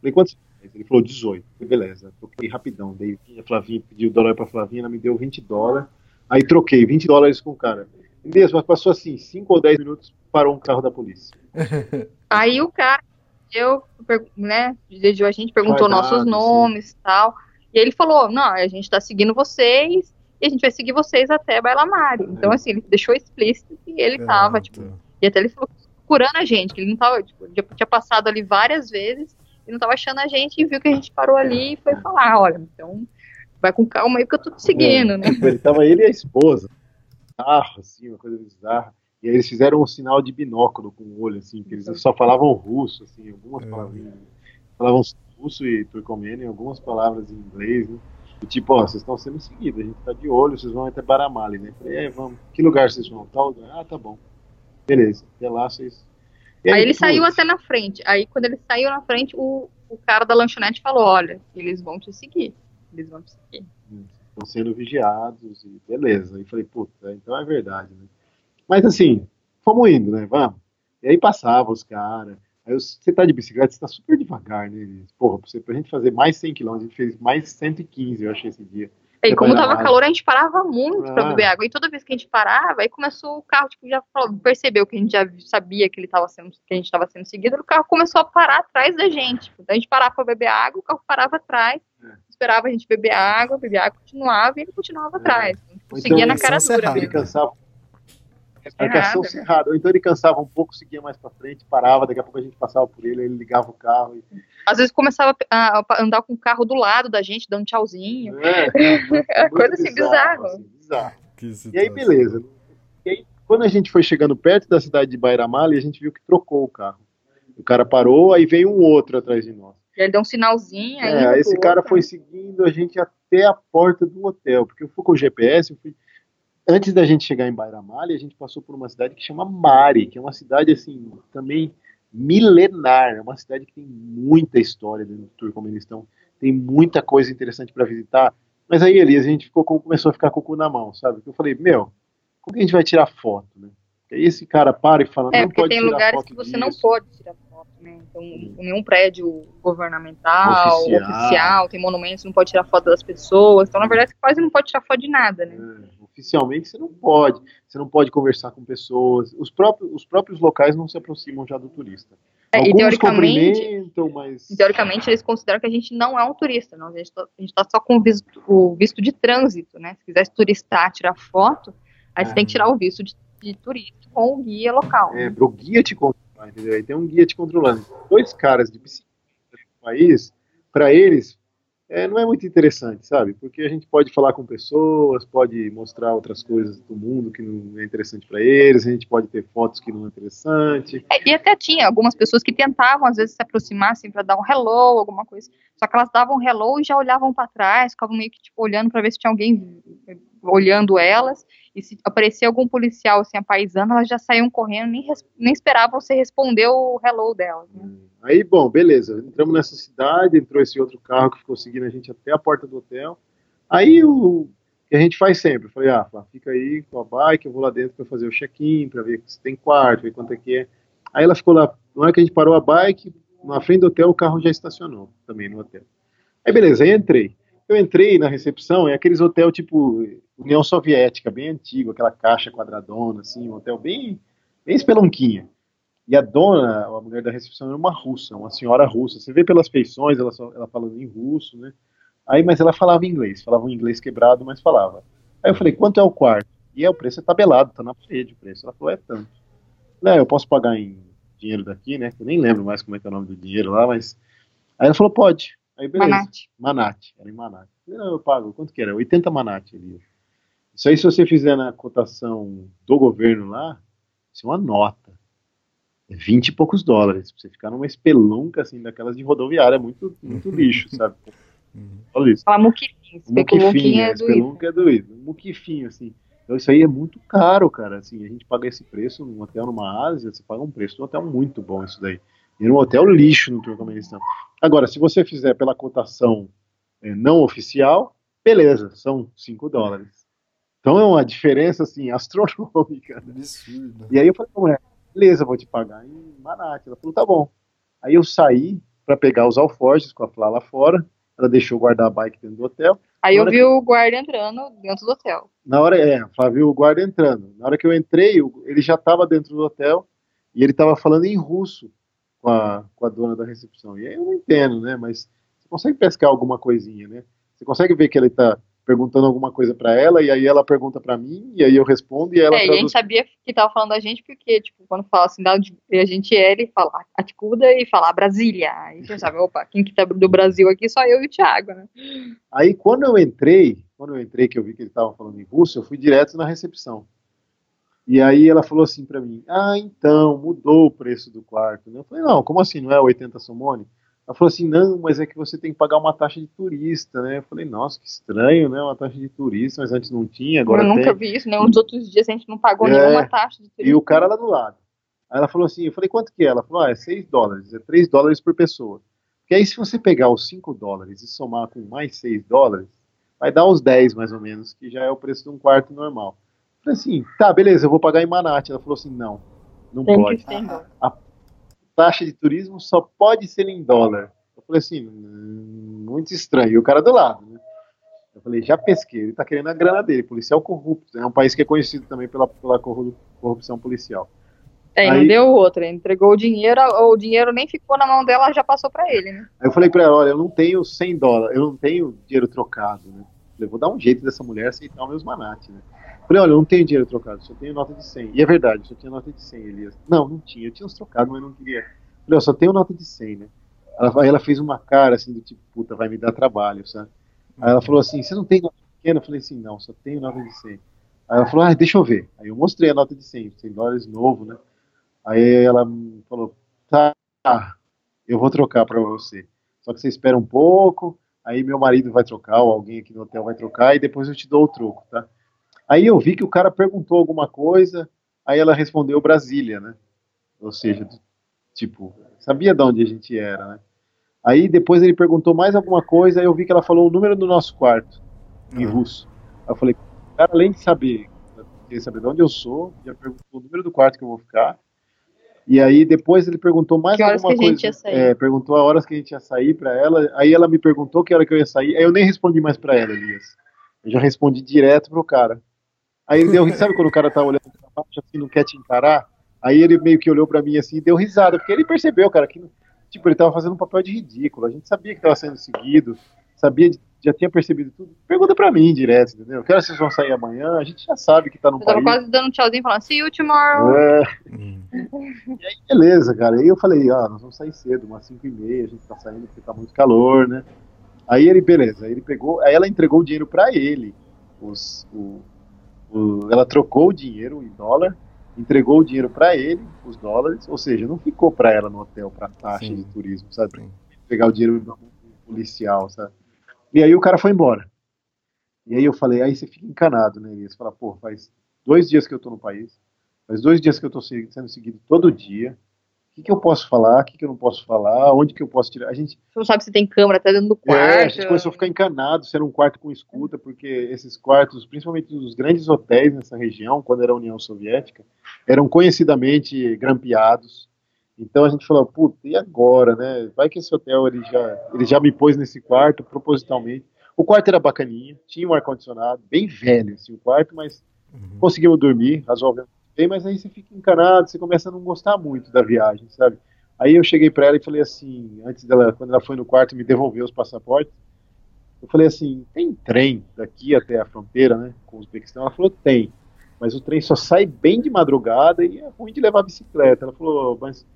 Falei, quantos? Ele falou 18. Falei, beleza, troquei rapidão, dei, a Flavinha pediu dólar pra Flavinha, ela me deu 20 dólares, aí troquei 20 dólares com o cara. Mesmo, mas passou assim, 5 ou 10 minutos, parou um carro da polícia. Aí o cara, eu, né, a gente, perguntou nossos nomes e tal. E ele falou: não, a gente tá seguindo vocês e a gente vai seguir vocês até Bailamari. Então, é. assim, ele deixou explícito que ele é, tava, tipo. E até ele falou procurando a gente, que ele não tava, tipo, já tinha passado ali várias vezes e não tava achando a gente e viu que a gente parou ali e foi falar: olha, então vai com calma aí que eu tô te seguindo, é, né? Tipo, ele tava ele e a esposa bizarro, assim, uma coisa bizarra. E aí eles fizeram um sinal de binóculo com o olho, assim, que eles só falavam russo, assim, algumas é. palavrinhas. Falavam russo e turcomeno, algumas palavras em inglês, né? E tipo, ó, vocês estão sendo seguidos, a gente tá de olho, vocês vão até Baramali, né? Falei, é, vamos, que lugar vocês vão? Tal lugar? Ah, tá bom. Beleza, até lá vocês. Aí, aí, ele saiu até na frente. Aí quando ele saiu na frente, o, o cara da lanchonete falou, olha, eles vão te seguir. Eles vão te seguir. Hum estão sendo vigiados e beleza. E falei, puta, então é verdade, né? Mas assim, fomos indo, né? Vamos. E aí passava os caras. Aí você tá de bicicleta, você tá super devagar, né? Porra, pra, você, pra gente fazer mais 100 km, a gente fez mais 115, eu achei esse dia. E como tava mais. calor, a gente parava muito ah. pra beber água. E toda vez que a gente parava, aí começou o carro, tipo, já percebeu que a gente já sabia que ele tava sendo, que a gente tava sendo seguido, o carro começou a parar atrás da gente. Tipo, a gente parava pra beber água, o carro parava atrás. É esperava a gente beber água, beber água, continuava e ele continuava é. atrás. Então, seguia na cara dura. Ele cansava. Marcação cerrada. Ou então ele cansava um pouco, seguia mais pra frente, parava, daqui a pouco a gente passava por ele, ele ligava o carro. E... Às vezes começava a andar com o carro do lado da gente, dando tchauzinho. É, é coisa assim, bizarro. Assim, bizarro. E aí, beleza. E aí, quando a gente foi chegando perto da cidade de Bairamali, a gente viu que trocou o carro. O cara parou, aí veio um outro atrás de nós. Ele deu um sinalzinho aí. É, esse cara outro. foi seguindo a gente até a porta do hotel, porque eu fui com o GPS, fui... antes da gente chegar em Bairamali, a gente passou por uma cidade que chama Mari, que é uma cidade assim, também milenar, é uma cidade que tem muita história dentro do Turcomenistão, tem muita coisa interessante para visitar. Mas aí, Elias, a gente ficou, começou a ficar com o cu na mão, sabe? Eu falei, meu, como que a gente vai tirar foto, né? Aí esse cara para e fala, É, não porque pode tem lugares que você disso. não pode tirar foto, né? Então, nenhum prédio governamental, Oficial. oficial. tem monumentos, não pode tirar foto das pessoas. Então, na verdade, você quase não pode tirar foto de nada, né? É, oficialmente você não pode. Você não pode conversar com pessoas. Os próprios, os próprios locais não se aproximam já do turista. É, e Alguns teoricamente- cumprimentam, mas. E, teoricamente, eles consideram que a gente não é um turista, não. A gente tá, gente tá só com o visto, o visto de trânsito, né? Se quisesse turistar, tirar foto, aí você tem que tirar o visto de, de turista com o guia local. É, pro guia te controlar, entendeu? Aí tem um guia te controlando. Dois caras de bicicleta no país, para eles, é, não é muito interessante, sabe? Porque a gente pode falar com pessoas, pode mostrar outras coisas do mundo que não é interessante para eles, a gente pode ter fotos que não é interessante. É, e até tinha algumas pessoas que tentavam, às vezes, se aproximar, assim, pra dar um hello, alguma coisa. Só que elas davam hello e já olhavam pra trás, ficavam meio que, tipo, olhando pra ver se tinha alguém olhando elas. E se aparecia algum policial, assim, apaisando, elas já saíam correndo, nem, nem esperavam você responder o hello delas. Né? Aí, bom, beleza. Entramos nessa cidade, entrou esse outro carro que ficou seguindo a gente até a porta do hotel. Aí o que a gente faz sempre, eu falei, ah, fica aí com a bike, eu vou lá dentro para fazer o check-in, para ver se tem quarto, ver quanto é que é. Aí ela ficou lá, na hora que a gente parou a bike, na frente do hotel, o carro já estacionou também no hotel. Aí beleza, aí entrei. Eu entrei na recepção, é aqueles hotel tipo União Soviética, bem antigo, aquela caixa quadradona, assim, um hotel bem, bem espelunquinha. E a dona, a mulher da recepção, era uma russa, uma senhora russa. Você vê pelas feições, ela, só, ela falando em russo, né? Aí, mas ela falava inglês, falava um inglês quebrado, mas falava. Aí eu falei, quanto é o quarto? E é, o preço é tabelado, tá na parede o preço. Ela falou, é tanto. Não, eu posso pagar em dinheiro daqui, né? Eu nem lembro mais como é que é o nome do dinheiro lá, mas. Aí ela falou, pode. Aí beleza. Manate. Manate, era em Manate. Não, eu pago, quanto que era? 80 Manate ali. Isso aí, se você fizer na cotação do governo lá, isso é uma nota. É 20 e poucos dólares. Pra você ficar numa espelunca, assim, daquelas de rodoviária, muito, muito lixo, sabe? Olha isso. Fala muquifinho, especulou muquifinho, é, é espelunca é doído. Um muquifinho, assim. Então isso aí é muito caro, cara. Assim, a gente paga esse preço num hotel numa Ásia, você paga um preço de um hotel muito bom isso daí. E num hotel lixo no Turcomenistão. Agora, se você fizer pela cotação eh, não oficial, beleza, são 5 dólares. Então é uma diferença, assim, astronômica. né? E aí eu falei pra mulher, beleza, vou te pagar em Manate. Ela falou, tá bom. Aí eu saí pra pegar os alforjes com a Flá lá fora. Ela deixou guardar a bike dentro do hotel. Aí eu vi o guarda entrando dentro do hotel. Na hora, é, a Flá viu o guarda entrando. Na hora que eu entrei, ele já estava dentro do hotel e ele estava falando em russo com a, com a dona da recepção. E aí eu não entendo, né? Mas você consegue pescar alguma coisinha, né? Você consegue ver que ele está perguntando alguma coisa para ela e aí ela pergunta para mim e aí eu respondo e ela É, e a gente sabia que tava falando da gente, porque, tipo, quando fala assim, da onde a gente é, ele fala Aticuda e fala Brasília. Aí a gente sabe, opa, quem que tá do Brasil aqui? Só eu e o Thiago, né? Aí quando eu entrei, quando eu entrei que eu vi que ele estava falando em russo, eu fui direto na recepção. E aí ela falou assim para mim: "Ah, então, mudou o preço do quarto". né? Eu falei: "Não, como assim? Não é 80 somone?" Ela falou assim: "Não, mas é que você tem que pagar uma taxa de turista, né?" Eu falei: "Nossa, que estranho, né? Uma taxa de turista, mas antes não tinha, agora eu nunca tem". vi isso, nenhum dos outros dias a gente não pagou É. nenhuma taxa de turismo. E o cara lá do lado. Aí ela falou assim, eu falei, quanto que é? Ela falou, ah, é 6 dólares, é 3 dólares por pessoa. Porque aí se você pegar os 5 dólares e somar com mais 6 dólares, vai dar uns 10 mais ou menos, que já é o preço de um quarto normal. Eu falei assim, tá, beleza, eu vou pagar em Manate. Ela falou assim, não, não Tem pode. dólar. Taxa de turismo só pode ser em dólar. Eu falei assim, hum, muito estranho. E o cara do lado, né? Eu falei, já pesquei, ele tá querendo a grana dele, policial corrupto. É um país que é conhecido também pela, pela corru- corrupção policial. É, Aí- não deu outra, entregou o dinheiro, o dinheiro nem ficou na mão dela, já passou pra ele, né? Aí eu falei pra ela, olha, eu não tenho 100 dólares, eu não tenho dinheiro trocado, né? Falei, vou dar um jeito dessa mulher aceitar os meus manates, né? Falei, olha, eu não tenho dinheiro trocado, só tenho nota de 100. E é verdade, só tinha nota de 100, Elias. Não, não tinha, eu tinha uns trocados, mas não queria. Falei, eu só tenho nota de 100, né? Ela, aí ela fez uma cara assim, do tipo, puta, vai me dar trabalho, sabe? Aí ela falou assim, você não tem nota pequena? Eu falei assim, não, só tenho nota de 100. Aí ela falou, ah, deixa eu ver. Aí eu mostrei a nota de 100, 100 dólares novo, né? Aí ela falou, tá, eu vou trocar pra você. Só que você espera um pouco, aí meu marido vai trocar, ou alguém aqui no hotel vai trocar, e depois eu te dou o troco, tá? Aí eu vi que o cara perguntou alguma coisa, aí ela respondeu Brasília, né? Ou seja, Tipo, sabia de onde a gente era, né? Aí depois ele perguntou mais alguma coisa, aí eu vi que ela falou o número do nosso quarto, em Ah. russo. Aí eu falei, cara, além de saber, queria saber de onde eu sou, já perguntou o número do quarto que eu vou ficar. E aí depois ele perguntou mais Que horas alguma que a coisa. gente ia sair. É, perguntou a horas que a gente ia sair pra ela. Aí ela me perguntou que hora que eu ia sair. Aí eu nem respondi mais pra ela, Elias. Eu já respondi direto pro cara. Aí ele deu, sabe quando o cara tá olhando pra baixo assim, não quer te encarar? Aí ele meio que olhou pra mim assim e deu risada, porque ele percebeu, cara, que tipo, ele tava fazendo um papel de ridículo. A gente sabia que tava sendo seguido, sabia, de- já tinha percebido tudo. Pergunta pra mim direto, entendeu? Que horas vocês vão sair amanhã? A gente já sabe que tá no Eu tava país. quase dando um tchauzinho falando, see you tomorrow. É, Hum. e aí, beleza, cara. Aí eu falei, ó, nós vamos sair cedo, umas 5 e meia, a gente tá saindo porque tá muito calor, né? Aí ele, beleza, aí ele pegou, aí ela entregou o dinheiro pra ele. Os, o, o- ela trocou o dinheiro em dólar, entregou o dinheiro pra ele, os dólares, ou seja, não ficou pra ela no hotel pra taxa Sim. de turismo, sabe? Pegar o dinheiro do policial, sabe? E aí o cara foi embora. E aí eu falei, aí você fica encanado, né, Elias? Fala, pô, faz dois dias que eu tô no país, faz dois dias que eu tô se- sendo seguido todo dia. O que, que eu posso falar? O que, que eu não posso falar? Onde que eu posso tirar? A gente, Você não sabe se tem câmera até dentro do é, a quarto. gente começou a ficar encanado se era um quarto com escuta, porque esses quartos, principalmente os grandes hotéis nessa região, quando era a União Soviética, eram conhecidamente grampeados. Então a gente falou, puta, e agora, né? Vai que esse hotel ele já, ele já me pôs nesse quarto propositalmente. O quarto era bacaninha, tinha um ar-condicionado, bem velho assim, o quarto, mas conseguimos dormir razoavelmente bem, mas aí você fica encanado, você começa a não gostar muito da viagem, sabe? Aí eu cheguei pra ela e falei assim, antes dela, quando ela foi no quarto me devolver os passaportes, eu falei assim, tem trem daqui até a fronteira, né, com o Uzbequistão? Ela falou, tem, mas o trem só sai bem de madrugada e é ruim de levar bicicleta. Ela falou, mas...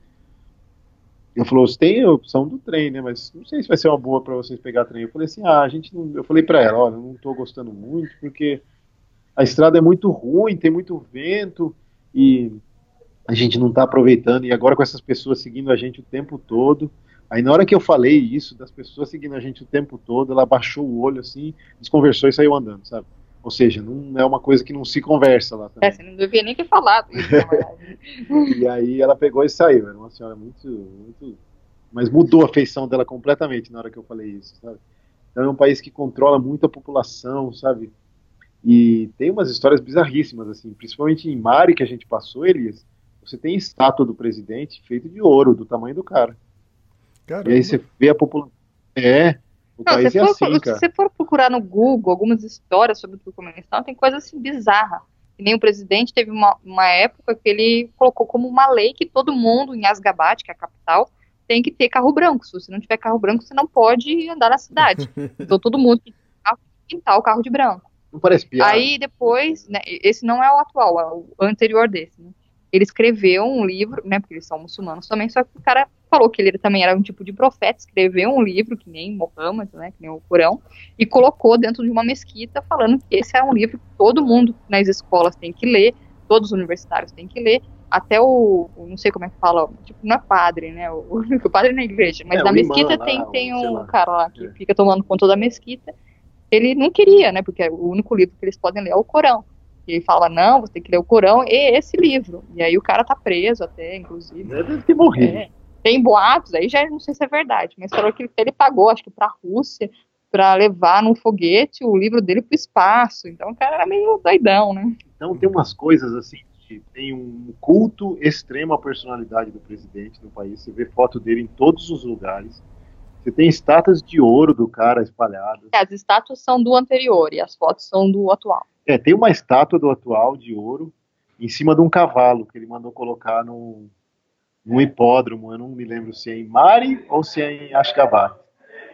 Ela falou, tem a opção do trem, né, mas não sei se vai ser uma boa pra vocês pegar trem. Eu falei assim, ah, a gente não... Eu falei pra ela, olha, eu não tô gostando muito, porque a estrada é muito ruim, tem muito vento e a gente não está aproveitando. E agora com essas pessoas seguindo a gente o tempo todo. Aí na hora que eu falei isso, das pessoas seguindo a gente o tempo todo, ela baixou o olho assim, desconversou e saiu andando, sabe? Ou seja, não é uma coisa que não se conversa lá também. É, você não devia nem ter falado isso, na verdade. E aí ela pegou e saiu. Era uma senhora muito, muito. Mas mudou a feição dela completamente na hora que eu falei isso, sabe? Então é um país que controla muito a população, sabe? E tem umas histórias bizarríssimas, assim, principalmente em Mari que a gente passou, Elias. Você tem estátua do presidente feita de ouro, do tamanho do cara. Caramba. E aí você vê a população. É, o Não, país se, é for, assim, se cara. você for procurar no Google algumas histórias sobre o Turcomenistão, tem coisa assim bizarra. Que nem o presidente teve uma, uma época que ele colocou como uma lei que todo mundo em Asgabat, que é a capital, tem que ter carro branco. Se você não tiver carro branco, você não pode andar na cidade. Então todo mundo tem que pintar o carro de branco. Não parece piada. Aí depois, né, esse não é o atual, é o anterior desse. né? Ele escreveu um livro, né, porque eles são muçulmanos também, só que o cara falou que ele também era um tipo de profeta, escreveu um livro, que nem Mohammed, né, que nem o Corão, e colocou dentro de uma mesquita falando que esse é um livro que todo mundo nas escolas tem que ler, todos os universitários têm que ler, até o, não sei como é que fala, tipo, não é padre, né, o, o padre é na igreja, mas É, na o imã mesquita lá, tem, tem um lá. cara lá que É. fica tomando conta da mesquita, ele não queria, né, porque o único livro que eles podem ler é o Corão. E ele fala, não, você tem que ler o Corão e esse livro. E aí o cara tá preso até, inclusive. Deve ter morrido. É. Tem boatos, aí já não sei se é verdade, mas falou que ele pagou, acho que pra Rússia, pra levar num foguete o livro dele pro espaço. Então o cara era meio doidão, né? Então tem umas coisas assim que tem um culto extremo à personalidade do presidente no país. Você vê foto dele em todos os lugares. Você tem estátuas de ouro do cara espalhadas. As estátuas são do anterior e as fotos são do atual. É, tem uma estátua do atual de ouro em cima de um cavalo que ele mandou colocar num, num hipódromo. Eu não me lembro se é em Mari ou se é em Ashgabat.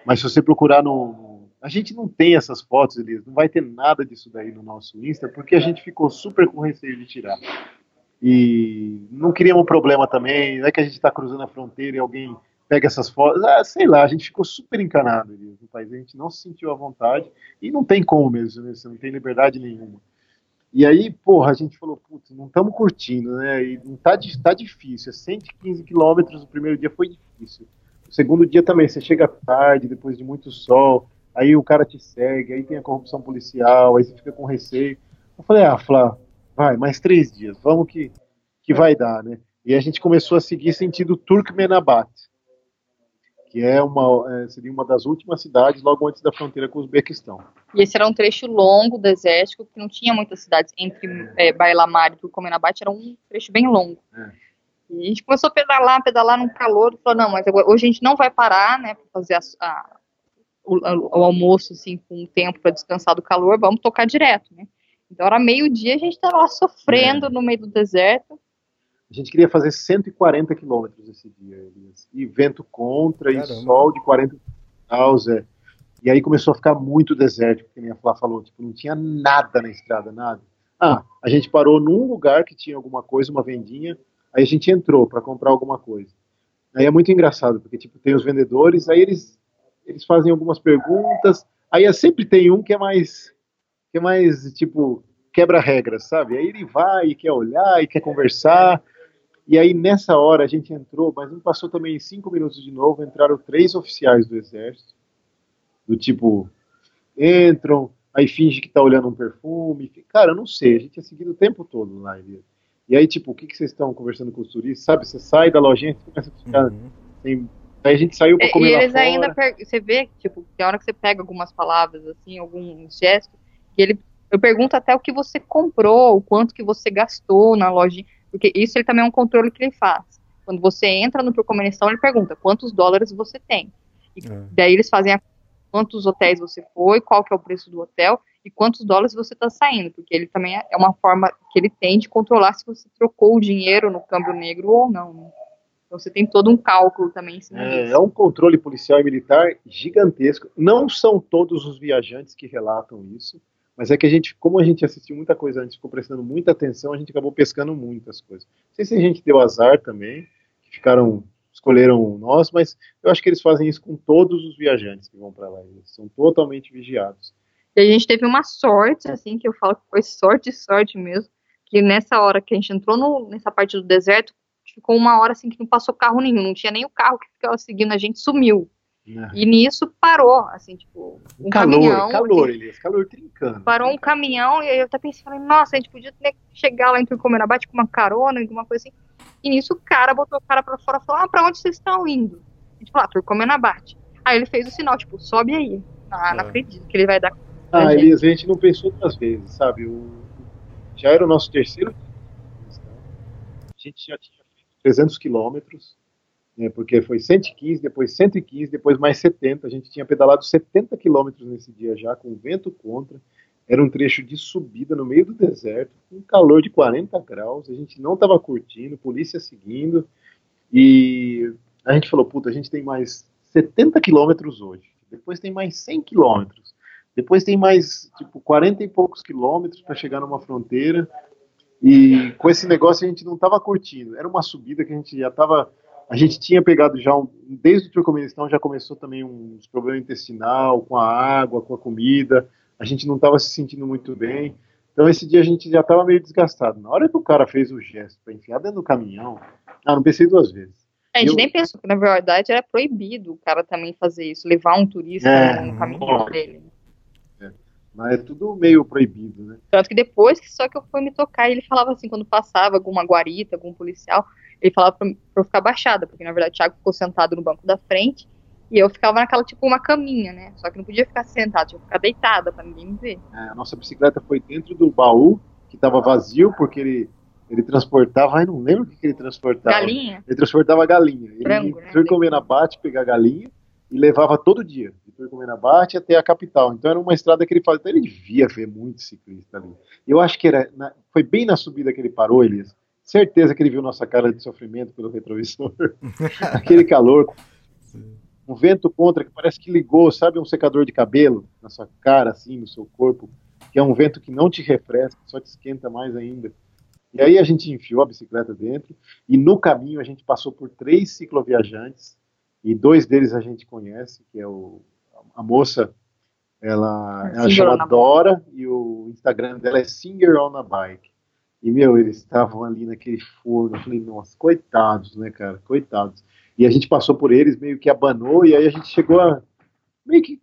Mas se você procurar no. no- A gente não tem essas fotos, Elias. Não vai ter nada disso daí no nosso Insta, porque a gente ficou super com receio de tirar. E não queríamos problema também. Não é que a gente está cruzando a fronteira e alguém pega essas fotos. Ah, sei lá, a gente ficou super encanado Elias, no país. A gente não se sentiu à vontade. E não tem como mesmo, né? Você não tem liberdade nenhuma. E aí, porra, a gente falou, putz, não estamos curtindo, né? E não tá, tá difícil. É 115 quilômetros, o primeiro dia foi difícil. O segundo dia também, você chega tarde, depois de muito sol, aí o cara te segue, aí tem a corrupção policial, aí você fica com receio. Eu falei, ah, Flá, vai, mais três dias, vamos que, que vai dar, né? E a gente começou a seguir sentido Turkmenabat, que é uma, é, seria uma das últimas cidades logo antes da fronteira com o Uzbequistão. E esse era um trecho longo, desértico, que não tinha muitas cidades entre é, Bailamar e Turcomenabat, era um trecho bem longo. É. E a gente começou a pedalar, pedalar num calor, falou, não, mas agora, hoje a gente não vai parar, né, para fazer a, a, o, o, almoço, assim, com um tempo para descansar do calor, vamos tocar direto, né. Então era meio-dia, a gente estava lá sofrendo é. no meio do deserto, a gente queria fazer 140 quilômetros esse dia, Elias. E vento contra, Caramba. e sol de 40 graus, é. E aí começou a ficar muito deserto, porque nem a Flá falou, tipo, não tinha nada na estrada, nada. Ah, a gente parou num lugar que tinha alguma coisa, uma vendinha, aí a gente entrou para comprar alguma coisa. Aí é muito engraçado, porque tipo, tem os vendedores, aí eles eles fazem algumas perguntas, aí sempre tem um que é mais que é mais tipo quebra regras, sabe? Aí ele vai e quer olhar e quer conversar. E aí, nessa hora, a gente entrou, mas não passou também cinco minutos de novo, entraram três oficiais do exército, do tipo, entram, aí finge que tá olhando um perfume. Cara, eu não sei, a gente tinha seguido o tempo todo lá. E aí, tipo, o que, que vocês estão conversando com os turistas? Sabe, você sai da lojinha, você começa a ficar. Uhum. Tem... Aí a gente saiu pra comer e lá eles fora. ainda, você vê, tipo, tem hora que você pega algumas palavras, assim, alguns gestos, que ele, eu pergunto até o que você comprou, o quanto que você gastou na lojinha. Porque isso ele também é um controle que ele faz. Quando você entra no Turcomenistão, ele pergunta quantos dólares você tem. E é. daí eles fazem a, quantos hotéis você foi, qual que é o preço do hotel e quantos dólares você está saindo, porque ele também é uma forma que ele tem de controlar se você trocou o dinheiro no câmbio negro ou não. Né? Então você tem todo um cálculo também em cima é, disso. É um controle policial e militar gigantesco. Não são todos os viajantes que relatam isso, mas é que a gente, como a gente assistiu muita coisa antes, ficou prestando muita atenção, a gente acabou pescando muitas coisas. Não sei se a gente deu azar também, que ficaram, escolheram nós, mas eu acho que eles fazem isso com todos os viajantes que vão para lá. Eles são totalmente vigiados. E a gente teve uma sorte, assim, que eu falo que foi sorte, sorte mesmo, que nessa hora que a gente entrou no, nessa parte do deserto, ficou uma hora assim que não passou carro nenhum, não tinha nem o carro que ficava seguindo a gente, sumiu. Né? E nisso parou, assim, tipo, um calor, caminhão. Calor, assim, Elias, calor trincando. Parou um caminhão e aí eu até pensei, falei, nossa, a gente podia ter, chegar lá em Turcomenabate com uma carona, alguma coisa assim. E nisso o cara botou o cara pra fora e falou, ah, pra onde vocês estão indo? A gente falou, ah, Turcomenabate. Aí ele fez o sinal, tipo, sobe aí. Ah, não é. acredito que ele vai dar. Ah, gente. Elias, a gente não pensou duas vezes, sabe? O... Já era o nosso terceiro. A gente já tinha feito 300 quilômetros né, porque foi 115, depois 115, depois mais 70. A gente tinha pedalado 70 quilômetros nesse dia já, com vento contra. Era um trecho de subida no meio do deserto, com calor de 40 graus. A gente não estava curtindo, polícia seguindo. E a gente falou: puta, a gente tem mais 70 quilômetros hoje. Depois tem mais 100 quilômetros. Depois tem mais, tipo, 40 e poucos quilômetros para chegar numa fronteira. E com esse negócio a gente não estava curtindo. Era uma subida que a gente já estava a gente tinha pegado já, um, desde o Turcomenistão já começou também uns problemas intestinal, com a água, com a comida, a gente não estava se sentindo muito bem. Então esse dia a gente já estava meio desgastado. Na hora que o cara fez o gesto para enfiar dentro do caminhão, ah, não pensei duas vezes. A gente eu... nem pensou que na verdade era proibido o cara também fazer isso, levar um turista é, no caminhão dele. É. Mas é tudo meio proibido, né? Tanto que depois que só que eu fui me tocar, ele falava assim, quando passava alguma guarita, algum policial, ele falava pra, pra eu ficar baixada, porque na verdade o Thiago ficou sentado no banco da frente e eu ficava naquela, tipo, uma caminha, né? Só que não podia ficar sentada, tinha que ficar deitada pra ninguém me ver. É, a nossa bicicleta foi dentro do baú, que tava vazio, porque ele, ele transportava, ai, não lembro o que, que ele transportava. Galinha? Ele transportava galinha. Ele Frango, né? foi comer na bate, pegar galinha, e levava todo dia, de Turcomenabate até a capital. Então era uma estrada que ele fazia. Então ele devia ver muito ciclista ali. Eu acho que era, na, foi bem na subida que ele parou, Elias. Certeza que ele viu nossa cara de sofrimento pelo retrovisor. Aquele calor, um vento contra que parece que ligou, sabe, um secador de cabelo na sua cara, assim, no seu corpo, que é um vento que não te refresca, só te esquenta mais ainda. E aí a gente enfiou a bicicleta dentro e no caminho a gente passou por três cicloviajantes e dois deles a gente conhece, que é o, a moça, ela, ela chama Dora e o Instagram dela é Singer on a Bike. E, meu, eles estavam ali naquele forno. Eu falei, nossa, coitados, né, cara? Coitados. E a gente passou por eles, meio que abanou, e aí a gente chegou a meio que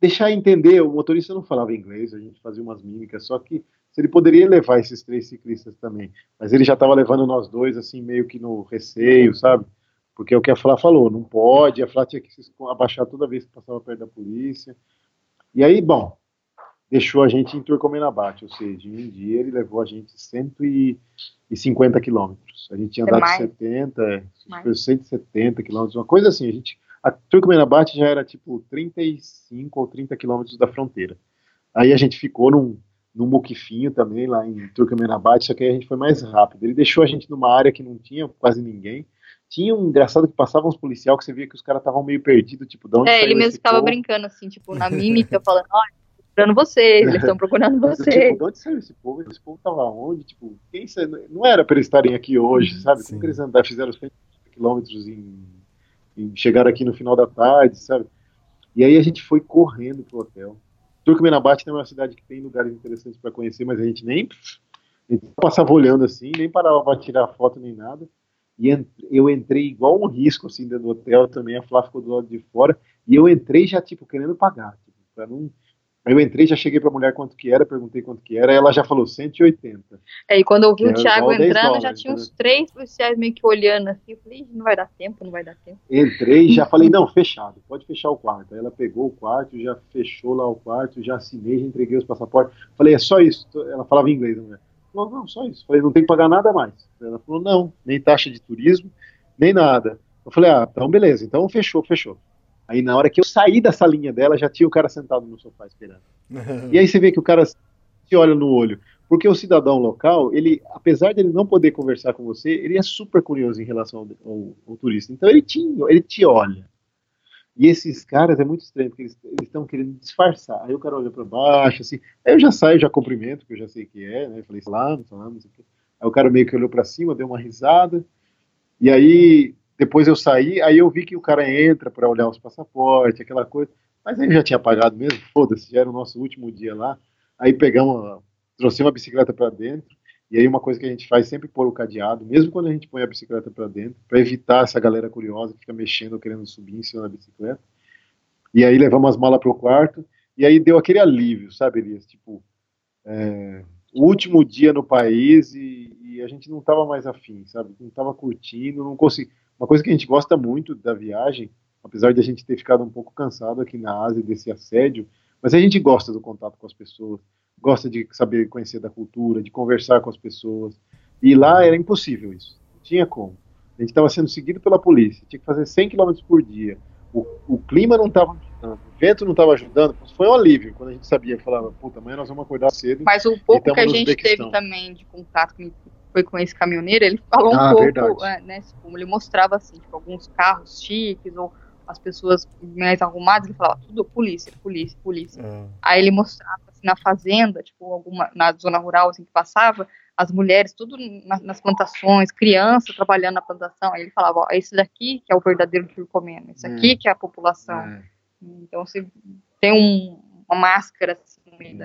deixar entender. O motorista não falava inglês, a gente fazia umas mímicas, só que se ele poderia levar esses três ciclistas também. Mas ele já estava levando nós dois, assim, meio que no receio, sabe? Porque é o que a Flá falou, não pode, a Flá tinha que se abaixar toda vez que passava perto da polícia. E aí, bom, deixou a gente em Turcomenabate, ou seja, em um dia ele levou a gente 150 quilômetros. A gente tinha É andado mais. 70, Mais. foi 170 quilômetros, uma coisa assim. A gente, a Turcomenabate já era tipo 35 ou 30 quilômetros da fronteira. Aí a gente ficou num, num muquifinho também lá em Turcomenabate, só que aí a gente foi mais rápido. Ele deixou a gente numa área que não tinha quase ninguém. Tinha um engraçado que passavam uns policial que você via que os caras estavam meio perdidos, tipo, de onde É, ele mesmo ficava brincando, assim, tipo, na mímica, falando, olha, procurando vocês, eles estão procurando Tipo, vocês. de onde saiu esse povo? Esse povo tava onde? Tipo, quem não era para eles estarem aqui hoje, sabe? Sim. Como que eles andaram, fizeram os 100 quilômetros em, em chegaram aqui no final da tarde, sabe? E aí a gente foi correndo pro hotel. Turcomenabate é uma cidade que tem lugares interessantes para conhecer, mas a gente nem a gente passava olhando assim, nem parava para tirar foto nem nada. E eu entrei igual um risco assim dentro do hotel também, a Flá ficou do lado de fora, e eu entrei já tipo querendo pagar, tipo, para não Aí eu entrei, já cheguei pra mulher quanto que era, perguntei quanto que era, ela já falou 180. É, e quando eu vi o Thiago igual 10 entrando, já dólares, tinha uns entendeu? três policiais meio que olhando assim. Eu falei, "Ih, não vai dar tempo, não vai dar tempo. Entrei, já falei, não, fechado, pode fechar o quarto. Aí ela pegou o quarto, já fechou lá o quarto, já assinei, já entreguei os passaportes. Falei, é só isso. Ela falava em inglês, a mulher. Falou, não, só isso. Falei, não tem que pagar nada mais. Ela falou, não, nem taxa de turismo, nem nada. Eu falei, ah, então beleza, então fechou, fechou. Aí na hora que eu saí da salinha dela, já tinha o cara sentado no sofá esperando. E aí você vê que o cara te olha no olho. Porque o cidadão local, ele, apesar de ele não poder conversar com você, ele é super curioso em relação ao, ao- ao turista. Então ele te, ele te olha. E esses caras é muito estranho, porque eles estão querendo disfarçar. Aí o cara olha para baixo, assim. Aí eu já saio, já cumprimento, porque eu já sei que é, né? Falei, salame, salame, não sei o quê. Aí o cara meio que olhou para cima, deu uma risada. E aí, depois eu saí, aí eu vi que o cara entra para olhar os passaportes, aquela coisa. Mas aí já tinha pagado mesmo, foda-se, já era o nosso último dia lá. Aí pegamos, uma- trouxemos a bicicleta para dentro. E aí uma coisa que a gente faz sempre pôr o cadeado, mesmo quando a gente põe a bicicleta para dentro, para evitar essa galera curiosa que fica mexendo, querendo subir em cima da bicicleta. E aí levamos as malas pro quarto, e aí deu aquele alívio, sabe, Elias? Tipo, é, o último dia no país e, e a gente não tava mais afim, sabe? Não tava curtindo, não consegui. Uma coisa que a gente gosta muito da viagem, apesar de a gente ter ficado um pouco cansado aqui na Ásia desse assédio, mas a gente gosta do contato com as pessoas, gosta de saber conhecer da cultura, de conversar com as pessoas. E lá era impossível isso, não tinha como. A gente estava sendo seguido pela polícia, tinha que fazer 100 km por dia. O, o clima não estava ajudando, o vento não estava ajudando. Foi um alívio quando a gente sabia, falava, puta, amanhã nós vamos acordar cedo. Mas o pouco que a gente teve também de contato com, foi com esse caminhoneiro, ele falou um Ah, pouco, verdade. é, né? Tipo, ele mostrava assim, tipo, alguns carros chiques ou as pessoas mais arrumadas, ele falava tudo polícia, polícia, polícia. Ah, Aí ele mostrava assim, na fazenda, tipo, alguma, na zona rural assim que passava, as mulheres, tudo na- nas plantações, crianças trabalhando na plantação. Aí ele falava, ó, esse daqui que é o verdadeiro turcomeno, esse aqui Hum. que é a população. É. Então você tem um- uma máscara assim,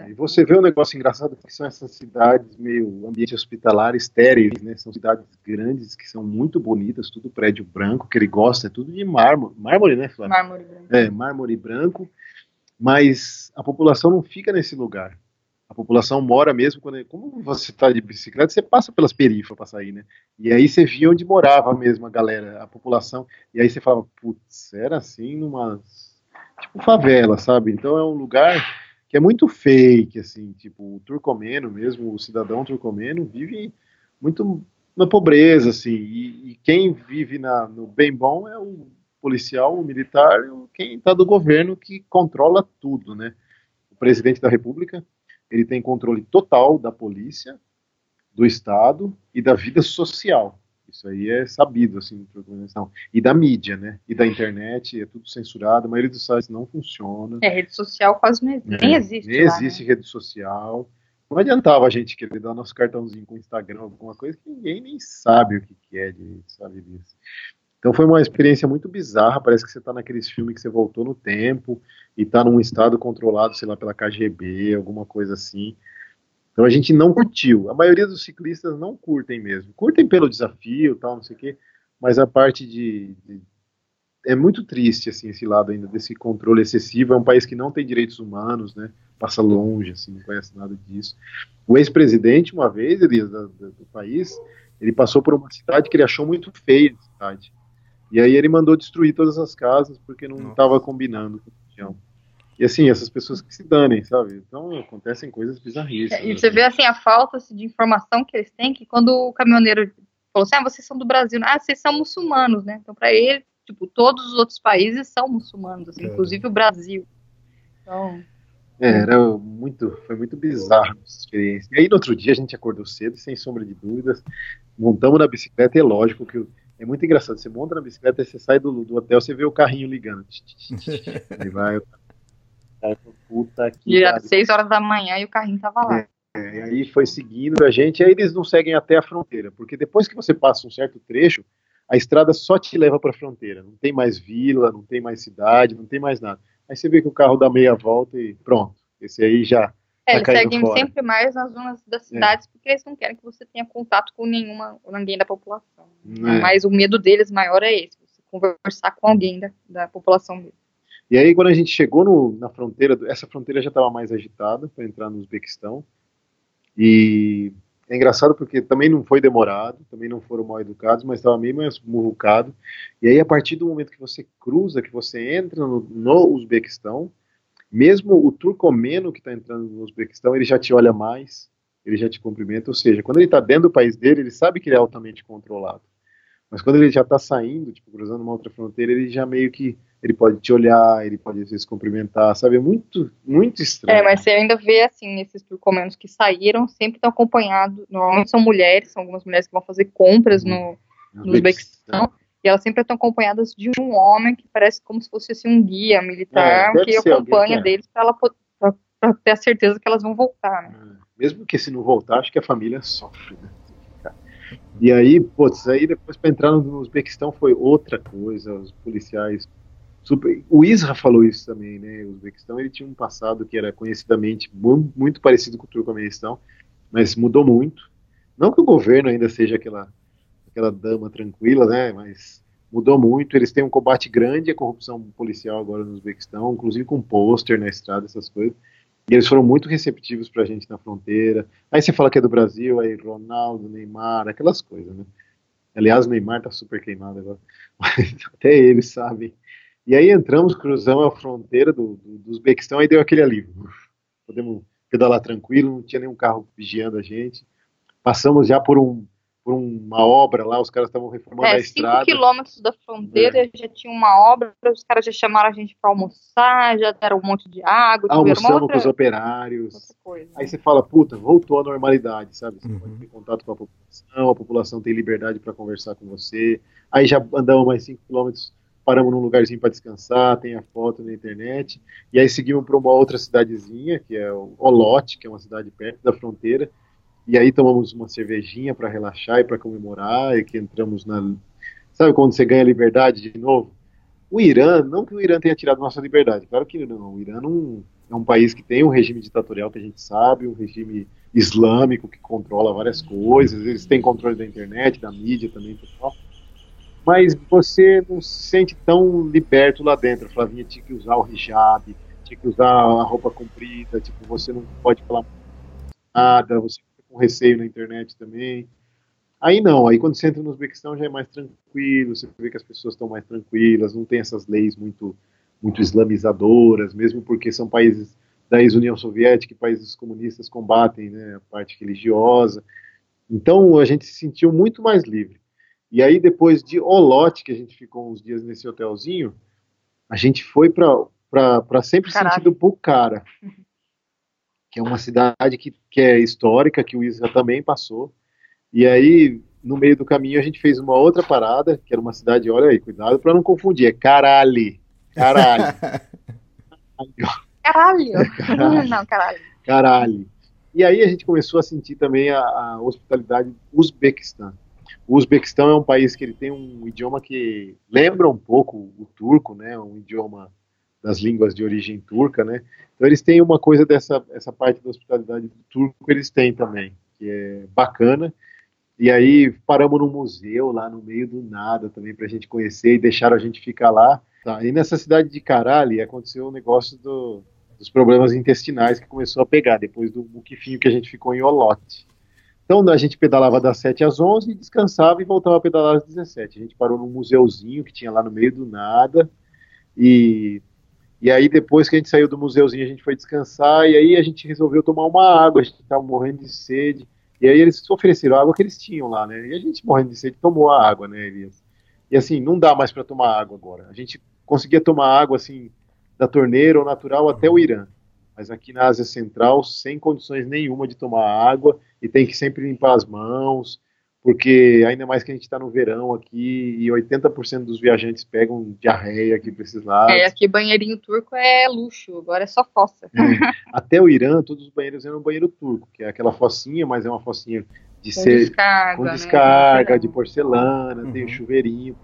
E você vê um negócio engraçado que são essas cidades meio ambiente hospitalar, estéreis, né? São cidades grandes que são muito bonitas, tudo prédio branco, que ele gosta, é tudo de mármore, mármore, né, Flávio? mármore branco. É, mármore branco, mas a população não fica nesse lugar. A população mora mesmo quando, como você está de bicicleta, você passa pelas perifas para sair, né? E aí você via onde morava mesmo a galera, a população. E aí você falava, putz, era assim numa tipo favela, sabe? Então é um lugar que é muito fake, assim, tipo o turcomeno mesmo, o cidadão turcomeno vive muito na pobreza, assim. E, e quem vive na, no bem bom é o policial, o militar, quem está do governo que controla tudo, né? O presidente da República ele tem controle total da polícia, do Estado e da vida social. Isso aí é sabido, assim, no Turcomenistão. E da mídia, né? E da internet, é tudo censurado, a maioria dos sites não funciona. É, rede social quase não existe. Nem existe. Nem lá, existe né? rede social. Não adiantava a gente querer dar nosso cartãozinho com Instagram, alguma coisa que ninguém nem sabe o que, que é direito, sabe disso. Então foi uma experiência muito bizarra, parece que você está naqueles filmes que você voltou no tempo e está num estado controlado, sei lá, pela KGB, alguma coisa assim. Então a gente não curtiu. A maioria dos ciclistas não curtem mesmo. Curtem pelo desafio, tal, não sei o quê, mas a parte de, de é muito triste assim esse lado ainda desse controle excessivo. É um país que não tem direitos humanos, né? Passa longe, assim, não conhece nada disso. O ex-presidente, uma vez, ele, do, do, país, ele passou por uma cidade que ele achou muito feia a cidade. E aí ele mandou destruir todas as casas porque não estava combinando com a região. E assim, essas pessoas que se danem, sabe? Então acontecem coisas bizarríssimas. E você vê assim a falta assim, de informação que eles têm, que quando o caminhoneiro falou assim, ah, vocês são do Brasil, ah, vocês são muçulmanos, né? Então para ele, tipo, todos os outros países são muçulmanos, assim, é. inclusive o Brasil. Então... É, era muito, foi muito bizarro essa experiência. E aí no outro dia a gente acordou cedo, sem sombra de dúvidas, montamos na bicicleta, é lógico que é muito engraçado. Você monta na bicicleta, você sai do, do hotel, você vê o carrinho ligando. aí vai, puta que. E era seis horas da manhã e o carrinho tava lá. É. É, e aí foi seguindo a gente, aí eles não seguem até a fronteira, porque depois que você passa um certo trecho, a estrada só te leva para a fronteira. Não tem mais vila, não tem mais cidade, não tem mais nada. Aí você vê que o carro dá meia volta e pronto. Esse aí já. É, eles seguem fora. sempre mais nas zonas das é. cidades, é. porque eles não querem que você tenha contato com nenhuma, ninguém da população. É. Mas o medo deles maior é esse, você conversar com alguém da, da população mesmo. E aí, quando a gente chegou no, na fronteira, essa fronteira já estava mais agitada para entrar no Uzbequistão. E é engraçado porque também não foi demorado, também não foram mal educados, mas estava meio mais murrucado. E aí, a partir do momento que você cruza, que você entra no, no Uzbequistão, mesmo o turcomeno que está entrando no Uzbequistão, ele já te olha mais, ele já te cumprimenta. Ou seja, quando ele está dentro do país dele, ele sabe que ele é altamente controlado. Mas quando ele já está saindo, tipo, cruzando uma outra fronteira, ele já meio que ele pode te olhar, ele pode às vezes cumprimentar, sabe? É muito, muito estranho. É, mas você ainda vê, assim, esses turcomenos que saíram, sempre estão acompanhados, normalmente são mulheres, são algumas mulheres que vão fazer compras no, no Uzbequistão, e elas sempre estão acompanhadas de um homem que parece como se fosse assim, um guia militar é, que acompanha deles para ter a certeza que elas vão voltar, né? É, mesmo que se não voltar, acho que a família sofre, né? E aí, putz, aí depois para entrar no Uzbequistão foi outra coisa, os policiais super. O Isra falou isso também, né? O Uzbequistão ele tinha um passado que era conhecidamente muito parecido com o Turcomenistão, mas mudou muito. Não que o governo ainda seja aquela, aquela dama tranquila, né? Mas mudou muito. Eles têm um combate grande à corrupção policial agora no Uzbequistão, inclusive com pôster na estrada, essas coisas. E eles foram muito receptivos pra gente na fronteira. Aí você fala que é do Brasil, aí Ronaldo, Neymar, aquelas coisas, né? Aliás, o Neymar tá super queimado agora. Mas até eles sabem e aí entramos, cruzamos a fronteira do, do, do Uzbequistão, aí deu aquele alívio. Podemos pedalar tranquilo, não tinha nenhum carro vigiando a gente. Passamos já por um por uma obra lá, os caras estavam reformando é, a estrada. 5 quilômetros da fronteira é. já tinha uma obra, os caras já chamaram a gente para almoçar, já deram um monte de água. Almoçamos outra... com os operários. Coisa, Aí né? você fala, puta, voltou à normalidade, sabe? Você uhum. pode ter contato com a população, a população tem liberdade para conversar com você. Aí já andamos mais 5 quilômetros paramos num lugarzinho para descansar, tem a foto na internet, e aí seguimos para uma outra cidadezinha, que é Olote, que é uma cidade perto da fronteira, e aí tomamos uma cervejinha para relaxar e para comemorar, e que entramos na... Sabe quando você ganha liberdade de novo? O Irã, não que o Irã tenha tirado nossa liberdade, claro que não, o Irã não, é um país que tem um regime ditatorial que a gente sabe, um regime islâmico que controla várias coisas, eles têm controle da internet, da mídia também, pessoal mas você não se sente tão liberto lá dentro. Flavinha tinha que usar o hijab, tinha que usar a roupa comprida, tipo, você não pode falar nada, você fica com receio na internet também. Aí não, aí quando você entra no Uzbequistão já é mais tranquilo, você vê que as pessoas estão mais tranquilas, não tem essas leis muito, muito islamizadoras, mesmo porque são países da ex-União Soviética e países comunistas combatem né, a parte religiosa. Então a gente se sentiu muito mais livre. E aí, depois de Olote, que a gente ficou uns dias nesse hotelzinho, a gente foi para sempre Caralho. sentido Pucara, que é uma cidade que, que é histórica, que o Isa também passou. E aí, no meio do caminho, a gente fez uma outra parada, que era uma cidade, olha aí, cuidado para não confundir, é Caralho. Caralho. caralho. caralho. Não, caralho. Caralho. E aí a gente começou a sentir também a, a hospitalidade Uzbequistão. O Uzbequistão é um país que ele tem um idioma que lembra um pouco o turco, né? Um idioma das línguas de origem turca, né? Então eles têm uma coisa dessa essa parte da hospitalidade do turco eles têm também, que é bacana. E aí paramos num museu lá no meio do nada também pra gente conhecer e deixaram a gente ficar lá. Tá, e nessa cidade de Carali aconteceu um negócio do, dos problemas intestinais que começou a pegar depois do muquifinho que a gente ficou em Olote. Então a gente pedalava das 7 às 11, descansava e voltava a pedalar às 17. A gente parou num museuzinho que tinha lá no meio do nada. E, e aí depois que a gente saiu do museuzinho, a gente foi descansar e aí a gente resolveu tomar uma água, a gente estava morrendo de sede. E aí eles ofereceram a água que eles tinham lá, né? E a gente morrendo de sede tomou a água, né, Elias? E assim, não dá mais para tomar água agora. A gente conseguia tomar água assim da torneira ou natural até o Irã. Mas aqui na Ásia Central, sem condições nenhuma de tomar água e tem que sempre limpar as mãos, porque ainda mais que a gente está no verão aqui e 80% dos viajantes pegam diarreia aqui para esses lados. É, aqui banheirinho turco é luxo, agora é só fossa. É. Até o Irã, todos os banheiros eram banheiro turco, que é aquela focinha, mas é uma focinha de Com ser descarga, com né? descarga, de Porcelana. porcelana, tem Uhum. chuveirinho,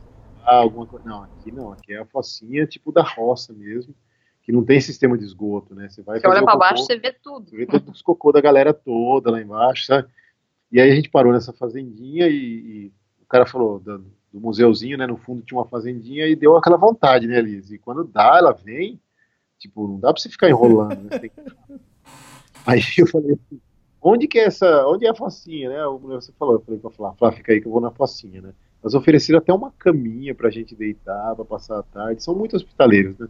alguma coisa. Não, aqui não, aqui é a focinha tipo da roça mesmo, que não tem sistema de esgoto, né? Você vai Você olha cocô, baixo, você vê tudo. você vê todos os cocô da galera toda lá embaixo, sabe? E aí a gente parou nessa fazendinha e, e o cara falou do, do museuzinho, né? No fundo tinha uma fazendinha e deu aquela vontade, né, Liz? E quando dá, ela vem, tipo, não dá pra você ficar enrolando, né? Que- Aí eu falei assim, onde que é essa, onde é a focinha, né? O- Você falou, eu falei pra Flá, Flá, fica aí que eu vou na focinha, né? Mas ofereceram até uma caminha pra gente deitar, pra passar a tarde, são muito hospitaleiros, né?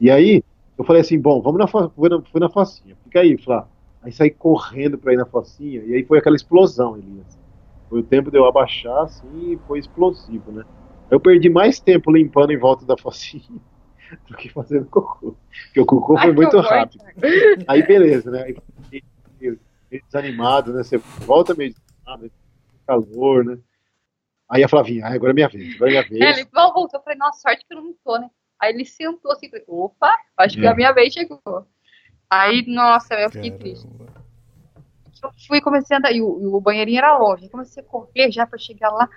E aí, eu falei assim, bom, vamos na, fui na, fui na focinha, fica aí, Flá. Aí saí correndo pra ir na focinha, e aí foi aquela explosão, Elias. Foi o tempo de eu abaixar, assim, e foi explosivo, né? Eu perdi mais tempo limpando em volta da focinha do que fazendo cocô. Porque o cocô foi Ai, que muito horror, rápido. Aí beleza, né? Aí meio, meio desanimado, né? Você volta meio desanimado, calor, né? Aí a Flavinha, ah, agora é minha vez, agora é minha vez. É, ele "Vamos, voltou. Eu falei, nossa, sorte que eu não tô, né? Aí ele sentou assim, opa, acho que É. a minha vez chegou. Aí, nossa, eu fiquei triste. Caramba. Eu fui, comecei a andar, e o, e o banheirinho era longe. Comecei a correr já pra chegar lá.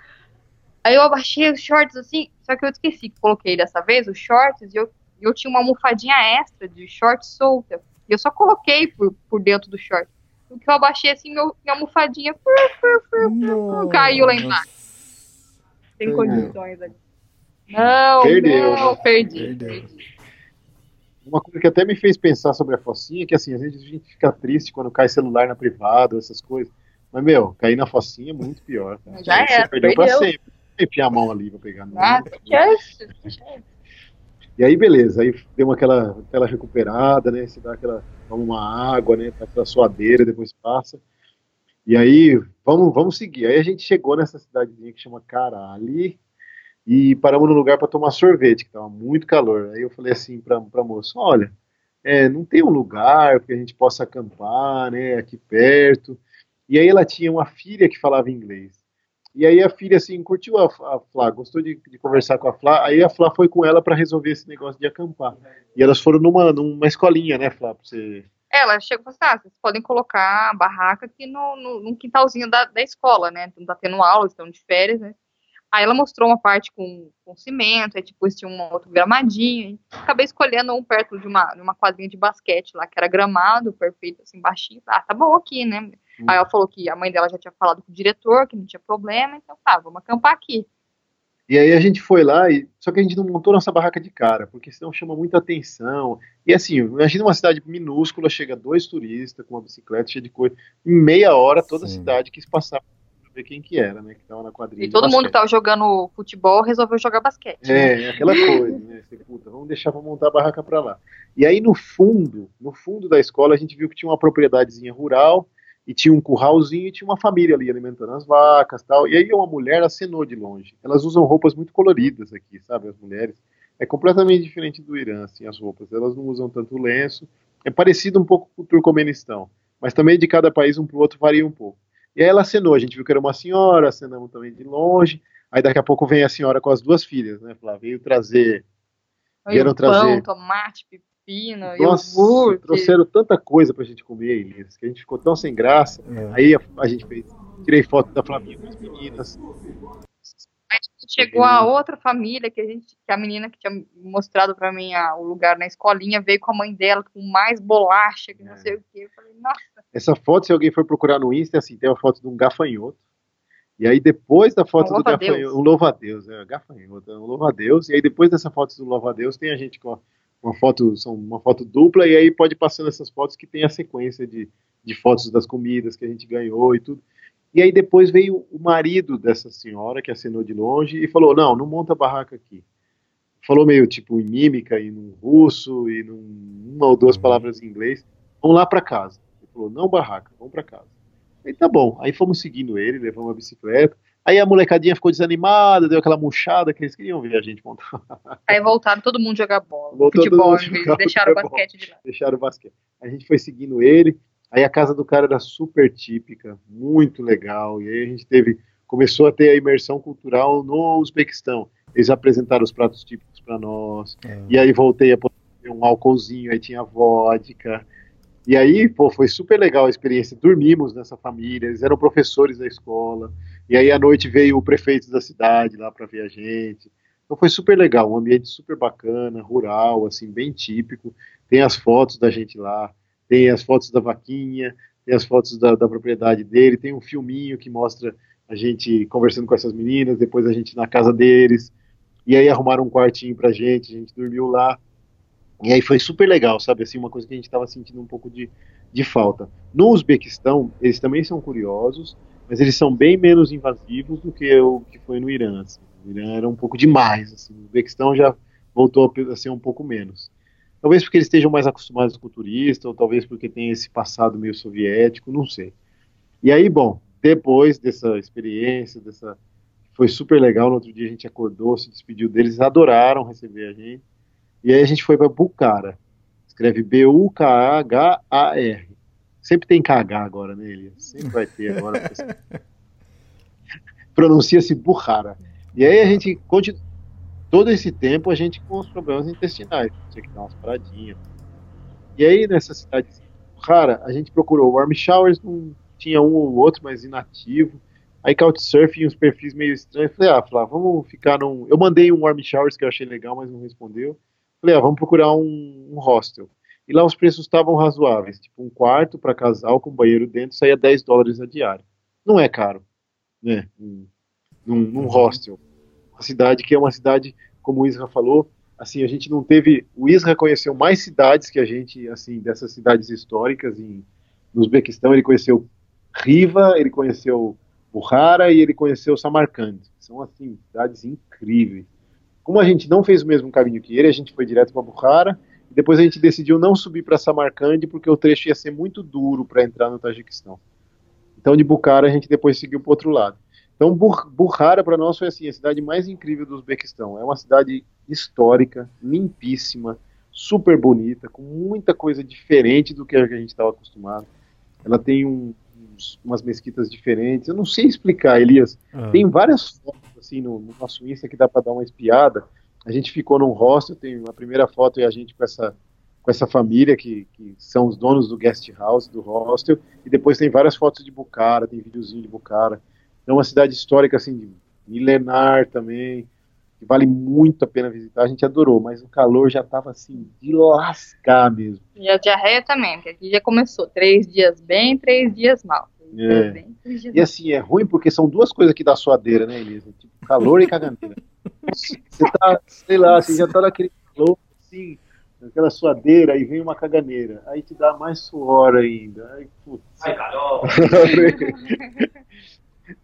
Aí eu abaixei os shorts assim, só que eu esqueci que coloquei dessa vez os shorts e eu, eu tinha uma almofadinha extra de short solta. E eu só coloquei por, por dentro do short. O que eu abaixei assim, meu, minha almofadinha fur, fur, fur, caiu lá embaixo. Perdeu. condições ali. Não, Perdeu, não, né? perdi. Perdeu. Uma coisa que até me fez pensar sobre a focinha, que assim, às vezes a gente fica triste quando cai celular na privada, essas coisas. Mas, meu, cair na focinha é muito pior. cara. Já Aí você era, perdeu pra perdeu. sempre. Enfiar a mão ali pra pegar. Não, Ah, não. E aí, beleza, aí deu aquela, aquela recuperada, né? Você dá aquela, toma uma água, né? Tá aquela suadeira, depois passa. E aí, vamos, vamos seguir. Aí a gente chegou nessa cidadezinha que chama Carali e paramos no lugar para tomar sorvete, que tava muito calor. Aí eu falei assim pra, pra moça: olha, é, não tem um lugar que a gente possa acampar, né? Aqui perto. E aí ela tinha uma filha que falava inglês. E aí a filha, assim, curtiu a, a Flá, gostou de, de conversar com a Flá, aí a Flá foi com ela para resolver esse negócio de acampar. E elas foram numa, numa escolinha, né, Flá, pra você... Ela chegou e falou assim, ah, vocês podem colocar a barraca aqui no, no, no quintalzinho da, da escola, né? Não tá tendo aula, estão de férias, né? Aí ela mostrou uma parte com, com cimento, aí depois tinha um outro gramadinho. Acabei escolhendo um perto de uma, de uma quadrinha de basquete lá, que era gramado, perfeito, assim, baixinho. Ah, tá bom aqui, né? Hum. Aí ela falou que a mãe dela já tinha falado com o diretor, que não tinha problema, então tá, vamos acampar aqui. E aí a gente foi lá, e, só que a gente não montou nossa barraca de cara, porque senão chama muita atenção. E assim, imagina uma cidade minúscula, chega dois turistas com uma bicicleta cheia de coisa, em meia hora toda a Sim. cidade quis passar ver quem que era, né, que tava na quadrilha. E todo mundo que basquete. tava jogando futebol resolveu jogar basquete. né? É, aquela coisa, né? Você, puta, vamos deixar pra montar a barraca pra lá. E aí no fundo, no fundo da escola, a gente viu que tinha uma propriedadezinha rural e tinha um curralzinho e tinha uma família ali alimentando as vacas tal. E aí uma mulher acenou de longe. Elas usam roupas muito coloridas aqui, sabe? As mulheres. É completamente diferente do Irã, assim, as roupas. Elas não usam tanto lenço. É parecido um pouco com o Turcomenistão. Mas também de cada país, um pro outro, varia um pouco. E aí ela acenou, a gente viu que era uma senhora, acenamos também de longe. Aí daqui a pouco vem a senhora com as duas filhas, né? Flá? Veio trazer. Aí Vieram o pão, trazer. tomate, pepino, Nossa, iogurte. trouxeram tanta coisa pra gente comer, Elias, que a gente ficou tão sem graça. É. Aí a, a gente fez. Tirei foto da Flavinha com as meninas. Chegou a outra família que a gente, que a menina que tinha mostrado pra mim a- o lugar na escolinha veio com a mãe dela com mais bolacha, que não É. sei o que. Eu falei, nossa, Essa foto, se alguém for procurar no Insta, é assim, tem uma foto de um gafanhoto. E aí depois da foto Um do gafanhoto, um louva-a-Deus, é, gafanhoto, é um louva-a-Deus, e aí depois dessa foto do louva-a-Deus tem a gente com a- uma foto, são uma foto dupla, e aí pode passando essas fotos que tem a sequência de, de fotos das comidas que a gente ganhou e tudo. E aí depois veio o marido dessa senhora, que assinou de longe, e falou, não, não monta barraca aqui. Falou meio tipo em mímica, e num russo, e num, uma ou duas palavras em inglês, vamos lá para casa. Ele falou, não barraca, vamos para casa. Aí tá bom, aí fomos seguindo ele, levamos a bicicleta, aí a molecadinha ficou desanimada, deu aquela murchada que eles queriam ver a gente montar. Aí voltaram todo mundo jogar bola, Voltou todo futebol, jogar deixaram o basquete de lado. deixaram o basquete. A gente foi seguindo ele, aí a casa do cara era super típica, muito legal, e aí a gente teve, começou a ter a imersão cultural no Uzbequistão. Eles apresentaram os pratos típicos para nós, e aí voltei a pôr um álcoolzinho, aí tinha vodka, e aí, pô, foi super legal a experiência. Dormimos nessa família, eles eram professores da escola, e aí à noite veio o prefeito da cidade lá para ver a gente. Então foi super legal, um ambiente super bacana, rural, assim, bem típico. Tem as fotos da gente lá, tem as fotos da vaquinha, tem as fotos da, da propriedade dele, tem um filminho que mostra a gente conversando com essas meninas, depois a gente na casa deles, e aí arrumaram um quartinho pra gente, a gente dormiu lá. E aí foi super legal, sabe? Assim, uma coisa que a gente estava sentindo um pouco de, de falta. No Uzbequistão, eles também são curiosos, mas eles são bem menos invasivos do que o que foi no Irã. assim. O Irã era um pouco demais. Assim. O Uzbequistão já voltou a ser um pouco menos. Talvez porque eles estejam mais acostumados com o turista, ou talvez porque tem esse passado meio soviético, não sei. E aí, bom, depois dessa experiência, dessa foi super legal. No outro dia a gente acordou, se despediu deles, adoraram receber a gente. E aí a gente foi para Bucara. Escreve B-U-K-H-H-A-R. Sempre tem KH agora, né, Elias? Sempre vai ter agora. Pronuncia-se Bukhara. E aí a gente continua. Todo esse tempo a gente com os problemas intestinais. Tinha que dar umas paradinhas. E aí nessa cidade de Bukhara, a gente procurou warm showers, não tinha um ou outro, mas inativo. Aí Couchsurfing, uns perfis meio estranhos. Falei, ah, Flá, vamos ficar num. Eu mandei um warm showers que eu achei legal, mas não respondeu. Falei, ah, vamos procurar um, um hostel. E lá os preços estavam razoáveis. Tipo, um quarto para casal com banheiro dentro saía 10 dólares a diária. Não é caro, né? Num, num hostel. Cidade que é uma cidade, como o Isra falou, assim, a gente não teve. O Isra conheceu mais cidades que a gente, assim, dessas cidades históricas em, no Uzbequistão. Ele conheceu Riva, ele conheceu Bukhara e ele conheceu Samarcand. São, assim, cidades incríveis. Como a gente não fez o mesmo caminho que ele, a gente foi direto para Bukhara e depois a gente decidiu não subir para Samarcand porque o trecho ia ser muito duro para entrar no Tajiquistão. Então de Bukhara a gente depois seguiu para outro lado. Então Bur- Bukhara para nós foi assim a cidade mais incrível do Uzbequistão. É uma cidade histórica, limpíssima, super bonita, com muita coisa diferente do que a gente estava acostumado. Ela tem um- uns- umas mesquitas diferentes. Eu não sei explicar, Elias. Ah. Tem várias fotos assim no, no nosso Insta que dá para dar uma espiada. A gente ficou num hostel, tem a primeira foto é a gente com essa com essa família que, que são os donos do guest house, do hostel, e depois tem várias fotos de Bucara, tem videozinho de Bucara. É uma cidade histórica assim de milenar também, que vale muito a pena visitar. A gente adorou, mas o calor já estava assim de lascar mesmo. E a diarreia também, que aqui já começou. Três dias bem, três dias mal. Três É. dias bem, três dias E assim, é ruim porque são duas coisas que dá suadeira, né, Elisa? Tipo, calor e caganeira. Você tá, sei lá, você já tá naquele calor, assim, naquela suadeira, aí vem uma caganeira. Aí te dá mais suor ainda. Ai, putz.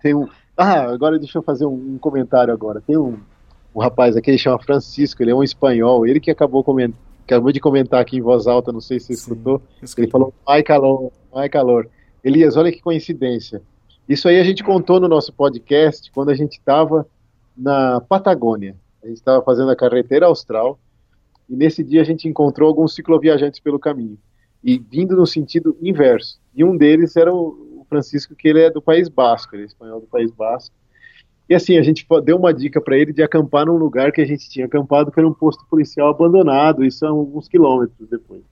Tem um. Ah, agora deixa eu fazer um, um comentário agora. Tem um, um rapaz aqui, ele chama Francisco, ele é um espanhol, ele que acabou, coment... acabou de comentar aqui em voz alta, não sei se você escutou. Ele falou, ai calor, ai calor. Elias, olha que coincidência. Isso aí a gente contou no nosso podcast quando a gente estava na Patagônia. A gente estava fazendo a carreteira austral e nesse dia a gente encontrou alguns cicloviajantes pelo caminho e vindo no sentido inverso. E um deles era o Francisco, que ele é do País Basco, ele é espanhol do País Basco. E assim, a gente deu uma dica para ele de acampar num lugar que a gente tinha acampado, que era um posto policial abandonado, isso é alguns quilômetros depois.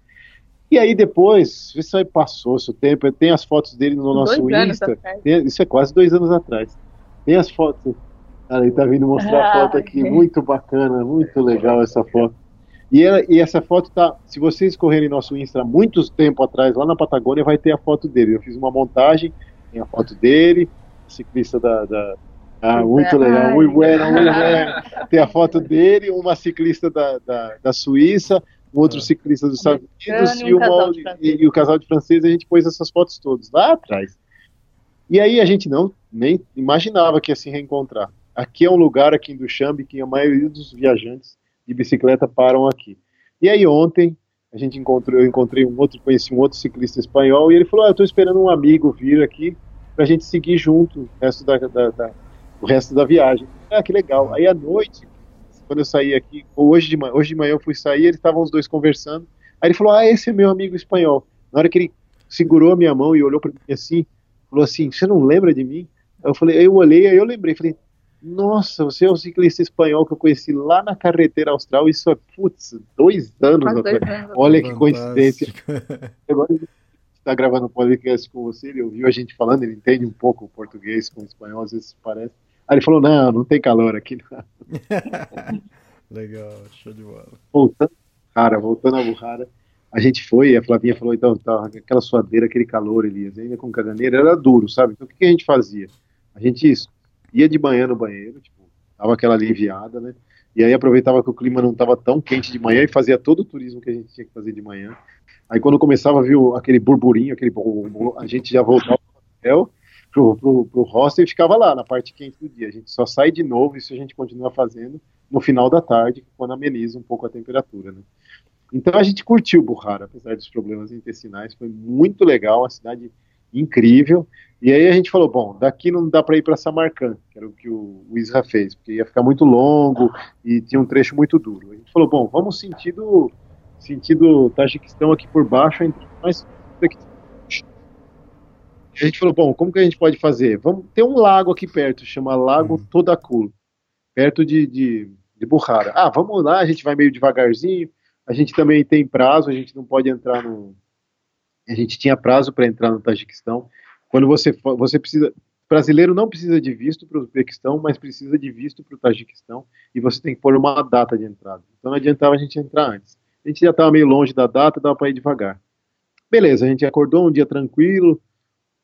E aí depois, isso aí passou seu tempo, tem as fotos dele no nosso Dois Insta. Tem- isso é quase dois anos atrás. Tem as fotos. Ele tá vindo mostrar a Ah, foto aqui, muito bacana, muito legal essa foto. E, ela- e essa foto tá, se vocês correrem nosso Insta há muito tempo atrás, lá na Patagônia, vai ter a foto dele. Eu fiz uma montagem, tem a foto dele, ciclista da. da... Ah, muito legal. Muito bueno, muito bueno. Tem a foto dele, uma ciclista da, da, da Suíça, um outro ciclista dos Estados Unidos e um e, uma, casal de e, franceses. e o casal de francês. A gente pôs essas fotos todas lá atrás. E aí a gente não nem imaginava que ia se reencontrar. Aqui é um lugar aqui em Duchambe que a maioria dos viajantes de bicicleta param aqui. E aí ontem a gente encontrou, eu encontrei um outro, conheci um outro ciclista espanhol e ele falou: ah, eu estou esperando um amigo vir aqui para a gente seguir junto o resto da, da- da- o resto da viagem. Ah, que legal. Aí à noite, quando eu saí aqui, hoje de, manhã, hoje de manhã eu fui sair, eles estavam os dois conversando. Aí ele falou: ah, esse é meu amigo espanhol. Na hora que ele segurou a minha mão e olhou para mim assim, falou assim: você não lembra de mim? Eu falei, eu olhei, aí eu lembrei, falei, nossa, você é o ciclista espanhol que eu conheci lá na carretera austral, isso é, putz, dois anos dois anos. Olha que coincidência. Fantástico. Agora ele está gravando um podcast com você, ele ouviu a gente falando, ele entende um pouco o português com o espanhol, às vezes parece. Aí ele falou, não, não tem calor aqui. não." Legal, show de bola. Voltando, cara, voltando a burrada, a gente foi, a Flavinha falou, então, tá, aquela suadeira, aquele calor, Elias, ainda com caganeira, era duro, sabe? Então o que, que a gente fazia? A gente isso, ia de manhã no banheiro, tipo, dava aquela aliviada, né? E aí aproveitava que o clima não estava tão quente de manhã e fazia todo o turismo que a gente tinha que fazer de manhã. Aí quando começava a o- aquele burburinho, aquele a gente já voltava pro hotel, pro, pro, pro hostel e ficava lá na parte quente do dia. A gente só sai de novo, isso a gente continua fazendo no final da tarde, quando ameniza um pouco a temperatura, né? Então a gente curtiu Burrara, apesar dos problemas intestinais, foi muito legal, uma cidade incrível. E aí a gente falou, bom, daqui não dá para ir para Samarcand, que era o que o, o Isra fez, porque ia ficar muito longo e tinha um trecho muito duro. A gente falou, bom, vamos sentido sentido Tajiquistão aqui por baixo, mais a gente falou, bom, como que a gente pode fazer? Vamos ter um lago aqui perto, chama Lago Todakul, perto de, de, de. Ah, vamos lá, a gente vai meio devagarzinho. A gente também tem prazo, a gente não pode entrar no. A gente tinha prazo para entrar no Tajiquistão. Quando você você precisa, brasileiro não precisa de visto para o Uzbequistão, mas precisa de visto para o Tajiquistão e você tem que pôr uma data de entrada. Então não adiantava a gente entrar antes. A gente já estava meio longe da data, dava para ir devagar. Beleza, a gente acordou um dia tranquilo,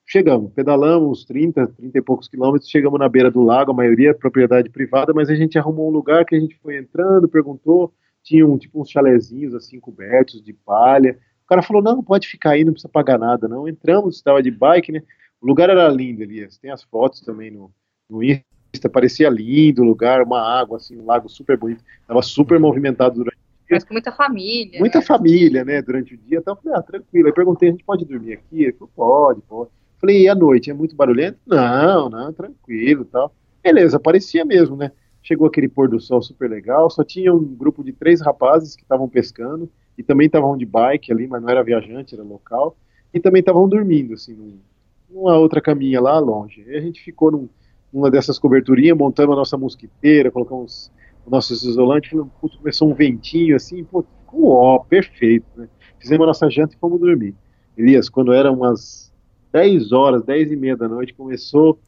chegamos, pedalamos uns 30, 30 e poucos quilômetros, chegamos na beira do lago, a maioria é propriedade privada, mas a gente arrumou um lugar que a gente foi entrando, perguntou, tinha um, tipo uns chalezinhos assim cobertos de palha. O cara falou: "Não, pode ficar aí, não precisa pagar nada, não". Entramos, estava de bike, né? O lugar era lindo, Elias. Tem as fotos também no, no Insta, parecia lindo o lugar, uma água assim, um lago super bonito. Tava super movimentado durante Mas com muita família. muita né? família, né, durante o dia. Então eu falei, ah, tranquilo. Aí perguntei, a gente pode dormir aqui? Ele falou, pode, pode. Falei, e à noite, é muito barulhento? Não, não, tranquilo tal. Beleza, parecia mesmo, né? Chegou aquele pôr do sol super legal, só tinha um grupo de três rapazes que estavam pescando e também estavam de bike ali, mas não era viajante, era local, e também estavam dormindo, assim, num- numa outra caminha lá longe. Aí a gente ficou num- numa dessas coberturinhas, montando a nossa mosquiteira, colocamos o nosso isolante, começou um ventinho assim, pô, ficou ó, perfeito, né? Fizemos a nossa janta e fomos dormir. Elias, quando eram umas 10 horas, 10 e meia da noite, começou,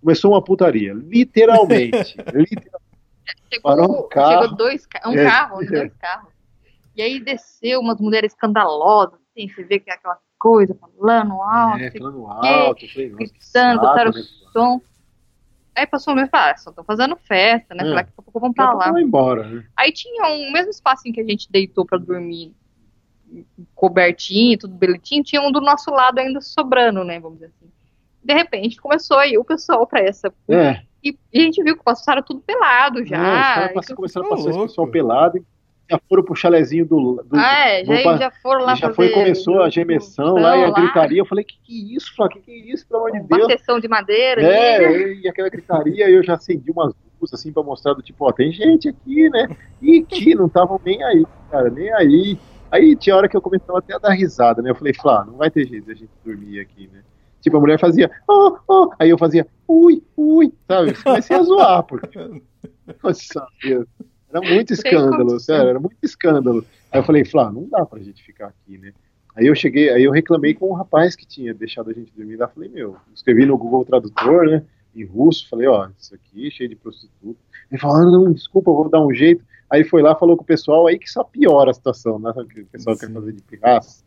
começou uma putaria, literalmente. literalmente. Parou um Chegou, carro. chegou dois um É, carro, é. dois carros. E aí desceu umas mulheres escandalosas, assim, você vê que é aquela coisa falando alto, É, falando alto, que gritando, botaram né? som. Aí passou o mesmo e ah, só estão fazendo festa, né? É. Falei, daqui a pouco a pra lá. vai embora, né? Aí tinha um mesmo espacinho que a gente deitou pra dormir, cobertinho, tudo beletinho, tinha um do nosso lado ainda sobrando, né? Vamos dizer assim. De repente começou aí o pessoal pra essa. É, E, e a gente viu que passaram tudo pelado já. não, os caras E passam- começaram a passar esse pessoal pelado e já foram pro chalezinho do. do Ah, é, do- já, já foram lá já foi, começou a gemessão lá e a gritaria. Eu falei, que que é isso, Flávio? Que que é isso, pelo amor de Deus? Bateção de madeira. É, ali. e aquela gritaria, eu já acendi umas luzes assim pra mostrar do tipo, ó, tem gente aqui, né? E que não estavam nem aí, cara, nem aí. Aí tinha hora que eu começava até a dar risada, né? Eu falei, Flá, não vai ter jeito de a gente dormir aqui, né? Tipo, a mulher fazia, oh, oh, aí eu fazia, ui, ui, sabe? Comecei a zoar, porque. Nossa, Deus. Era muito escândalo, sério, era muito escândalo. Aí eu falei, Flá, não dá pra gente ficar aqui, né? Aí eu cheguei, aí eu reclamei com o rapaz que tinha deixado a gente dormir lá. Falei, meu, escrevi no Google Tradutor, né? Em russo, falei, ó, isso aqui cheio de prostituta. Ele falou, ah, não, desculpa, eu vou dar um jeito. Aí foi lá, falou com o pessoal, aí que só piora a situação, né? Que o pessoal quer Sim. fazer de pirraça.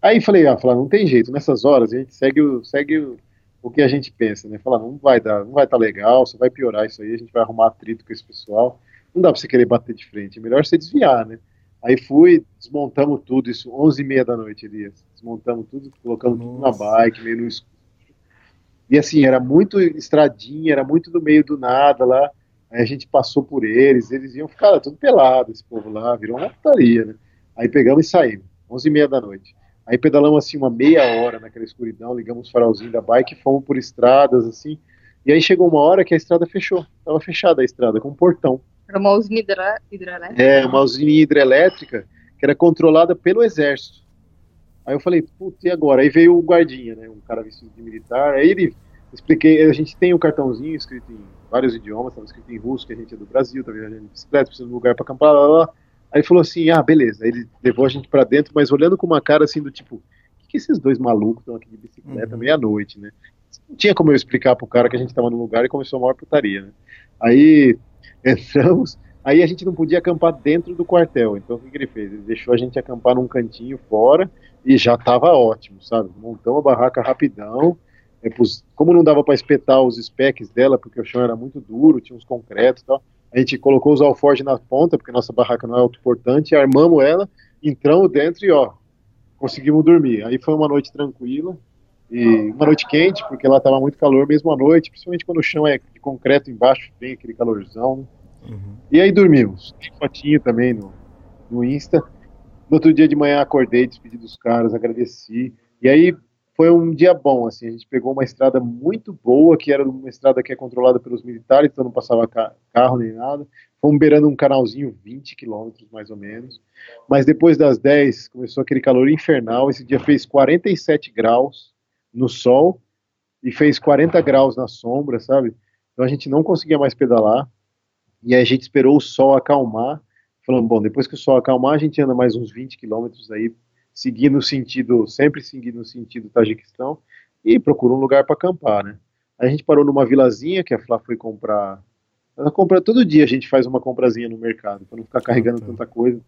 Aí falei, ah, falei, não tem jeito, nessas horas a gente segue o, segue o, o que a gente pensa, né? Falar, não vai dar, não vai estar tá legal, só vai piorar isso aí, a gente vai arrumar atrito com esse pessoal. Não dá para você querer bater de frente, é melhor você desviar, né? Aí fui, desmontamos tudo, isso 11 e meia da noite, Elias. Desmontamos tudo, colocamos Nossa. tudo na bike, meio no escuro. E assim, era muito estradinha, era muito no meio do nada lá. Aí a gente passou por eles, eles iam ficar tudo pelado, esse povo lá, virou uma putaria, né? Aí pegamos e saímos, 11 e meia da noite. Aí pedalamos assim uma meia hora naquela escuridão, ligamos o farolzinho da bike, fomos por estradas assim. E aí chegou uma hora que a estrada fechou, estava fechada a estrada com um portão. Era uma usina hidrelétrica? É, uma usina hidrelétrica que era controlada pelo exército. Aí eu falei, putz, e agora? Aí veio o guardinha, né, um cara vestido de militar. Aí ele expliquei, a gente tem um cartãozinho escrito em vários idiomas, estava escrito em russo, que a gente é do Brasil, tá viajando de bicicleta, precisa de um lugar para acampar, lá, lá. Aí ele falou assim, ah, beleza. Aí ele levou a gente para dentro, mas olhando com uma cara assim do tipo, o que, que esses dois malucos estão aqui de bicicleta uhum. meia-noite, né? Não tinha como eu explicar pro cara que a gente estava no lugar e começou a maior putaria, né? Aí entramos, aí a gente não podia acampar dentro do quartel. Então o que, que ele fez? Ele deixou a gente acampar num cantinho fora e já estava ótimo, sabe? Montamos a barraca rapidão. É, como não dava para espetar os specs dela, porque o chão era muito duro, tinha uns concretos e tal, a gente colocou os alforjes na ponta, porque nossa barraca não é autoportante, armamos ela, entramos dentro e ó, conseguimos dormir. Aí foi uma noite tranquila, e uma noite quente, porque lá estava muito calor mesmo à noite, principalmente quando o chão é de concreto embaixo, tem aquele calorzão. Uhum. E aí dormimos. Tem fotinho também no, no Insta. No outro dia de manhã acordei, despedi dos caras, agradeci. E aí foi um dia bom, assim, a gente pegou uma estrada muito boa, que era uma estrada que é controlada pelos militares, então não passava ca carro nem nada. Fomos beirando um canalzinho, 20 quilômetros mais ou menos. Mas depois das 10 começou aquele calor infernal. Esse dia fez 47 graus no sol e fez 40 graus na sombra, sabe? Então a gente não conseguia mais pedalar. E a gente esperou o sol acalmar. Falando, bom, depois que o sol acalmar, a gente anda mais uns 20 quilômetros aí, seguindo o sentido, sempre seguindo o sentido Tajiquistão, e procura um lugar para acampar, né? A gente parou numa vilazinha que a Flá foi comprar. Ela compra todo dia, a gente faz uma comprazinha no mercado, para não ficar carregando tanta coisa.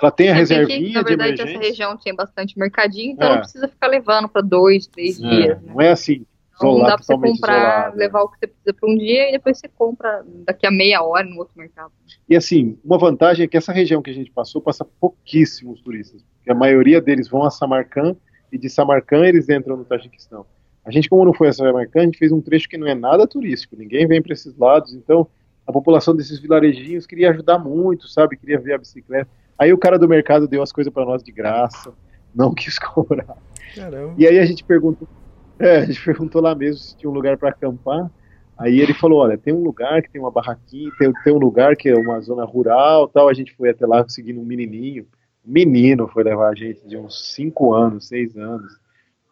Ela tem a é reservinha que, na verdade, essa região tem bastante mercadinho, então é. não precisa ficar levando para dois, três é. dias. Né? Não é assim. Então, não dá para você comprar, isolado, levar o que você precisa para um dia e depois você compra daqui a meia hora no outro mercado. E assim, uma vantagem é que essa região que a gente passou passa pouquíssimos turistas, porque a maioria deles vão a Samarcand e de Samarcand eles entram no Tajiquistão. A gente, como não foi a Samarcand, a gente fez um trecho que não é nada turístico, ninguém vem para esses lados, então a população desses vilarejinhos queria ajudar muito, sabe? Queria ver a bicicleta. Aí o cara do mercado deu as coisas para nós de graça, não quis cobrar. Caramba. E aí a gente perguntou, é, a gente perguntou lá mesmo se tinha um lugar para acampar. Aí ele falou, olha, tem um lugar que tem uma barraquinha, tem, tem um lugar que é uma zona rural, tal. A gente foi até lá seguindo um menininho. Um menino foi levar a gente de uns 5 anos, 6 anos.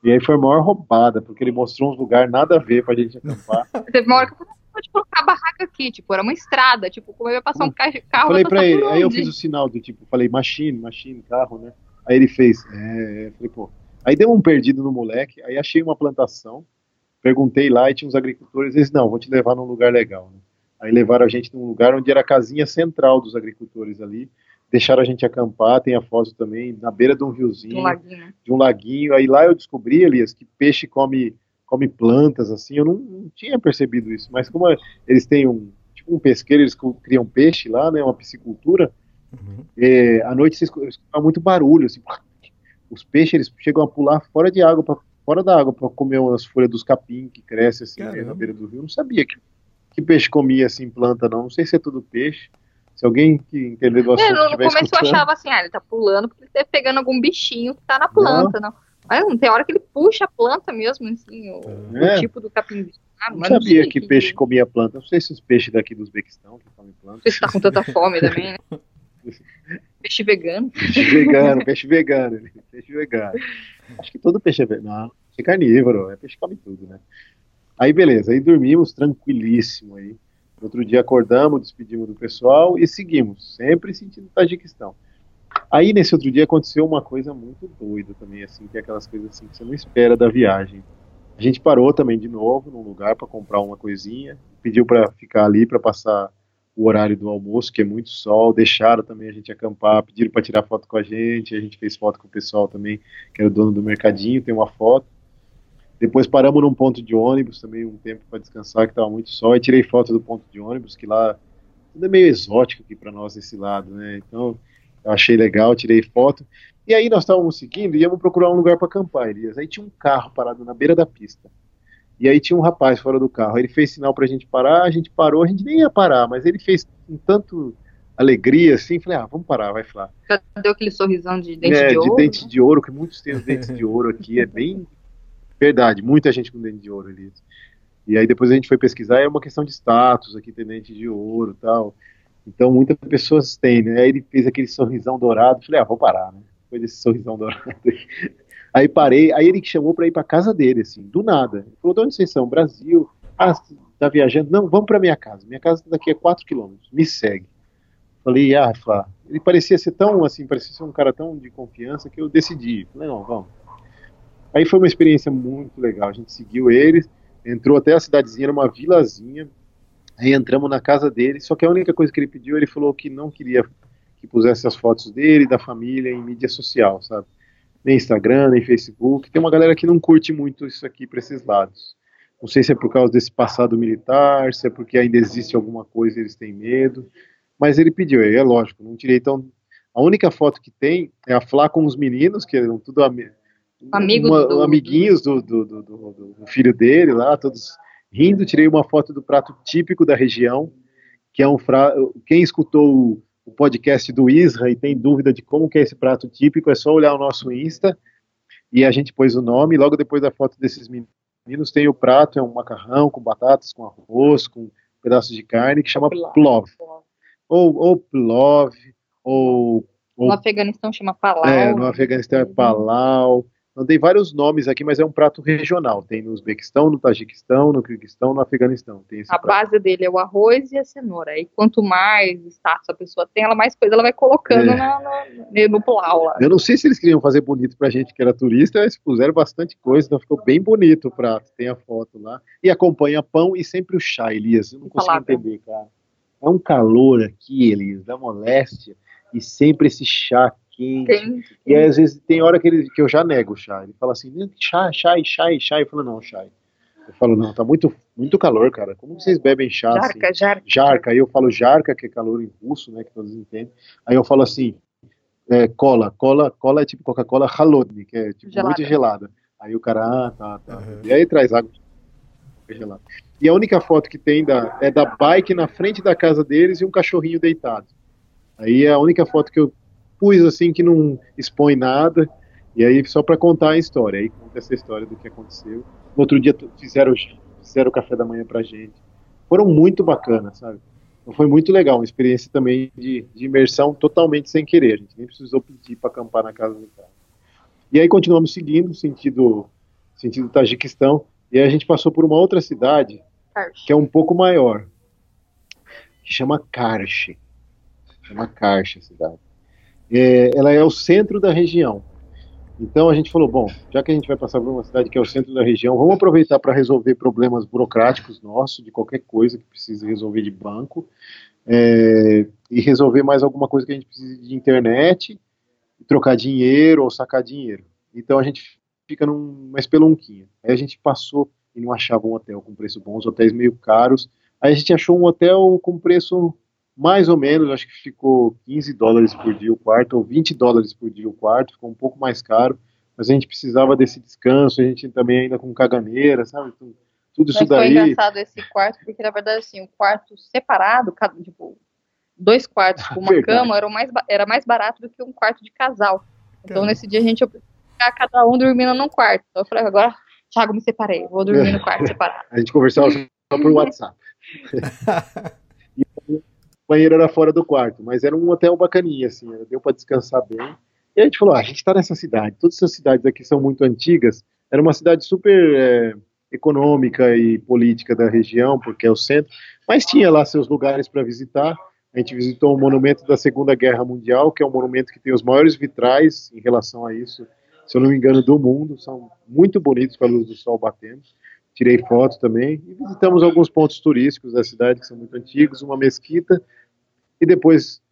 E aí foi a maior roubada, porque ele mostrou uns lugares nada a ver pra gente acampar. Teve uma hora que eu pode colocar a barraca aqui, tipo, era uma estrada, tipo, como eu ia passar um carro. Falei pra ele, aí eu fiz o sinal do tipo, falei, machine, machine, carro, né? Aí ele fez, é, falei, pô. Aí deu um perdido no moleque, aí achei uma plantação, perguntei lá e tinha uns agricultores, eles, não, vou te levar num lugar legal, né? Aí levaram a gente num lugar onde era a casinha central dos agricultores ali, deixaram a gente acampar, tem a foto também, na beira de um riozinho, um de um laguinho, aí lá eu descobri, Elias, que peixe come come plantas, assim, eu não, não tinha percebido isso, mas como eles têm um, tipo um pesqueiro, eles criam peixe lá, né, uma piscicultura, uhum. é, à noite vocês escutam muito barulho, assim, os peixes eles chegam a pular fora de água, pra, fora da água, para comer as folhas dos capim que cresce assim né, na beira do rio, eu não sabia que, que peixe comia assim planta não, não sei se é tudo peixe, se alguém que entender do é, assunto é, no, começo escutando... eu achava assim, ah, ele tá pulando porque ele tá pegando algum bichinho que tá na planta, não. não. Mas não tem hora que ele puxa a planta mesmo, assim, o, é. o tipo do capim. Ah, não sabia não que, que, peixe comia planta. Não sei se os peixes daqui do Uzbequistão que comem planta. Se tá com tanta fome também, né? Peixe vegano. Peixe vegano, peixe vegano. Peixe vegano. Acho que todo peixe é vegano. Não, peixe é carnívoro, é peixe que come tudo, né? Aí beleza, aí dormimos tranquilíssimo aí. Outro dia acordamos, despedimos do pessoal e seguimos, sempre sentindo Tajiquistão. Aí nesse outro dia aconteceu uma coisa muito doida também, assim, que é aquelas coisas assim que você não espera da viagem. A gente parou também de novo num lugar para comprar uma coisinha, pediu para ficar ali para passar o horário do almoço, que é muito sol, deixaram também a gente acampar, pediram para tirar foto com a gente, a gente fez foto com o pessoal também, que era o dono do mercadinho, tem uma foto. Depois paramos num ponto de ônibus também um tempo para descansar, que estava muito sol, e tirei foto do ponto de ônibus, que lá tudo é meio exótico aqui para nós desse lado, né? Então eu achei legal, tirei foto. E aí nós estávamos seguindo e íamos procurar um lugar para acampar, Elias. Aí tinha um carro parado na beira da pista. E aí tinha um rapaz fora do carro. Ele fez sinal para a gente parar, a gente parou, a gente nem ia parar, mas ele fez com tanto alegria assim, falei, ah, vamos parar, vai falar. Cadê aquele sorrisão de dente é, de ouro? de dente de ouro, que muitos têm os dentes de ouro aqui, é bem verdade, muita gente com dente de ouro ali. E aí depois a gente foi pesquisar, é uma questão de status, aqui tem dente de ouro tal. Então muitas pessoas têm, né? Aí ele fez aquele sorrisão dourado, falei, ah, vou parar, né? Depois desse sorrisão dourado. Aí parei, aí ele chamou para ir para casa dele, assim, do nada. Ele falou, de onde vocês são? Brasil. Ah, tá viajando? Não, vamos para minha casa. Minha casa daqui a 4 quilômetros, me segue. Falei, ah, Flá. Ele parecia ser tão, assim, parecia ser um cara tão de confiança que eu decidi. Falei, não, vamos. Aí foi uma experiência muito legal. A gente seguiu eles, entrou até a cidadezinha, era uma vilazinha. Aí entramos na casa dele, só que a única coisa que ele pediu, ele falou que não queria que pusesse as fotos dele, da família, em mídia social, sabe? Nem Instagram, nem Facebook. Tem uma galera que não curte muito isso aqui para esses lados. Não sei se é por causa desse passado militar, se é porque ainda existe alguma coisa e eles têm medo. Mas ele pediu, é lógico, não tirei tão. A única foto que tem é a Flá com os meninos, que eram tudo am... Amigos uma, do- amiguinhos do, do, do, filho dele lá, todos rindo. Tirei uma foto do prato típico da região, que é um fra... Quem escutou o, o podcast do Isra e tem dúvida de como que é esse prato típico, é só olhar o nosso Insta e a gente pôs o nome. Logo depois da foto desses meninos tem o prato, é um macarrão com batatas, com arroz, com pedaços de carne, que chama plov. Ou, ou plov, ou, ou No Afeganistão chama Palau. é, no Afeganistão é palau. Então tem vários nomes aqui, mas é um prato regional. Tem no Uzbequistão, no Tajiquistão, no Kirguistão, no Afeganistão. Tem A prato. base dele é o arroz e a cenoura. E quanto mais status a pessoa tem, ela mais coisa ela vai colocando É. na- na- no pulau lá. Eu não sei se eles queriam fazer bonito pra gente que era turista, mas puseram bastante coisa, então ficou bem bonito o prato. Tem a foto lá. E acompanha pão e sempre o chá, Elias. Eu não consigo entender, cara. É um calor aqui, Elias, da moléstia. E sempre esse chá quente. Tem, E aí, às vezes tem hora que, ele, que eu já nego o chá. Ele fala assim, "Não, chá, chá, chá, chá. Eu falo, não, chá. Eu falo, não, tá muito, muito calor, cara. Como vocês bebem chá assim? jarca, jarca. Jarca. Aí eu falo jarca, que é calor em russo, né, que todos entendem. Aí eu falo assim, é, cola. Cola, cola é tipo Coca-Cola halodny, que é tipo Gelada. muito gelada. Aí o cara, ah, tá, tá. E aí traz água gelada. E a única foto que tem da, é da bike na frente da casa deles e um cachorrinho deitado. Aí é a única foto que eu pus assim que não expõe nada. E aí só para contar a história. Aí conta essa história do que aconteceu. No outro dia fizeram fizeram o café da manhã pra gente. Foram muito bacanas, sabe? Então foi muito legal, uma experiência também de, de imersão totalmente sem querer. A gente nem precisou pedir para acampar na casa do cara. E aí continuamos seguindo, sentido sentido Tajiquistão. E aí a gente passou por uma outra cidade que é um pouco maior, que chama Karshi. Chama Karshi a cidade. É, ela é o centro da região. Então a gente falou, bom, já que a gente vai passar por uma cidade que é o centro da região, vamos aproveitar para resolver problemas burocráticos nossos, de qualquer coisa que precise resolver de banco, é, e resolver mais alguma coisa que a gente precise de internet, trocar dinheiro ou sacar dinheiro. Então a gente fica numa espelunquinha. Aí a gente passou e não achava um hotel com preço bom, os hotéis meio caros. Aí a gente achou um hotel com preço mais ou menos, acho que ficou 15 dólares por dia o quarto, ou 20 dólares por dia o quarto, ficou um pouco mais caro, mas a gente precisava desse descanso, a gente também ainda com caganeira, sabe? Tudo, tudo isso Mas foi daí. engraçado esse quarto, porque na verdade, assim, o quarto separado, cada- tipo, dois quartos com uma Verdade. cama, era, mais, ba- era mais barato do que um quarto de casal. Então, Caramba. nesse dia, a gente ia ficar cada um dormindo num quarto. Então, eu falei, agora, Thiago, me separei, vou dormir no quarto separado. A gente conversava só por WhatsApp. O banheiro era fora do quarto, mas era um hotel bacaninha, assim, deu para descansar bem. E a gente falou, ah, a gente está nessa cidade, todas essas cidades aqui são muito antigas, era uma cidade super é, econômica e política da região, porque é o centro, mas tinha lá seus lugares para visitar. A gente visitou um monumento da Segunda Guerra Mundial, que é um monumento que tem os maiores vitrais em relação a isso, se eu não me engano, do mundo, são muito bonitos com a luz do sol batendo tirei foto também. E visitamos alguns pontos turísticos da cidade que são muito antigos, uma mesquita. E depois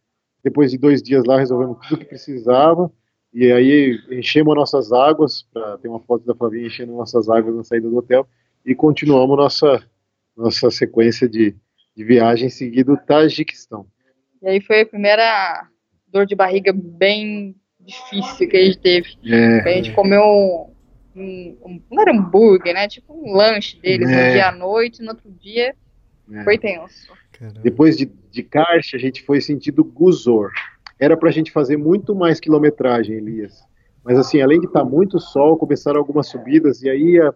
depois de dois dias lá resolvemos tudo o que precisava. E aí enchemos nossas águas, pra, tem uma foto da Flavinha enchendo nossas águas na saída do hotel, e continuamos nossa, nossa sequência de, de viagem seguindo o Tajiquistão. E aí foi a primeira dor de barriga bem difícil que a gente teve. É, A gente comeu um, um, um- não era hambúrguer, né? Tipo um lanche deles É. no dia à noite, no outro dia é. foi tenso. Caramba. Depois de, de Karch, a gente foi sentido Guzor. Era pra gente fazer muito mais quilometragem, Elias. Mas assim, além de estar muito sol, começaram algumas subidas e aí a,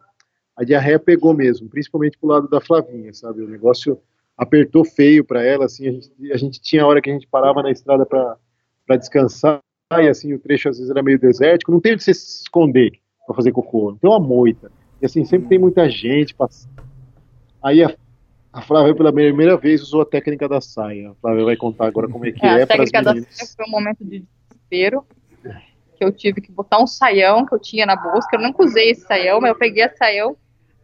a diarreia pegou mesmo, principalmente pro lado da Flavinha, sabe? O negócio apertou feio para ela, assim, a gente, a gente tinha hora que a gente parava na estrada para descansar e assim, o trecho às vezes era meio desértico, não tem onde você se esconder para fazer cocô, não tem uma moita. E assim, sempre tem muita gente passando. Aí a, a Flávia, pela primeira vez, usou a técnica da saia. A Flávia vai contar agora como é que É, é, a técnica da saia foi um momento de desespero. Que eu tive que botar um saião que eu tinha na bolsa, que eu nunca usei esse saião, mas eu peguei esse saião,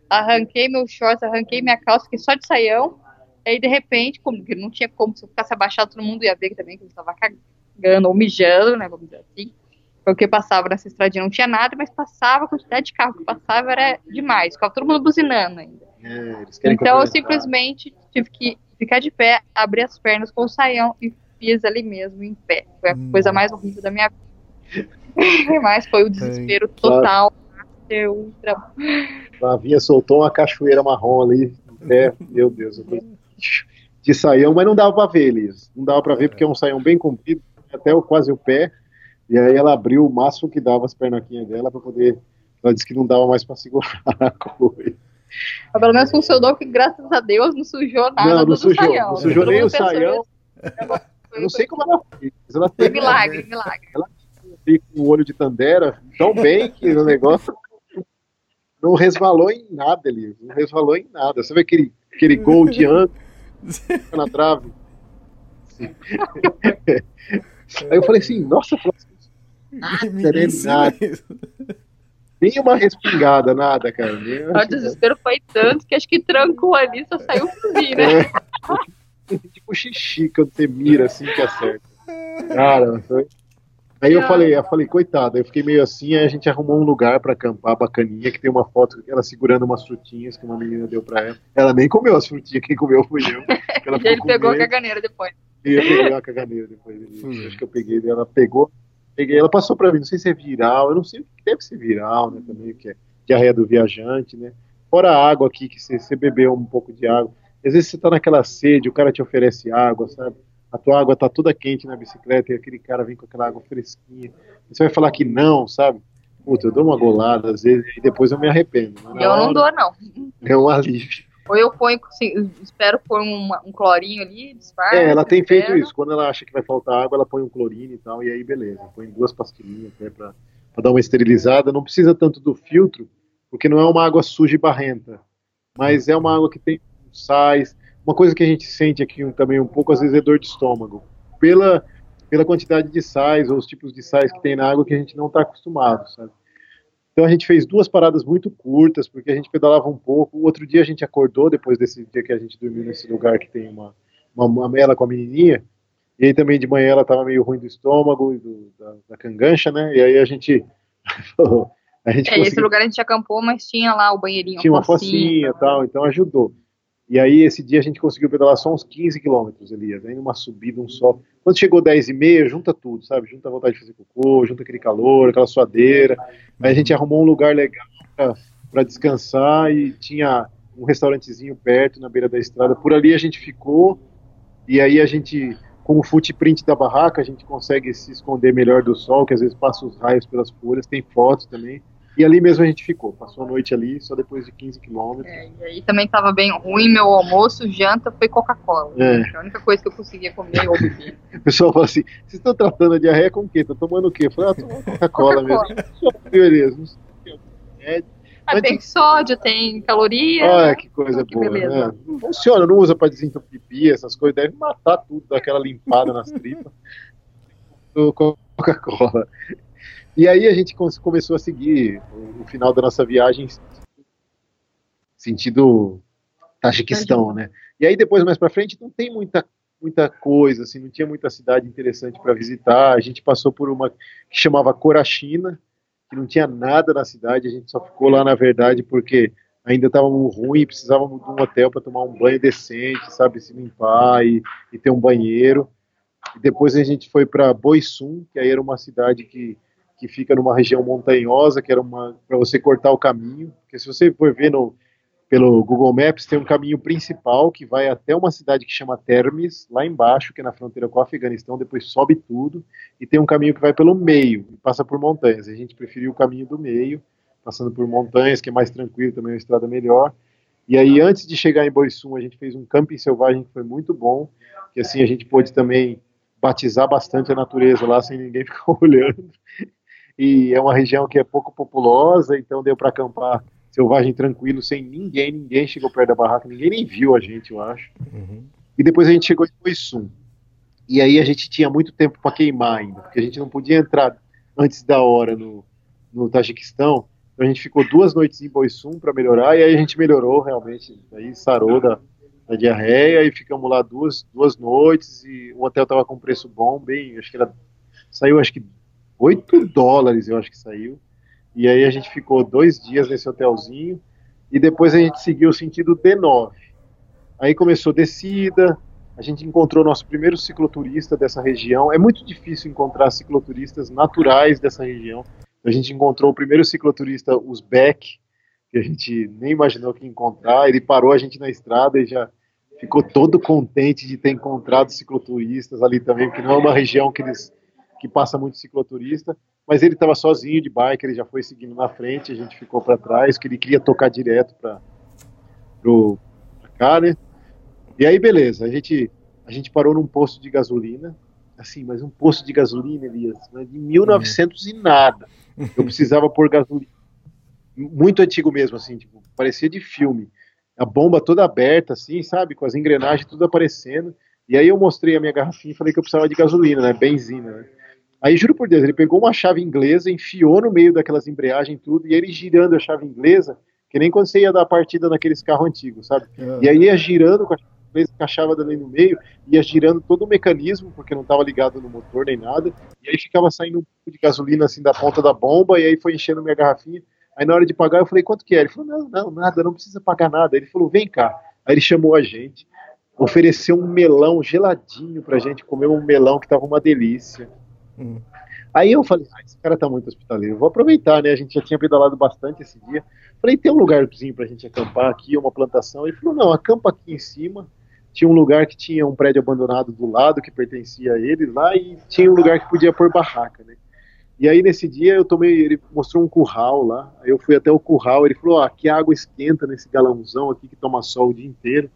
arranquei meus shorts, arranquei minha calça, fiquei só de saião. E aí, de repente, como que não tinha como, se eu ficasse abaixado, todo mundo ia ver também que eu estava cagando ou mijando, né? Vamos dizer assim. Porque passava nessa estradinha, não tinha nada, mas passava, a quantidade de carro que passava era demais. Ficava todo mundo buzinando ainda. É, eles querem Então eu simplesmente tive que ficar de pé, abrir as pernas com o saião e fiz ali mesmo, em pé. Foi a Hum. coisa mais horrível da minha vida. Mas foi o desespero total. Master, ultra. Flavinha soltou uma cachoeira marrom ali, em pé. Meu Deus, eu de saião, mas não dava pra ver, Elias. Não dava pra ver porque é um saião bem comprido, até o, quase o pé. E aí ela abriu o máximo que dava as pernaquinhas dela pra poder. Ela disse que não dava mais pra segurar a coisa. Mas pelo menos funcionou, que graças a Deus não sujou nada Não, não do sujou, saião. não sujou nem o saião. Eu não sei como ela fez. Ela Foi teve milagre, milagre. com o olho de Tandera tão bem que o negócio não resvalou em nada, Elias. Não resvalou em nada. Você vê aquele, aquele gol de ano na trave? Aí eu falei assim, nossa, Me nada. isso. nem uma respingada, nada, cara. Nem- O desespero foi tanto que acho que trancou ali, só saiu fuzil, né? É, tipo xixi quando você mira assim que acerta. Cara, foi. Aí eu falei, eu falei, coitada, eu fiquei meio assim, aí a gente arrumou um lugar pra acampar bacaninha, que tem uma foto ela segurando umas frutinhas que uma menina deu pra ela. Ela nem comeu as frutinhas, quem comeu fui eu. Ela E ele pegou a caganeira depois. E eu peguei a caganeira depois. Acho que eu peguei ela pegou, peguei, ela passou pra mim, não sei se é viral, eu não sei o que deve ser viral, né, também, que é diarreia do viajante, né. Fora a água aqui, que você, você bebeu um pouco de água. Às vezes você tá naquela sede, o cara te oferece água, sabe? A tua água tá toda quente na bicicleta e aquele cara vem com aquela água fresquinha. Você vai falar que não, sabe? Puta, eu dou uma golada às vezes e depois eu me arrependo. Eu não hora dou, não. É um alívio. Ou eu ponho, assim, espero pôr uma- um clorinho ali, disfarce. É, ela tem feito isso. Quando ela acha que vai faltar água, ela põe um clorine e tal, e aí beleza. Põe duas pastilhinhas até pra, pra dar uma esterilizada. Não precisa tanto do filtro, porque não é uma água suja e barrenta. Mas é uma água que tem sais. Uma coisa que a gente sente aqui também um pouco, às vezes, é dor de estômago. Pela, pela quantidade de sais ou os tipos de sais que tem na água que a gente não está acostumado, sabe? Então a gente fez duas paradas muito curtas, porque a gente pedalava um pouco. O outro dia a gente acordou, depois desse dia que a gente dormiu nesse lugar que tem uma, uma, mela com a menininha. E aí também de manhã ela estava meio ruim do estômago e do, da, da cangancha, né? E aí a gente. a gente É, esse conseguiu lugar a gente acampou, mas tinha lá o banheirinho. tinha uma focinha e tal, então ajudou. E aí esse dia a gente conseguiu pedalar só uns 15 quilômetros, Elias, aí numa subida, um sol. Quando chegou 10 e meia, junta tudo, sabe? Junta a vontade de fazer cocô, junta aquele calor, aquela suadeira. Aí a gente arrumou um lugar legal para descansar e tinha um restaurantezinho perto, na beira da estrada. Por ali a gente ficou e aí a gente, com o footprint da barraca, a gente consegue se esconder melhor do sol, que às vezes passa os raios pelas folhas, tem fotos também. E ali mesmo a gente ficou, passou a noite ali, só depois de 15 quilômetros. É, e aí também tava bem ruim, meu almoço, janta foi Coca-Cola. É. A única coisa que eu conseguia comer ou beber. O pessoal fala assim: vocês estão tratando a diarreia com o quê? Estão tomando o quê? Eu falei: ah, tomando Coca-Cola Coca-Cola. mesmo. Só, beleza. Não sei o que é. Ah, tem sódio, tem caloria. Olha que coisa Ah, que boa. beleza. Né? Não funciona, não usa para desentupir pia, essas coisas, deve matar tudo, dar aquela limpada nas tripas. Coca-Cola. E aí a gente começou a seguir o, final da nossa viagem sentido Tajiquistão, né? E aí depois mais para frente não tem muita muita coisa, assim, não tinha muita cidade interessante para visitar. A gente passou por uma que chamava Corachina, que não tinha nada na cidade, a gente só ficou lá, na verdade, porque ainda estávamos ruim, precisávamos de um hotel para tomar um banho decente, sabe, se limpar e, e ter um banheiro. E depois a gente foi para Boisum, que aí era uma cidade que, que fica numa região montanhosa, que era uma para você cortar o caminho, porque se você for ver no, pelo Google Maps, tem um caminho principal que vai até uma cidade que chama Termes, lá embaixo, que é na fronteira com o Afeganistão, depois sobe tudo, e tem um caminho que vai pelo meio, e passa por montanhas. A gente preferiu o caminho do meio, passando por montanhas, que é mais tranquilo, também é uma estrada melhor. E aí, antes de chegar em Boissum, a gente fez um camping selvagem que foi muito bom, que assim a gente pôde também batizar bastante a natureza lá, sem ninguém ficar olhando. E é uma região que é pouco populosa, então deu para acampar selvagem tranquilo, sem ninguém, ninguém chegou perto da barraca, ninguém nem viu a gente, eu acho. Uhum. E depois a gente chegou em Boissum. E aí a gente tinha muito tempo para queimar ainda, porque a gente não podia entrar antes da hora no, no Tajiquistão. Então a gente ficou duas noites em Boissum para melhorar, e aí a gente melhorou realmente, aí sarou da, da diarreia, e ficamos lá duas, duas noites, e o hotel tava com preço bom, bem, acho que era, saiu acho que 8 dólares, eu acho que saiu. E aí a gente ficou dois dias nesse hotelzinho e depois a gente seguiu sentido D9. Aí começou descida, a gente encontrou nosso primeiro cicloturista dessa região. É muito difícil encontrar cicloturistas naturais dessa região. A gente encontrou o primeiro cicloturista uzbek, que a gente nem imaginou que ia encontrar. Ele parou a gente na estrada e já ficou todo contente de ter encontrado cicloturistas ali também, porque não é uma região que eles que passa muito cicloturista mas ele estava sozinho de bike, ele já foi seguindo na frente, a gente ficou para trás, que ele queria tocar direto para pro pra cá, né? E aí beleza, a gente a gente parou num posto de gasolina, assim, mas um posto de gasolina, Elias, né, de 1900 e nada. Eu precisava pôr gasolina muito antigo mesmo, assim, tipo, parecia de filme. A bomba toda aberta, assim, sabe, com as engrenagens tudo aparecendo. E aí eu mostrei a minha garrafinha e falei que eu precisava de gasolina, né, benzina, né? Aí, juro por Deus, ele pegou uma chave inglesa, enfiou no meio daquelas embreagens tudo, e ele girando a chave inglesa, que nem quando você ia dar partida naqueles carros antigos, sabe? Uhum. E aí ia girando com a chave inglesa, encaixava ali no meio, ia girando todo o mecanismo, porque não estava ligado no motor nem nada, e aí ficava saindo um pouco de gasolina assim da ponta da bomba, e aí foi enchendo minha garrafinha. Aí na hora de pagar, eu falei, quanto que é? Ele falou, não, não, nada, não precisa pagar nada. Ele falou, vem cá. Aí ele chamou a gente, ofereceu um melão geladinho pra gente comer um melão que tava uma delícia. Hum. Aí eu falei, ah, esse cara tá muito hospitaleiro, vou aproveitar, né? A gente já tinha pedalado bastante esse dia. Falei, tem um lugarzinho pra gente acampar aqui, uma plantação. Ele falou, não, acampa aqui em cima. Tinha um lugar que tinha um prédio abandonado do lado que pertencia a ele lá e tinha um lugar que podia pôr barraca, né? E aí nesse dia eu tomei, ele mostrou um curral lá. Aí eu fui até o curral, ele falou: ó, aqui a água esquenta nesse galãozão aqui que toma sol o dia inteiro.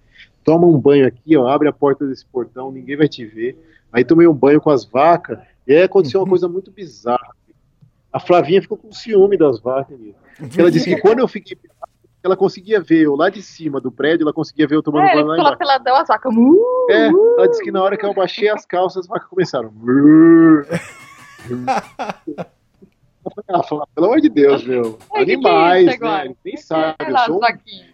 Toma um banho aqui, ó, abre a porta desse portão, ninguém vai te ver. Aí tomei um banho com as vacas e aí aconteceu uma uhum. coisa muito bizarra. A Flavinha ficou com ciúme das vacas. Ela disse que quando eu fiquei ela conseguia ver eu lá de cima do prédio, ela conseguia ver eu tomando é, banho lá embaixo. peladão, as vacas. Uh, é, ela disse que na hora que eu baixei as calças, as vacas começaram. ah, pelo amor de Deus, meu. É, Animais, que que é né? Nem sabe. Eu sou, um,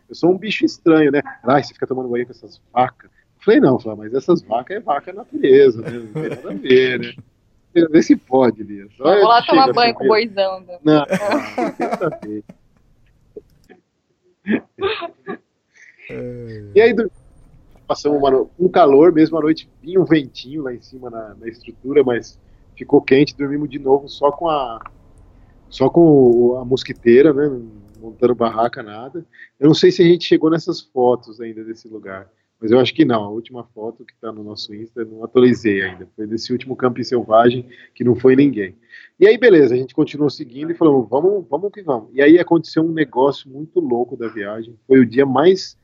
eu sou um bicho estranho, né? Ai, você fica tomando banho com essas vacas. Eu falei, não, mas essas vacas é vaca natureza, né? Não tem nada a ver, né? Vê se pode, Elias. Vou lá tomar banho com o boizão. Não, e aí, passamos uma, um calor, mesmo à noite vinha um ventinho lá em cima na, na, estrutura, mas ficou quente, dormimos de novo só com a só com a mosquiteira, né, montando barraca, nada. Eu não sei se a gente chegou nessas fotos ainda desse lugar. Mas eu acho que não. A última foto que está no nosso Insta, não atualizei ainda. Foi desse último camping selvagem que não foi ninguém. E aí, beleza, a gente continuou seguindo e falou, vamos, vamos que vamos. E aí aconteceu um negócio muito louco da viagem. Foi o dia mais,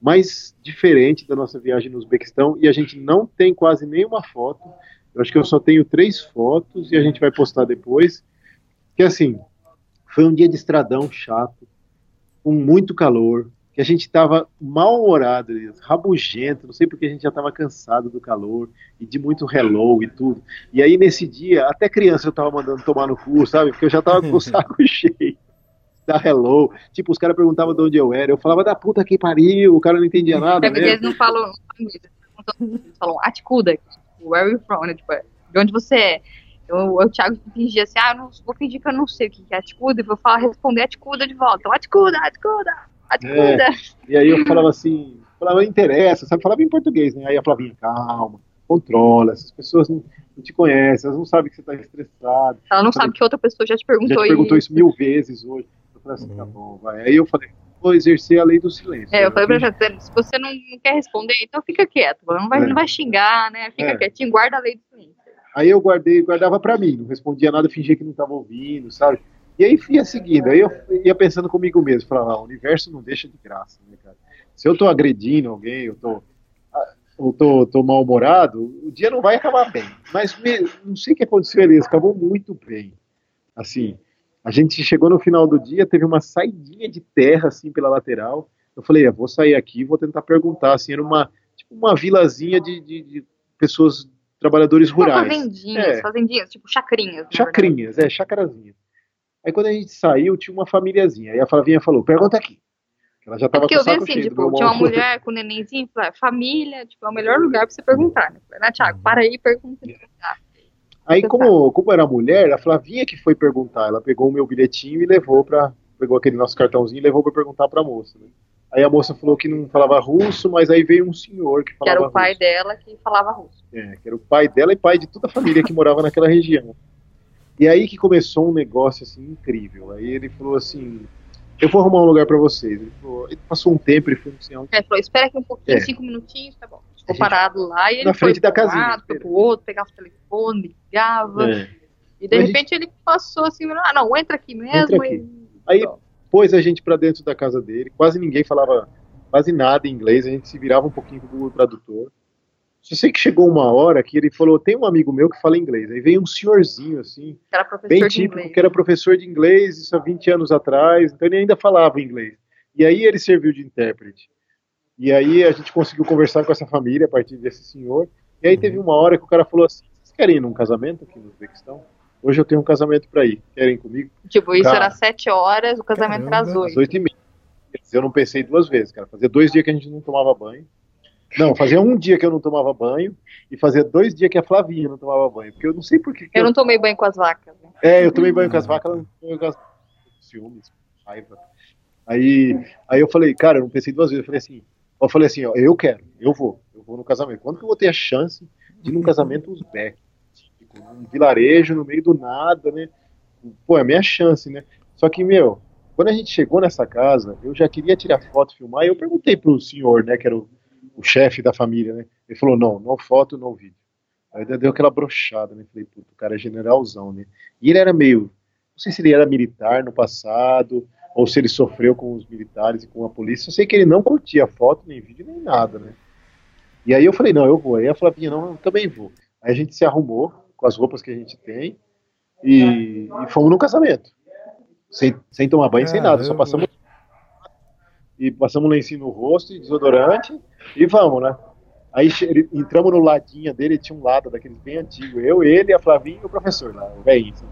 mais diferente da nossa viagem no Uzbequistão e a gente não tem quase nenhuma foto. Eu acho que eu só tenho três fotos e a gente vai postar depois. Que assim, foi um dia de estradão chato, com muito calor, que a gente estava mal-humorado, rabugento, não sei porque a gente já estava cansado do calor e de muito hello e tudo. E aí nesse dia, até criança eu estava mandando tomar no cu, sabe? Porque eu já estava com o saco cheio da hello. Tipo, os caras perguntavam de onde eu era, eu falava da puta que pariu, o cara não entendia nada. É porque eles não falam, não perguntando, eles falam Atikuda, tipo, where are you from, né? Tipo, de onde você é? Eu, o Thiago fingia assim, ah, não, vou fingir que eu não sei o que é Atikuda e vou falar, responder Atikuda de volta. Então, Atikuda, Atikuda. E aí eu falava assim, falava, não interessa, sabe? Falava em português, né? Aí a Flavinha, calma, controla, essas pessoas não, não te conhecem, elas não sabem que você tá estressado. Ela não sabe que outra pessoa já te perguntou, Já te perguntou isso. isso mil vezes hoje. Eu falei assim, tá bom, vai. Aí eu falei, vou exercer a lei do silêncio. É, eu falei pra ela, se você não não quer responder, então fica quieto, não vai, É. não vai xingar, né? Fica É. quietinho, guarda a lei do silêncio. Aí eu guardei, guardava pra mim, não respondia nada, fingia que não tava ouvindo, sabe? E aí ia seguindo, aí eu ia pensando comigo mesmo, falava, ah, o universo não deixa de graça, né, cara? Se eu tô agredindo alguém, eu tô, ah, eu tô, tô mal-humorado, o dia não vai acabar bem. Mas me- não sei o que aconteceu ali, acabou muito bem. Assim, a gente chegou no final do dia, teve uma saidinha de terra, assim, pela lateral. Eu falei, eu vou sair aqui e vou tentar perguntar, assim, era uma, tipo, uma vilazinha de, de- de pessoas, trabalhadores Tipo rurais. fazendinhas, É. fazendinhas, tipo chacrinhas. Chacrinhas, é, chacrazinha. Aí quando a gente saiu, tinha uma famíliazinha. Aí a Flavinha falou, pergunta aqui. Ela já É tava porque com o eu vi assim, tipo, tinha uma mulher com um nenenzinho, falei, ah, família, tipo, é o melhor lugar pra você perguntar, né? Falei, né, Thiago, para aí e pergunta. Ah, Aí como, como era mulher, a Flavinha que foi perguntar. Ela pegou o meu bilhetinho e levou pra... Pegou aquele nosso cartãozinho e levou pra perguntar pra moça. né? Aí a moça falou que não falava russo, mas aí veio um senhor que que falava era o pai russo. dela que falava russo. É, que era o pai dela e pai de toda a família que morava naquela região. E aí que começou um negócio assim incrível. Aí ele falou assim: Eu vou arrumar um lugar pra vocês. Ele, falou, ele passou um tempo, ele foi assim, Aí falou, espera aqui um pouquinho, É. cinco minutinhos, tá bom. Ficou gente- parado lá e ele na foi frente da pro casinha, lado, foi pro outro, pegava o telefone, ligava. É. E de Mas repente ele passou assim, ah não, entra aqui mesmo. Entra aqui. e- Aí pôs a gente pra dentro da casa dele. Quase ninguém falava quase nada em inglês. A gente se virava um pouquinho com o tradutor. Só sei que chegou uma hora que ele falou: Tem um amigo meu que fala inglês. Aí veio um senhorzinho assim, que era professor bem de típico, inglês. que era professor de inglês, isso há 20 anos atrás, então ele ainda falava inglês. E aí ele serviu de intérprete. E aí a gente conseguiu conversar com essa família a partir desse senhor. E aí teve uma hora que o cara falou assim: Vocês querem ir num casamento aqui no Uzbequistão? Hoje eu tenho um casamento para ir. Querem ir comigo? Tipo, isso Cara. era sete horas, o casamento era às Caramba. Às oito. oito e meia. Eu não pensei duas vezes, cara. Fazia dois dias que a gente não tomava banho. Não, fazia um dia que eu não tomava banho e fazia dois dias que a Flavinha não tomava banho. Porque eu não sei por que. Eu não tomei banho com as vacas. Né? É, eu tomei banho com as vacas, ela não tomou com as ciúmes, raiva. Aí, aí eu falei, cara, eu não pensei duas vezes. Eu falei assim, eu falei assim, ó, eu quero, eu vou, eu vou no casamento. Quando que eu vou ter a chance de ir num casamento uzbek? Típico, num vilarejo, no meio do nada, né? Pô, é a minha chance, né? Só que, meu, quando a gente chegou nessa casa, eu já queria tirar foto, filmar, e eu perguntei pro senhor, né, que era o, o chefe da família, né? Ele falou, não, não foto, não vídeo. Aí deu aquela brochada, né? Falei, puto, o cara é generalzão, né? E ele era meio, não sei se ele era militar no passado, ou se ele sofreu com os militares e com a polícia. Eu sei que ele não curtia foto, nem vídeo, nem nada, né? E aí eu falei, não, eu vou. Aí a Flavinha, não, eu também vou. Aí a gente se arrumou com as roupas que a gente tem e, e fomos no casamento. Sem, sem tomar banho, sem nada, só passamos e passamos um lencinho no rosto e desodorante e vamos, né? Aí ele- entramos no ladinho dele, tinha um lado daqueles bem antigo, eu, ele, a Flavinha e o professor lá, o velhinho. assim.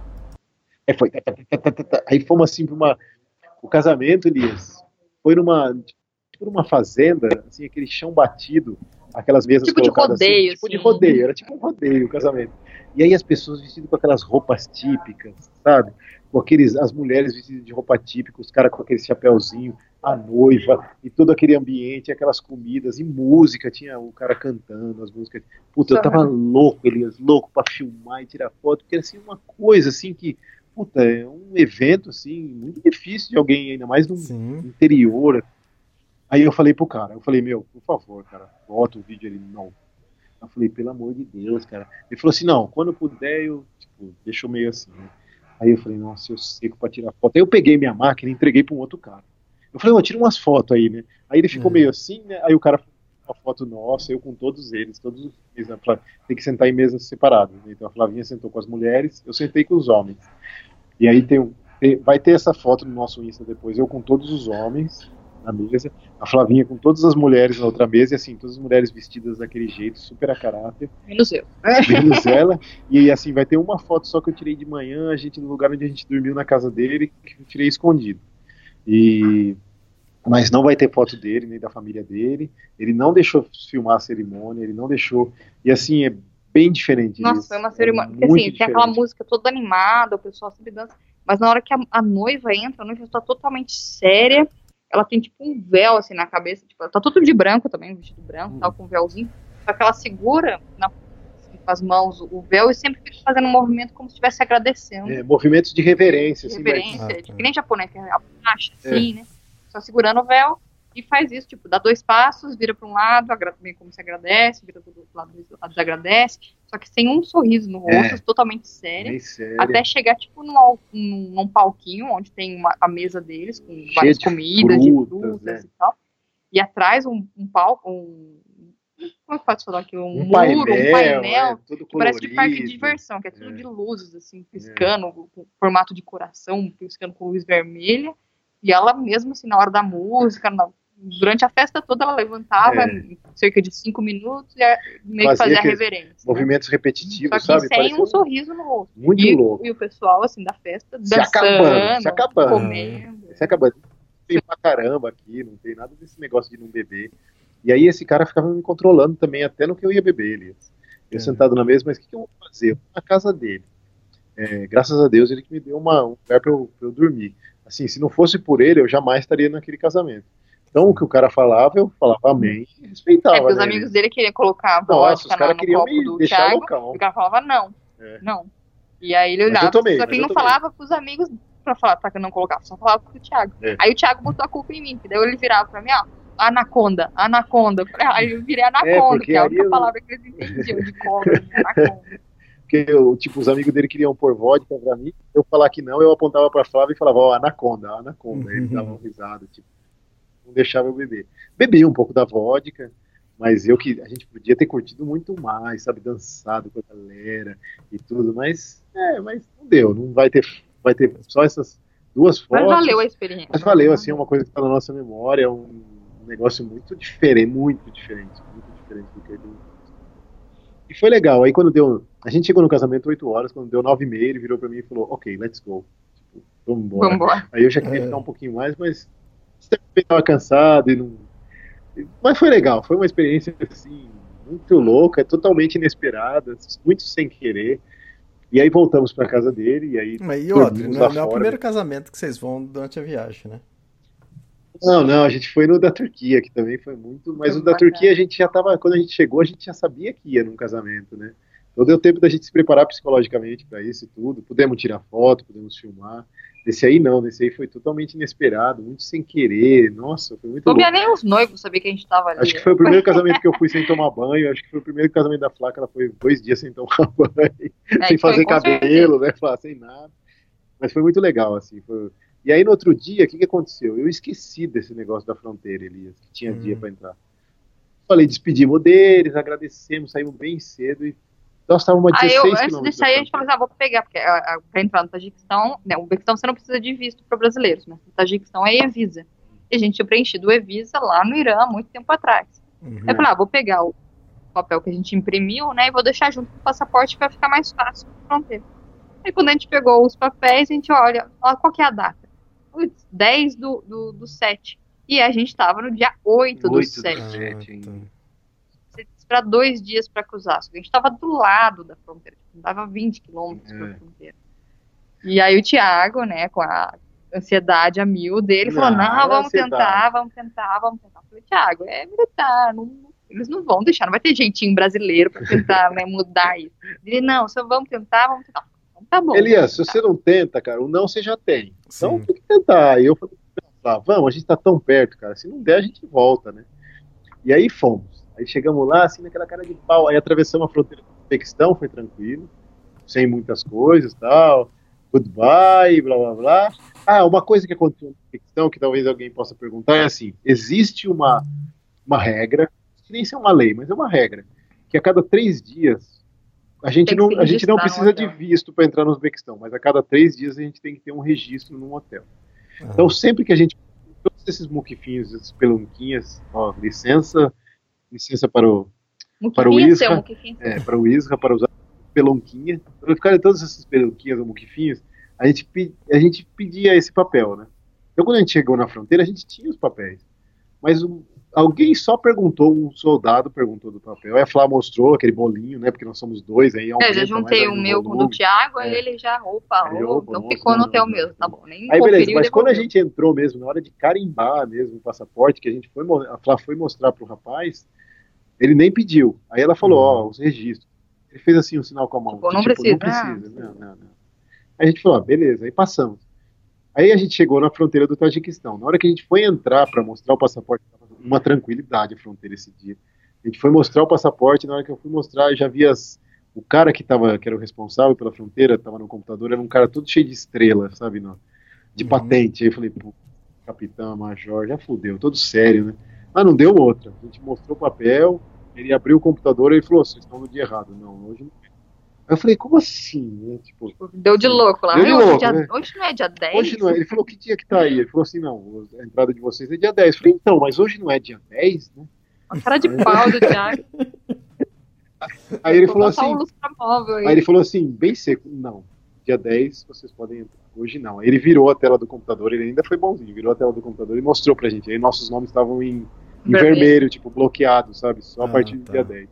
Aí foi, tá, tá, tá, aí fomos assim para uma, o casamento, Elias, foi numa, tipo numa fazenda, assim, aquele chão batido, aquelas mesas Tipo de colocadas rodeio, assim, tipo de assim. rodeio, era tipo um rodeio o casamento. E aí as pessoas vestidas com aquelas roupas típicas, sabe? Com aqueles, as mulheres vestidas de roupa típica, os caras com aquele chapéuzinho, a noiva, e todo aquele ambiente, aquelas comidas, e música, tinha o cara cantando as músicas. Puta, eu tava louco, Elias, louco pra filmar e tirar foto, porque era assim, uma coisa assim que, puta, é um evento assim, muito difícil de alguém, ainda mais num Sim. interior. Aí eu falei pro cara, eu falei, meu, por favor, cara, bota o vídeo ele não. Eu falei, pelo amor de Deus, cara. Ele falou assim, não, quando puder, eu, tipo, deixou meio assim, né? Aí eu falei, nossa, eu seco pra tirar foto. Aí eu peguei minha máquina e entreguei pra um outro cara. Eu falei, ô, tira umas fotos aí, né? Aí ele ficou Uhum. meio assim, né? Aí o cara uma foto nossa, eu com todos eles, todos os filhos, né? Tem que sentar em mesas separadas. né? Então a Flavinha sentou com as mulheres, eu sentei com os homens. E aí tem, um- tem- vai ter essa foto no nosso Insta depois, eu com todos os homens na mesa, a Flavinha com todas as mulheres na outra mesa, e assim, todas as mulheres vestidas daquele jeito, super a caráter Menos eu. menos ela. E assim, vai ter uma foto só que eu tirei de manhã, a gente no lugar onde a gente dormiu na casa dele, que eu tirei escondido. E, mas não vai ter foto dele nem da família dele. Ele não deixou filmar a cerimônia, ele não deixou. E assim é bem diferente. Nossa, isso. foi uma cerimônia. É Porque assim, tem aquela diferente. música toda animada, o pessoal sempre dança. Mas na hora que a, a noiva entra, a noiva está totalmente séria. Ela tem tipo um véu assim na cabeça. Tipo, ela tá tudo de branco também, um vestido branco, Hum. tal, com um véuzinho. Só que ela segura na- com as mãos o véu e sempre fica fazendo um movimento como se estivesse agradecendo. É, movimentos de reverência, assim, mas- reverência, Ah, tipo, tá. que nem japonês, que é abaixa, assim, né? Só segurando o véu e faz isso, tipo, dá dois passos, vira para um lado, meio como se agradece, vira para o outro lado, desagradece, só que sem um sorriso no É. rosto, totalmente sério. Até chegar, tipo, num, num, num palquinho onde tem uma, a mesa deles, com Cheia várias de comidas, frutas, de frutas né? e tal. E atrás um, um palco, um. Como é que pode falar aqui? Um, um muro, painel, um painel é, todo que parece de parque de diversão, que é tudo É. de luzes, assim, piscando, com formato de coração, piscando com luz vermelha. E ela mesmo, assim, na hora da música, na- durante a festa toda, ela levantava É. cerca de cinco minutos e é, meio Fazia que fazia a reverência. né? Movimentos repetitivos, Só que sabe? sem Parecia um sorriso no rosto. Muito e, louco. e o pessoal, assim, da festa, Se dançando, acabando, se acabando. comendo. Você acaba tem pra caramba aqui, não tem nada desse negócio de não beber. E aí esse cara ficava me controlando também, até no que eu ia beber, Elias. Eu É. sentado na mesa, mas o que, que eu vou fazer? Eu vou na casa dele. É, graças a Deus ele que me deu uma, um lugar pra eu, eu dormir. Assim, se não fosse por ele, eu jamais estaria naquele casamento. Então o que o cara falava, eu falava amém e respeitava. É, porque os né, amigos dele queriam colocar Nossa, vodka os caras no queriam copo me do deixar Thiago, loucão. e o cara falava não, É. não. E aí ele eu olhava, tomei, só que ele eu não tomei. falava pros amigos pra falar, pra que não colocava, só falava pro Thiago. É. Aí o Thiago botou a culpa em mim, que daí ele virava pra mim, ó, anaconda, anaconda. Aí eu virei anaconda, porque que é a única eu- palavra que eles entendiam de cobra, anaconda. Porque eu, tipo, os amigos dele queriam pôr vodka pra mim, eu falar que não, eu apontava pra Flávia e falava, ó, anaconda, anaconda. Aí Eles davam risada, tipo, não deixava eu beber. Bebi um pouco da vodka, mas eu que a gente podia ter curtido muito mais, sabe, dançado com a galera e tudo, mas é, mas não deu, não vai ter, vai ter só essas duas Mas fotos. valeu a experiência. Mas valeu, assim, é uma coisa que tá na nossa memória, é um negócio muito diferente, muito diferente, muito diferente do que ele. E foi legal, aí quando deu. A gente chegou no casamento 8 horas, quando deu 9 e meia, ele virou pra mim e falou, ok, let's go. Tipo, vamos embora. Vamos embora. Aí eu já queria É. ficar um pouquinho mais, mas também tava cansado e não. Mas foi legal, foi uma experiência assim, muito louca, totalmente inesperada, muito sem querer. E aí voltamos pra casa dele, e aí. Mas e outro, dormimos não, é o primeiro casamento que vocês vão durante a viagem, né? Não, não, a gente foi no da Turquia, que também foi muito. Mas Foi o da bacana. Turquia a gente já tava. Quando a gente chegou, a gente já sabia que ia num casamento, né? Então deu tempo da gente se preparar psicologicamente para isso e tudo. Pudemos tirar foto, pudemos filmar. Desse aí não, desse aí foi totalmente inesperado, muito sem querer. Nossa, foi muito Não via nem os noivos saber que a gente tava ali. Acho que foi o primeiro casamento que eu fui sem tomar banho. Acho que foi o primeiro casamento da Flaca. Ela foi dois dias sem tomar banho, É, sem que foi, fazer com certeza. cabelo, né? Sem nada. Mas foi muito legal, assim. foi- E aí no outro dia, o que, que aconteceu? Eu esqueci desse negócio da fronteira, Elias, que tinha dia para entrar. Falei, despedimos deles, agradecemos, saímos bem cedo e nós estávamos a Aí 16 eu, antes de sair, a gente falou assim, ah, vou pegar, porque a- a- pra entrar no Tajiquistão, né, o Uzbequistão você não precisa de visto para brasileiros, mas no Tajiquistão é E-Visa. E a gente tinha preenchido o E-Visa lá no Irã há muito tempo atrás. Uhum. Aí eu falei, ah, vou pegar o papel que a gente imprimiu, né, e vou deixar junto com o passaporte que vai ficar mais fácil na fronteira. Aí quando a gente pegou os papéis, a gente olha, ó, qual que é a data? Putz, 10 do, do, do 7. E a gente tava no dia 8 do 8 do 7. Ah, sete ainda. tá. Você esperar dois dias para cruzar. Só que A gente estava do lado da fronteira, tipo, dava 20 quilômetros É. para fronteira. E aí o Thiago, né, com a ansiedade a mil dele, falou: Não, não, é vamos ansiedade. tentar, vamos tentar, vamos tentar. Eu falei, Thiago, é militar, não- eles não vão deixar, não vai ter jeitinho brasileiro para tentar né, mudar isso. Ele, não, só vamos tentar, vamos tentar. Então, tá bom. Elias, se você não tenta, cara, o não você já tem. Então Sim. tem que tentar. E eu falei, ah, vamos, a gente tá tão perto, cara. Se não der, a gente volta, né? E aí fomos. Aí chegamos lá, assim, naquela cara de pau. Aí atravessamos a fronteira do Uzbequistão, foi tranquilo. Sem muitas coisas tal. Goodbye, blá blá blá. Ah, uma coisa que aconteceu no Uzbequistão, que talvez alguém possa perguntar, é assim: existe uma, uma regra, que nem ser uma lei, mas é uma regra, que a cada três dias a gente não, a gente não precisa de visto para entrar no Uzbequistão, mas a cada três dias a gente tem que ter um registro num hotel. Ah. Então, sempre que a gente. Todos esses muquifinhos, essas pelunquinhas, ó, licença, licença para o, Muquifinha para o seu, Isra, é, para o Isra, para usar pelonquinha, para ficarem todas essas pelunquinhas ou muquifinhos, a gente, a gente pedia esse papel, né? Então, quando a gente chegou na fronteira, a gente tinha os papéis. Mas o, alguém só perguntou, um soldado perguntou do papel. Aí a Flá mostrou aquele bolinho, né? Porque nós somos dois aí. É, já juntei o meu com o do Thiago, aí É. ele já, opa, Aí, opa, não nossa, ficou no teu mesmo, tá bom. Nem Aí beleza, mas quando a gente entrou mesmo, na hora de carimbar mesmo o passaporte, que a gente foi, a Flá foi mostrar pro rapaz, ele nem pediu. Aí ela falou, ó, os registros. Ele fez assim um sinal com a mão. Tipo, não tipo, precisa. Não precisa, não, não, não. Aí a gente falou, ó, beleza, aí passamos. Aí a gente chegou na fronteira do Tajiquistão. Na hora que a gente foi entrar para mostrar o passaporte, tava uma tranquilidade a fronteira esse dia. A gente foi mostrar o passaporte, na hora que eu fui mostrar, eu já vi as, o cara que, tava, que era o responsável pela fronteira, estava no computador, era um cara todo cheio de estrela, sabe, não? de patente. Aí eu falei, pô, capitão, major, já fudeu, todo sério, né? Mas não deu outra. A gente mostrou o papel, ele abriu o computador e falou, vocês estão no dia errado. Não, hoje não. Aí eu falei, como assim? né? Tipo, Deu de louco lá. Deu de "Ai, hoje, louco, dia- né? hoje não é dia 10? hoje não é. Ele falou, que dia que tá aí? Ele falou assim, não, a entrada de vocês é dia 10. Eu falei, então, mas hoje não é dia 10, né? A cara de pau do Thiago. Aí ele Vou falou assim, um aí. Aí ele falou assim, bem seco, não, dia 10 vocês podem entrar. Hoje não. Aí ele virou a tela do computador, ele ainda foi bonzinho, virou a tela do computador e mostrou pra gente. Aí nossos nomes estavam em, em Vermelho. vermelho, tipo, bloqueados, sabe? Só a Ah, partir do tá. dia 10.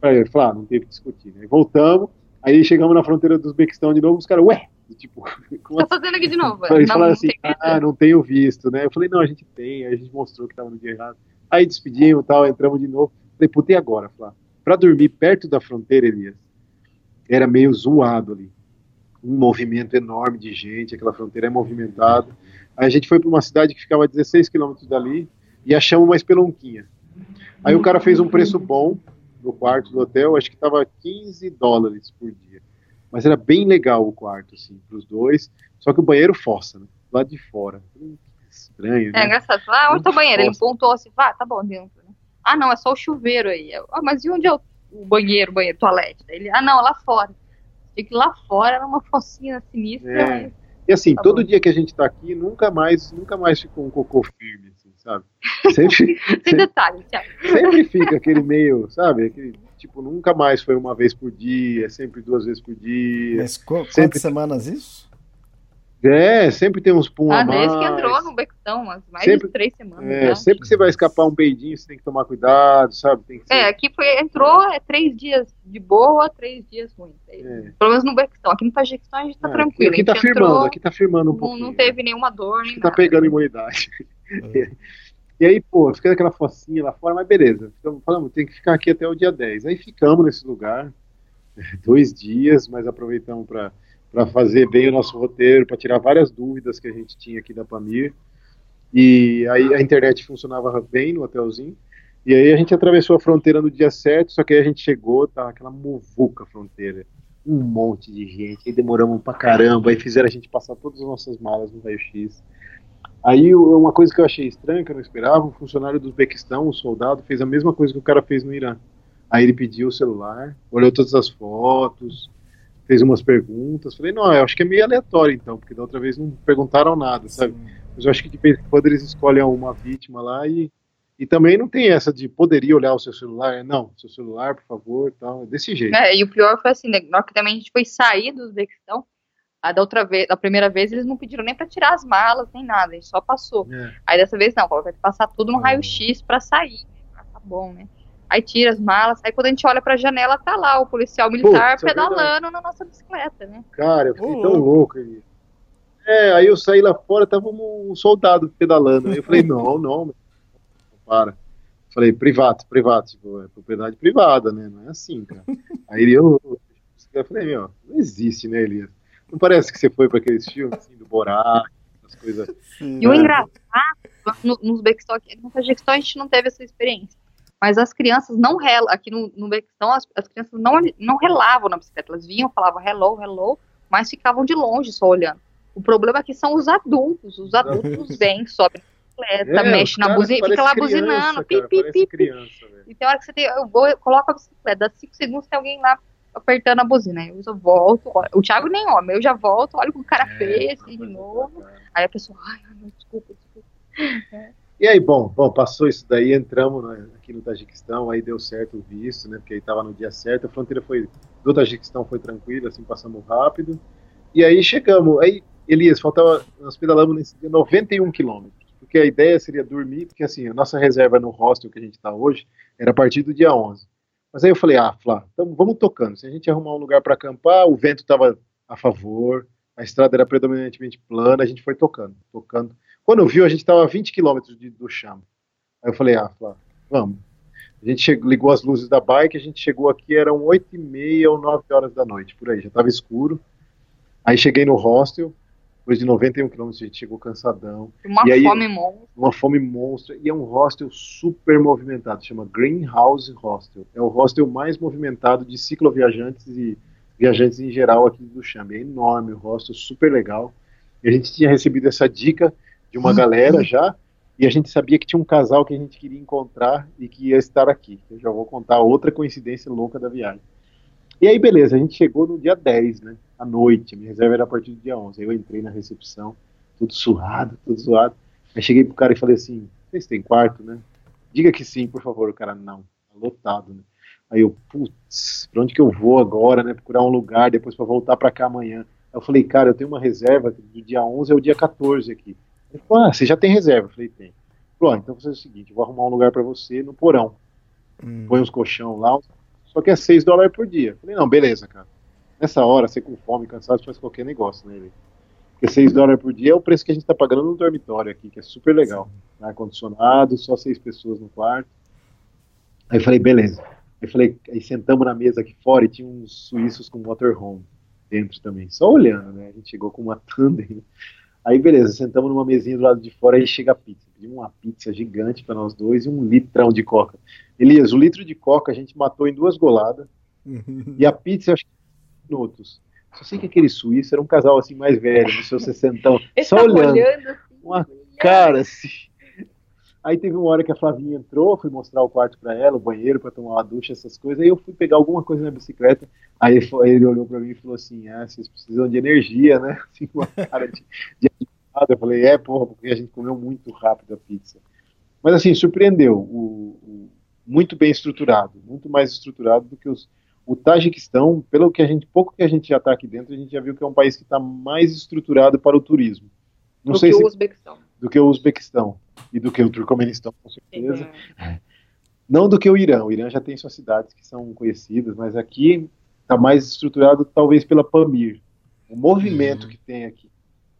Aí ele falou, ah, não teve que discutir, né? Aí voltamos, aí chegamos na fronteira do Uzbequistão de novo, os caras, ué, tipo, como Tá fazendo aqui de novo. Aí Eles falaram assim, ah, não tenho visto, né? Eu falei, não, a gente tem, aí a gente mostrou que tava no dia errado. Aí despedimos e tal, entramos de novo. Falei, puta, e agora, Flá? Pra dormir perto da fronteira, Elias, era meio zoado ali. Um movimento enorme de gente, aquela fronteira é movimentada. Aí a gente foi pra uma cidade que ficava a 16 quilômetros dali e achamos uma espelonquinha. Aí o cara fez um preço bom no quarto do hotel, acho que tava 15 dólares por dia. Mas era bem legal o quarto, assim, pros dois. Só que o banheiro fossa, né? Lá de fora. Hum, Estranho, É né? engraçado. Ah, onde tá o banheiro? Ele Nossa. pontou assim, vá, tá bom dentro. né? Ah, não, é só o chuveiro aí. Ah, mas e onde é o, o banheiro, o banheiro, toalete? Ele, ah, não, lá fora. Tinha que lá fora era uma focinha sinistra. É. mas- E assim, Tá todo bom. dia que a gente tá aqui, nunca mais, nunca mais ficou um cocô firme, assim, sabe? Sempre, Sem detalhes, Thiago. sempre fica aquele meio, sabe? Aquele, tipo, nunca mais foi uma vez por dia, é sempre duas vezes por dia. Mas qu- Sempre- quantas semanas isso? É, sempre tem uns pum Ah, a mais. desde que entrou no Bequistão, mas mais Sempre- de três semanas. É, já. sempre que você vai escapar um peidinho, você tem que tomar cuidado, sabe? Tem que ser- É, aqui foi, entrou é, três dias de boa, três dias ruins. É, É. Pelo menos no Bequistão. Aqui no Tajiquistão a gente tá Ah, tranquilo. Aqui a tá firmando, entrou, aqui tá firmando um pouquinho. não teve nenhuma dor, Acho nem tá nada. pegando imunidade. E aí, pô, fica aquela focinha lá fora, mas beleza. Ficamos, falamos, tem que ficar aqui até o dia 10. Aí ficamos nesse lugar, dois dias, mas aproveitamos para fazer bem o nosso roteiro, para tirar várias dúvidas que a gente tinha aqui da Pamir. E aí a internet funcionava bem no hotelzinho. E aí a gente atravessou a fronteira no dia certo, só que aí a gente chegou, tá aquela muvuca fronteira. Um monte de gente, aí demoramos pra caramba, aí fizeram a gente passar todas as nossas malas no raio-x. Aí uma coisa que eu achei estranha, que eu não esperava, um funcionário do Uzbequistão, um soldado, fez a mesma coisa que o cara fez no Irã. Aí ele pediu o celular, olhou todas as fotos, fez umas perguntas. Falei, não, eu acho que é meio aleatório então, porque da outra vez não perguntaram nada, sabe? Mas eu acho que de vez em quando eles escolhem uma vítima lá e, e também não tem essa de poderia olhar o seu celular. Não, seu celular, por favor, tal. É desse jeito. É, e o pior foi assim, né, na hora que também a gente foi sair do Uzbequistão, a da outra vez, da primeira vez, eles não pediram nem pra tirar as malas, nem nada, a gente só passou. É. Aí dessa vez não, falou, vai passar tudo no Hum. raio-x pra sair. Ah, tá bom, né? Aí tira as malas, aí quando a gente olha pra janela, tá lá o policial militar Putz, é pedalando na nossa bicicleta, né? Cara, eu fiquei Ô, tão louco. ali. É, aí eu saí lá fora, tava um soldado pedalando. Aí eu falei, não, não, para. Falei, privado, privado, tipo, é propriedade privada, né? Não é assim, cara. Aí eu, eu falei, meu, não existe, né, Elias? Não parece que você foi para aqueles filmes assim, do Borá, as coisas. E o É. engraçado, no, no Uzbequistão, no Tajiquistão a gente não teve essa experiência. Mas as crianças não relam, aqui no, no Uzbequistão, as, as crianças não, não relavam na bicicleta. Elas vinham, falavam hello, hello, mas ficavam de longe só olhando. O problema aqui são os adultos. Os adultos vêm, sobem na bicicleta, É, mexem os na buzina, fica lá criança, buzinando, pi, cara, pi, pi, pi. criança, velho. E tem hora que você tem, eu vou, eu coloco a bicicleta, dá 5 segundos, tem alguém lá apertando a buzina. Eu já volto, o Thiago nem homem, eu já volto, olha o que o cara É, fez, assim, de novo. Aí a pessoa, ai, desculpa, desculpa. E aí, bom, bom, passou isso daí, entramos né, aqui no Tajiquistão, aí deu certo o visto, né? Porque aí tava no dia certo, a fronteira foi do Tajiquistão foi tranquila, assim, passamos rápido. E aí chegamos, aí Elias, faltava, nós pedalamos nesse dia 91 quilômetros, porque a ideia seria dormir, porque assim, a nossa reserva no hostel que a gente está hoje era a partir do dia 11. Mas aí eu falei, ah, Flá, então vamos tocando. Se a gente arrumar um lugar para acampar, o vento estava a favor, a estrada era predominantemente plana, a gente foi tocando, tocando. Quando viu, a gente estava a 20 quilômetros do chão. Aí eu falei, ah, Flá, vamos. A gente chegou, ligou as luzes da bike, a gente chegou aqui, eram 8 e meia ou 9 horas da noite, por aí, já estava escuro. Aí cheguei no hostel, depois de 91 quilômetros, a gente chegou cansadão. Uma e aí, fome monstra. Uma fome monstra. E é um hostel super movimentado, chama Greenhouse Hostel. É o hostel mais movimentado de cicloviajantes e viajantes em geral aqui do Xambi. É enorme o hostel, super legal. E a gente tinha recebido essa dica de uma galera já, e a gente sabia que tinha um casal que a gente queria encontrar e que ia estar aqui. Eu já vou contar outra coincidência louca da viagem. E aí, beleza, a gente chegou no dia 10, né? À noite, a minha reserva era a partir do dia 11. Aí eu entrei na recepção, tudo suado, tudo suado. Aí cheguei pro cara e falei assim: vocês têm quarto, né? Diga que sim, por favor. O cara, não, tá lotado, né? Aí eu, putz, pra onde que eu vou agora, né? Procurar um lugar depois para voltar para cá amanhã. Aí eu falei, cara, eu tenho uma reserva do dia 11 ao dia 14 aqui. Ele falou, ah, você já tem reserva? Eu falei, tem. Ele falou, ah, então vou fazer o seguinte, vou arrumar um lugar para você no porão. Hum. Põe uns colchão lá, só que é 6 dólares por dia. Eu falei, não, beleza, cara. Nessa hora, você com fome, cansado, faz qualquer negócio, né? Ele? Porque 6 dólares por dia é o preço que a gente tá pagando no dormitório aqui, que é super legal. Ar-condicionado, só seis pessoas no quarto. Aí eu falei, beleza. Aí falei, aí sentamos na mesa aqui fora e tinha uns suíços com motorhome dentro também, só olhando, né? A gente chegou com uma tandem. Aí beleza, sentamos numa mesinha do lado de fora aí chega a pizza. Pedimos uma pizza gigante para nós dois e um litrão de coca. Elias, o litro de coca a gente matou em duas goladas. e a pizza, acho que minutos. Só sei que aquele suíço era um casal assim mais velho, no seu sessentão, só olhando. olhando assim, Uma cara assim. Aí teve uma hora que a Flavinha entrou, fui mostrar o quarto para ela, o banheiro para tomar uma ducha, essas coisas. Aí eu fui pegar alguma coisa na bicicleta. Aí ele, foi- ele olhou para mim e falou assim: Ah, vocês precisam de energia, né? Assim, com uma cara de, de. Eu falei: É, porra, porque a gente comeu muito rápido a pizza. Mas assim, surpreendeu. O, o- muito bem estruturado, muito mais estruturado do que os. O Tajiquistão, pelo que a gente, pouco que a gente já está aqui dentro, a gente já viu que é um país que está mais estruturado para o turismo. Não do sei que se o Uzbequistão. Do que o Uzbequistão e do que o Turcomenistão, com certeza. É. Não do que o Irã. O Irã já tem suas cidades que são conhecidas, mas aqui está mais estruturado talvez pela Pamir. O movimento que tem aqui,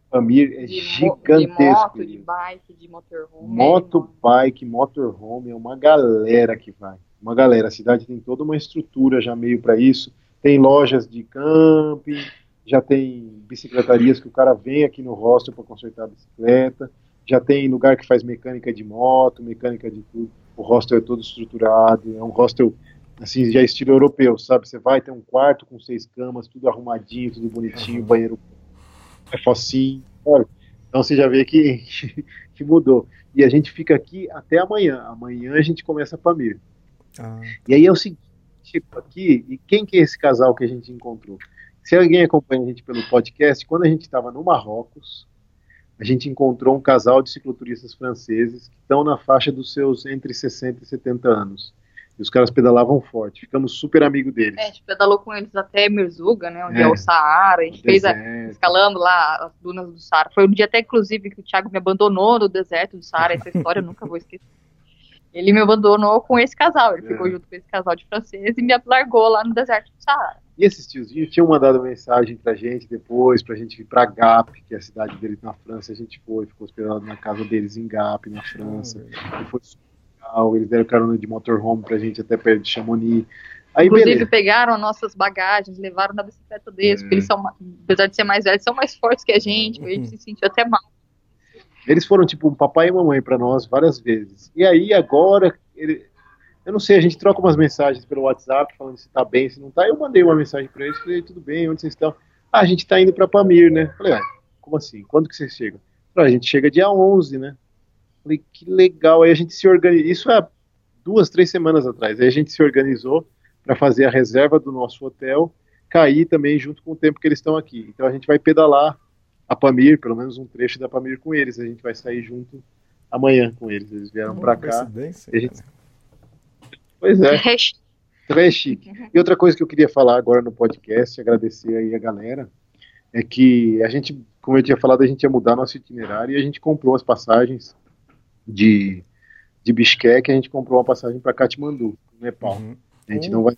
Pamir, é De, mo- de gigantesco. moto, de bike, de motorhome. Moto, bike, motorhome, é uma galera que vai. Uma galera. A cidade tem toda uma estrutura já meio para isso. Tem lojas de camping, já tem bicicletarias que o cara vem aqui no hostel para consertar a bicicleta. Já tem lugar que faz mecânica de moto, mecânica de tudo. O hostel é todo estruturado. É um hostel assim já estilo europeu, sabe? Você vai ter um quarto com seis camas, tudo arrumadinho, tudo bonitinho, banheiro é focinho, sabe? Então você já vê que, que mudou. E a gente fica aqui até amanhã. Amanhã a gente começa a Pamir. Ah, E aí é o seguinte, tipo, aqui, e quem que é esse casal que a gente encontrou? Se alguém acompanha a gente pelo podcast, quando a gente estava no Marrocos, a gente encontrou um casal de cicloturistas franceses que estão na faixa dos seus entre 60 e 70 anos. E os caras pedalavam forte. Ficamos super amigos deles. É, a gente pedalou com eles até Mirzuga, né? Onde é, É. o Saara. A gente fez a, escalando lá as dunas do Saara. Foi um dia até, inclusive, que o Thiago me abandonou no deserto do Saara. Essa história eu nunca vou esquecer. Ele me abandonou com esse casal. Ele É. ficou junto com esse casal de francês e me largou lá no deserto do Saara. E esses tiozinhos tinham mandado mensagem pra gente depois, pra gente ir pra Gap, que é a cidade deles na França. A gente foi, ficou hospedado na casa deles em Gap, na França. E foi super legal. Eles deram carona de motorhome pra gente até perto de Chamonix. Aí, Inclusive, beleza. pegaram as nossas bagagens, levaram na bicicleta deles, porque eles são, ma- apesar de ser mais velhos, são mais fortes que a gente. A gente se sentiu até mal. Eles foram tipo um papai e mamãe pra nós várias vezes. E aí agora, ele- eu não sei, a gente troca umas mensagens pelo WhatsApp falando se tá bem, se não tá. Eu mandei uma mensagem pra eles, falei, tudo bem, onde vocês estão? Ah, a gente tá indo pra Pamir, né? Falei, ah, como assim? Quando que vocês chegam? Falei, "Ah, a gente chega dia 11, né? Falei, que legal. Aí a gente se organiza. Isso é duas, três semanas atrás. Aí a gente se organizou para fazer a reserva do nosso hotel, cair também junto com o tempo que eles estão aqui. Então a gente vai pedalar a Pamir, pelo menos um trecho da Pamir com eles. A gente vai sair junto amanhã com eles. Eles vieram para cá. coincidência, a gente-. Pois é, É, chique. E outra coisa que eu queria falar agora no podcast, agradecer aí a galera, é que a gente como eu tinha falado, a gente ia mudar nosso itinerário e a gente comprou as passagens de, de Bishkek, a gente comprou uma passagem para Katmandu, no Nepal. Uhum. A gente não vai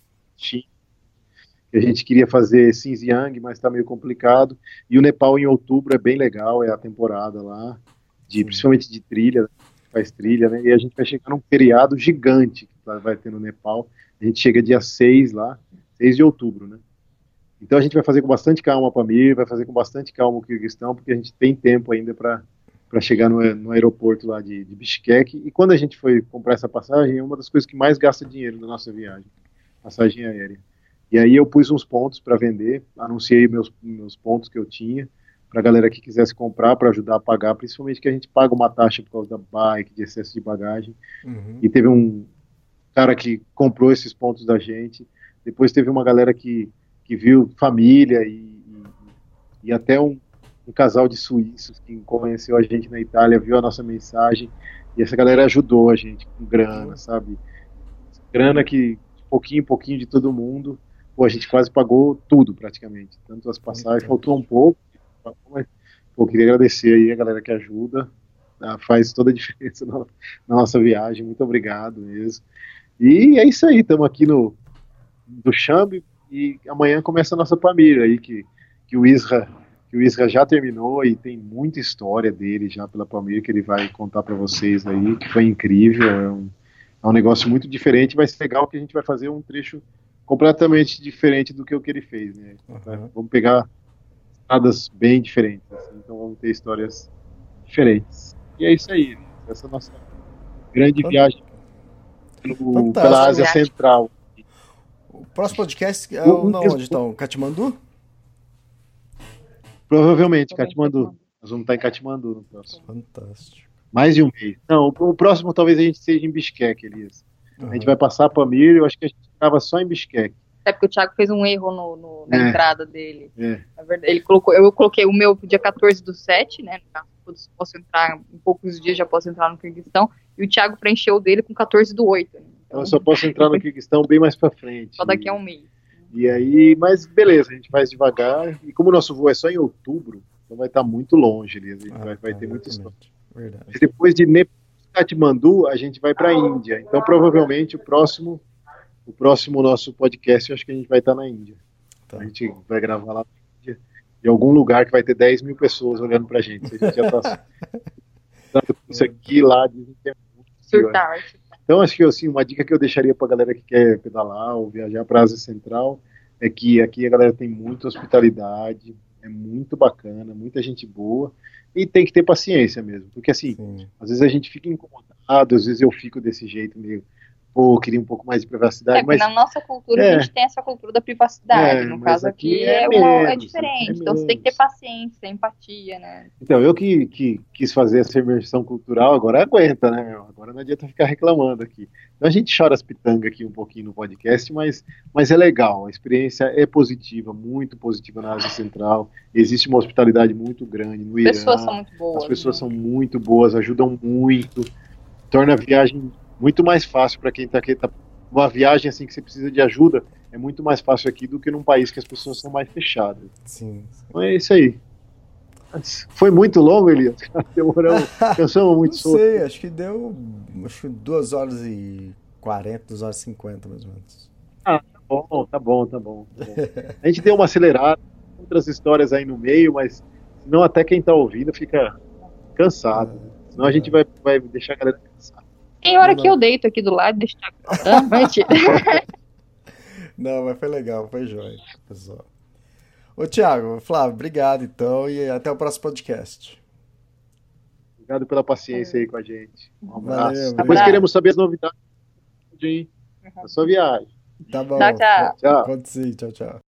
a gente queria fazer Xinjiang, mas está meio complicado. E o Nepal em outubro é bem legal, é a temporada lá, de, principalmente de trilha, faz trilha, né? E a gente vai chegar num feriado gigante vai ter no Nepal. A gente chega dia 6 lá, 6 de outubro, né? Então a gente vai fazer com bastante calma a Pamir, vai fazer com bastante calma o Kirguistão, porque a gente tem tempo ainda para para chegar no, no, aeroporto lá de, de Bishkek. E quando a gente foi comprar essa passagem, é uma das coisas que mais gasta dinheiro na nossa viagem, passagem aérea. E aí eu pus uns pontos para vender, anunciei meus, meus pontos que eu tinha, para a galera que quisesse comprar, para ajudar a pagar, principalmente que a gente paga uma taxa por causa da bike, de excesso de bagagem. Uhum. E teve um cara que comprou esses pontos da gente, depois teve uma galera que, que viu família e, e, e até um, um casal de suíços que conheceu a gente na Itália, viu a nossa mensagem, e essa galera ajudou a gente com grana, sabe? Grana que, pouquinho em pouquinho de todo mundo, pô, a gente quase pagou tudo praticamente. Tanto as passagens, faltou um pouco, mas pô, queria agradecer aí a galera que ajuda, tá? faz toda a diferença na, na, nossa viagem. Muito obrigado mesmo. E é isso aí, estamos aqui no do Chambi e amanhã começa a nossa Pamir aí que, que o Isra que o Isra já terminou e tem muita história dele já pela Pamir que ele vai contar para vocês aí, que foi incrível, é um, é um negócio muito diferente, vai ser legal que a gente vai fazer um trecho completamente diferente do que o que ele fez, né? Uhum. Vamos pegar estradas bem diferentes, assim, então vamos ter histórias diferentes. E é isso aí, né? essa é a nossa grande viagem pela Ásia Central. O próximo podcast é o, onde estão? Katmandu? Provavelmente, Katmandu. Nós vamos estar em Katmandu no próximo. Fantástico. Mais de um mês. Não, o próximo talvez a gente seja em Bishkek, Elias. Uhum. A gente vai passar para Pamir, eu acho que a gente estava só em Bishkek. É porque o Thiago fez um erro no, no na É. entrada dele. É. Na verdade, ele colocou, eu coloquei o meu dia 14 do 7, né? no caso, eu Posso entrar em poucos dias, já posso entrar no Kirguistão. E o Thiago preencheu o dele com 14 do 8. Né? Então eu só posso entrar no Kirguistão bem mais para frente. Só daqui a um mês. E aí, mas beleza, a gente faz devagar. E como o nosso voo é só em outubro, então vai estar muito longe. A gente Ah, vai, vai ter muita história. exatamente. Verdade. Depois de Katmandu, a gente vai para a Índia. Então provavelmente o próximo, o próximo nosso podcast, eu acho que a gente vai estar na Índia. Tá. A gente vai gravar lá na Índia, em algum lugar que vai ter 10 mil pessoas olhando pra gente. Se a gente já tá dando isso aqui lá, dizem que é muito pior. Surtar. Então, acho que assim, uma dica que eu deixaria para a galera que quer pedalar ou viajar para a Ásia Central é que aqui a galera tem muita hospitalidade, é muito bacana, muita gente boa e tem que ter paciência mesmo, porque assim, Sim. às vezes a gente fica incomodado, às vezes eu fico desse jeito meio, pô, queria um pouco mais de É, privacidade, porque mas na nossa cultura É. a gente tem essa cultura da privacidade. É, no caso aqui é é, uma- é menos, diferente. é então você tem que ter menos. paciência, empatia, né? Então, eu que, que quis fazer essa imersão cultural, agora aguenta, né, meu? Agora não adianta ficar reclamando aqui. Então a gente chora as pitangas aqui um pouquinho no podcast, mas, mas é legal, a experiência é positiva, muito positiva na Ásia Central. Existe uma hospitalidade muito grande no As Irã. pessoas são muito boas. As pessoas né? são muito boas, ajudam muito, torna a viagem muito mais fácil para quem está aqui. Tá, uma viagem assim que você precisa de ajuda é muito mais fácil aqui do que num país que as pessoas são mais fechadas. Sim. Então é isso aí. Foi muito longo, Elias? Demoramos, cansamos muito Não solto. sei, acho que deu acho 2 horas e 40, 2 horas e 50 mais ou menos. Tá bom, tá bom, tá bom. tá bom. A gente deu uma acelerada, outras histórias aí no meio, mas senão até quem tá ouvindo fica cansado. Senão a gente vai, vai deixar a galera. Tem hora Não que eu deito aqui do lado e Thiago falando. Mentira. Não, mas foi legal, foi jóia, pessoal. Ô, Thiago, Flávio, obrigado então e até o próximo podcast. Obrigado pela paciência aí com a gente. Um abraço. Valeu, Depois obrigado. queremos saber as novidades hein, da sua viagem. Tá bom. Tchau, tchau. Tchau, tchau.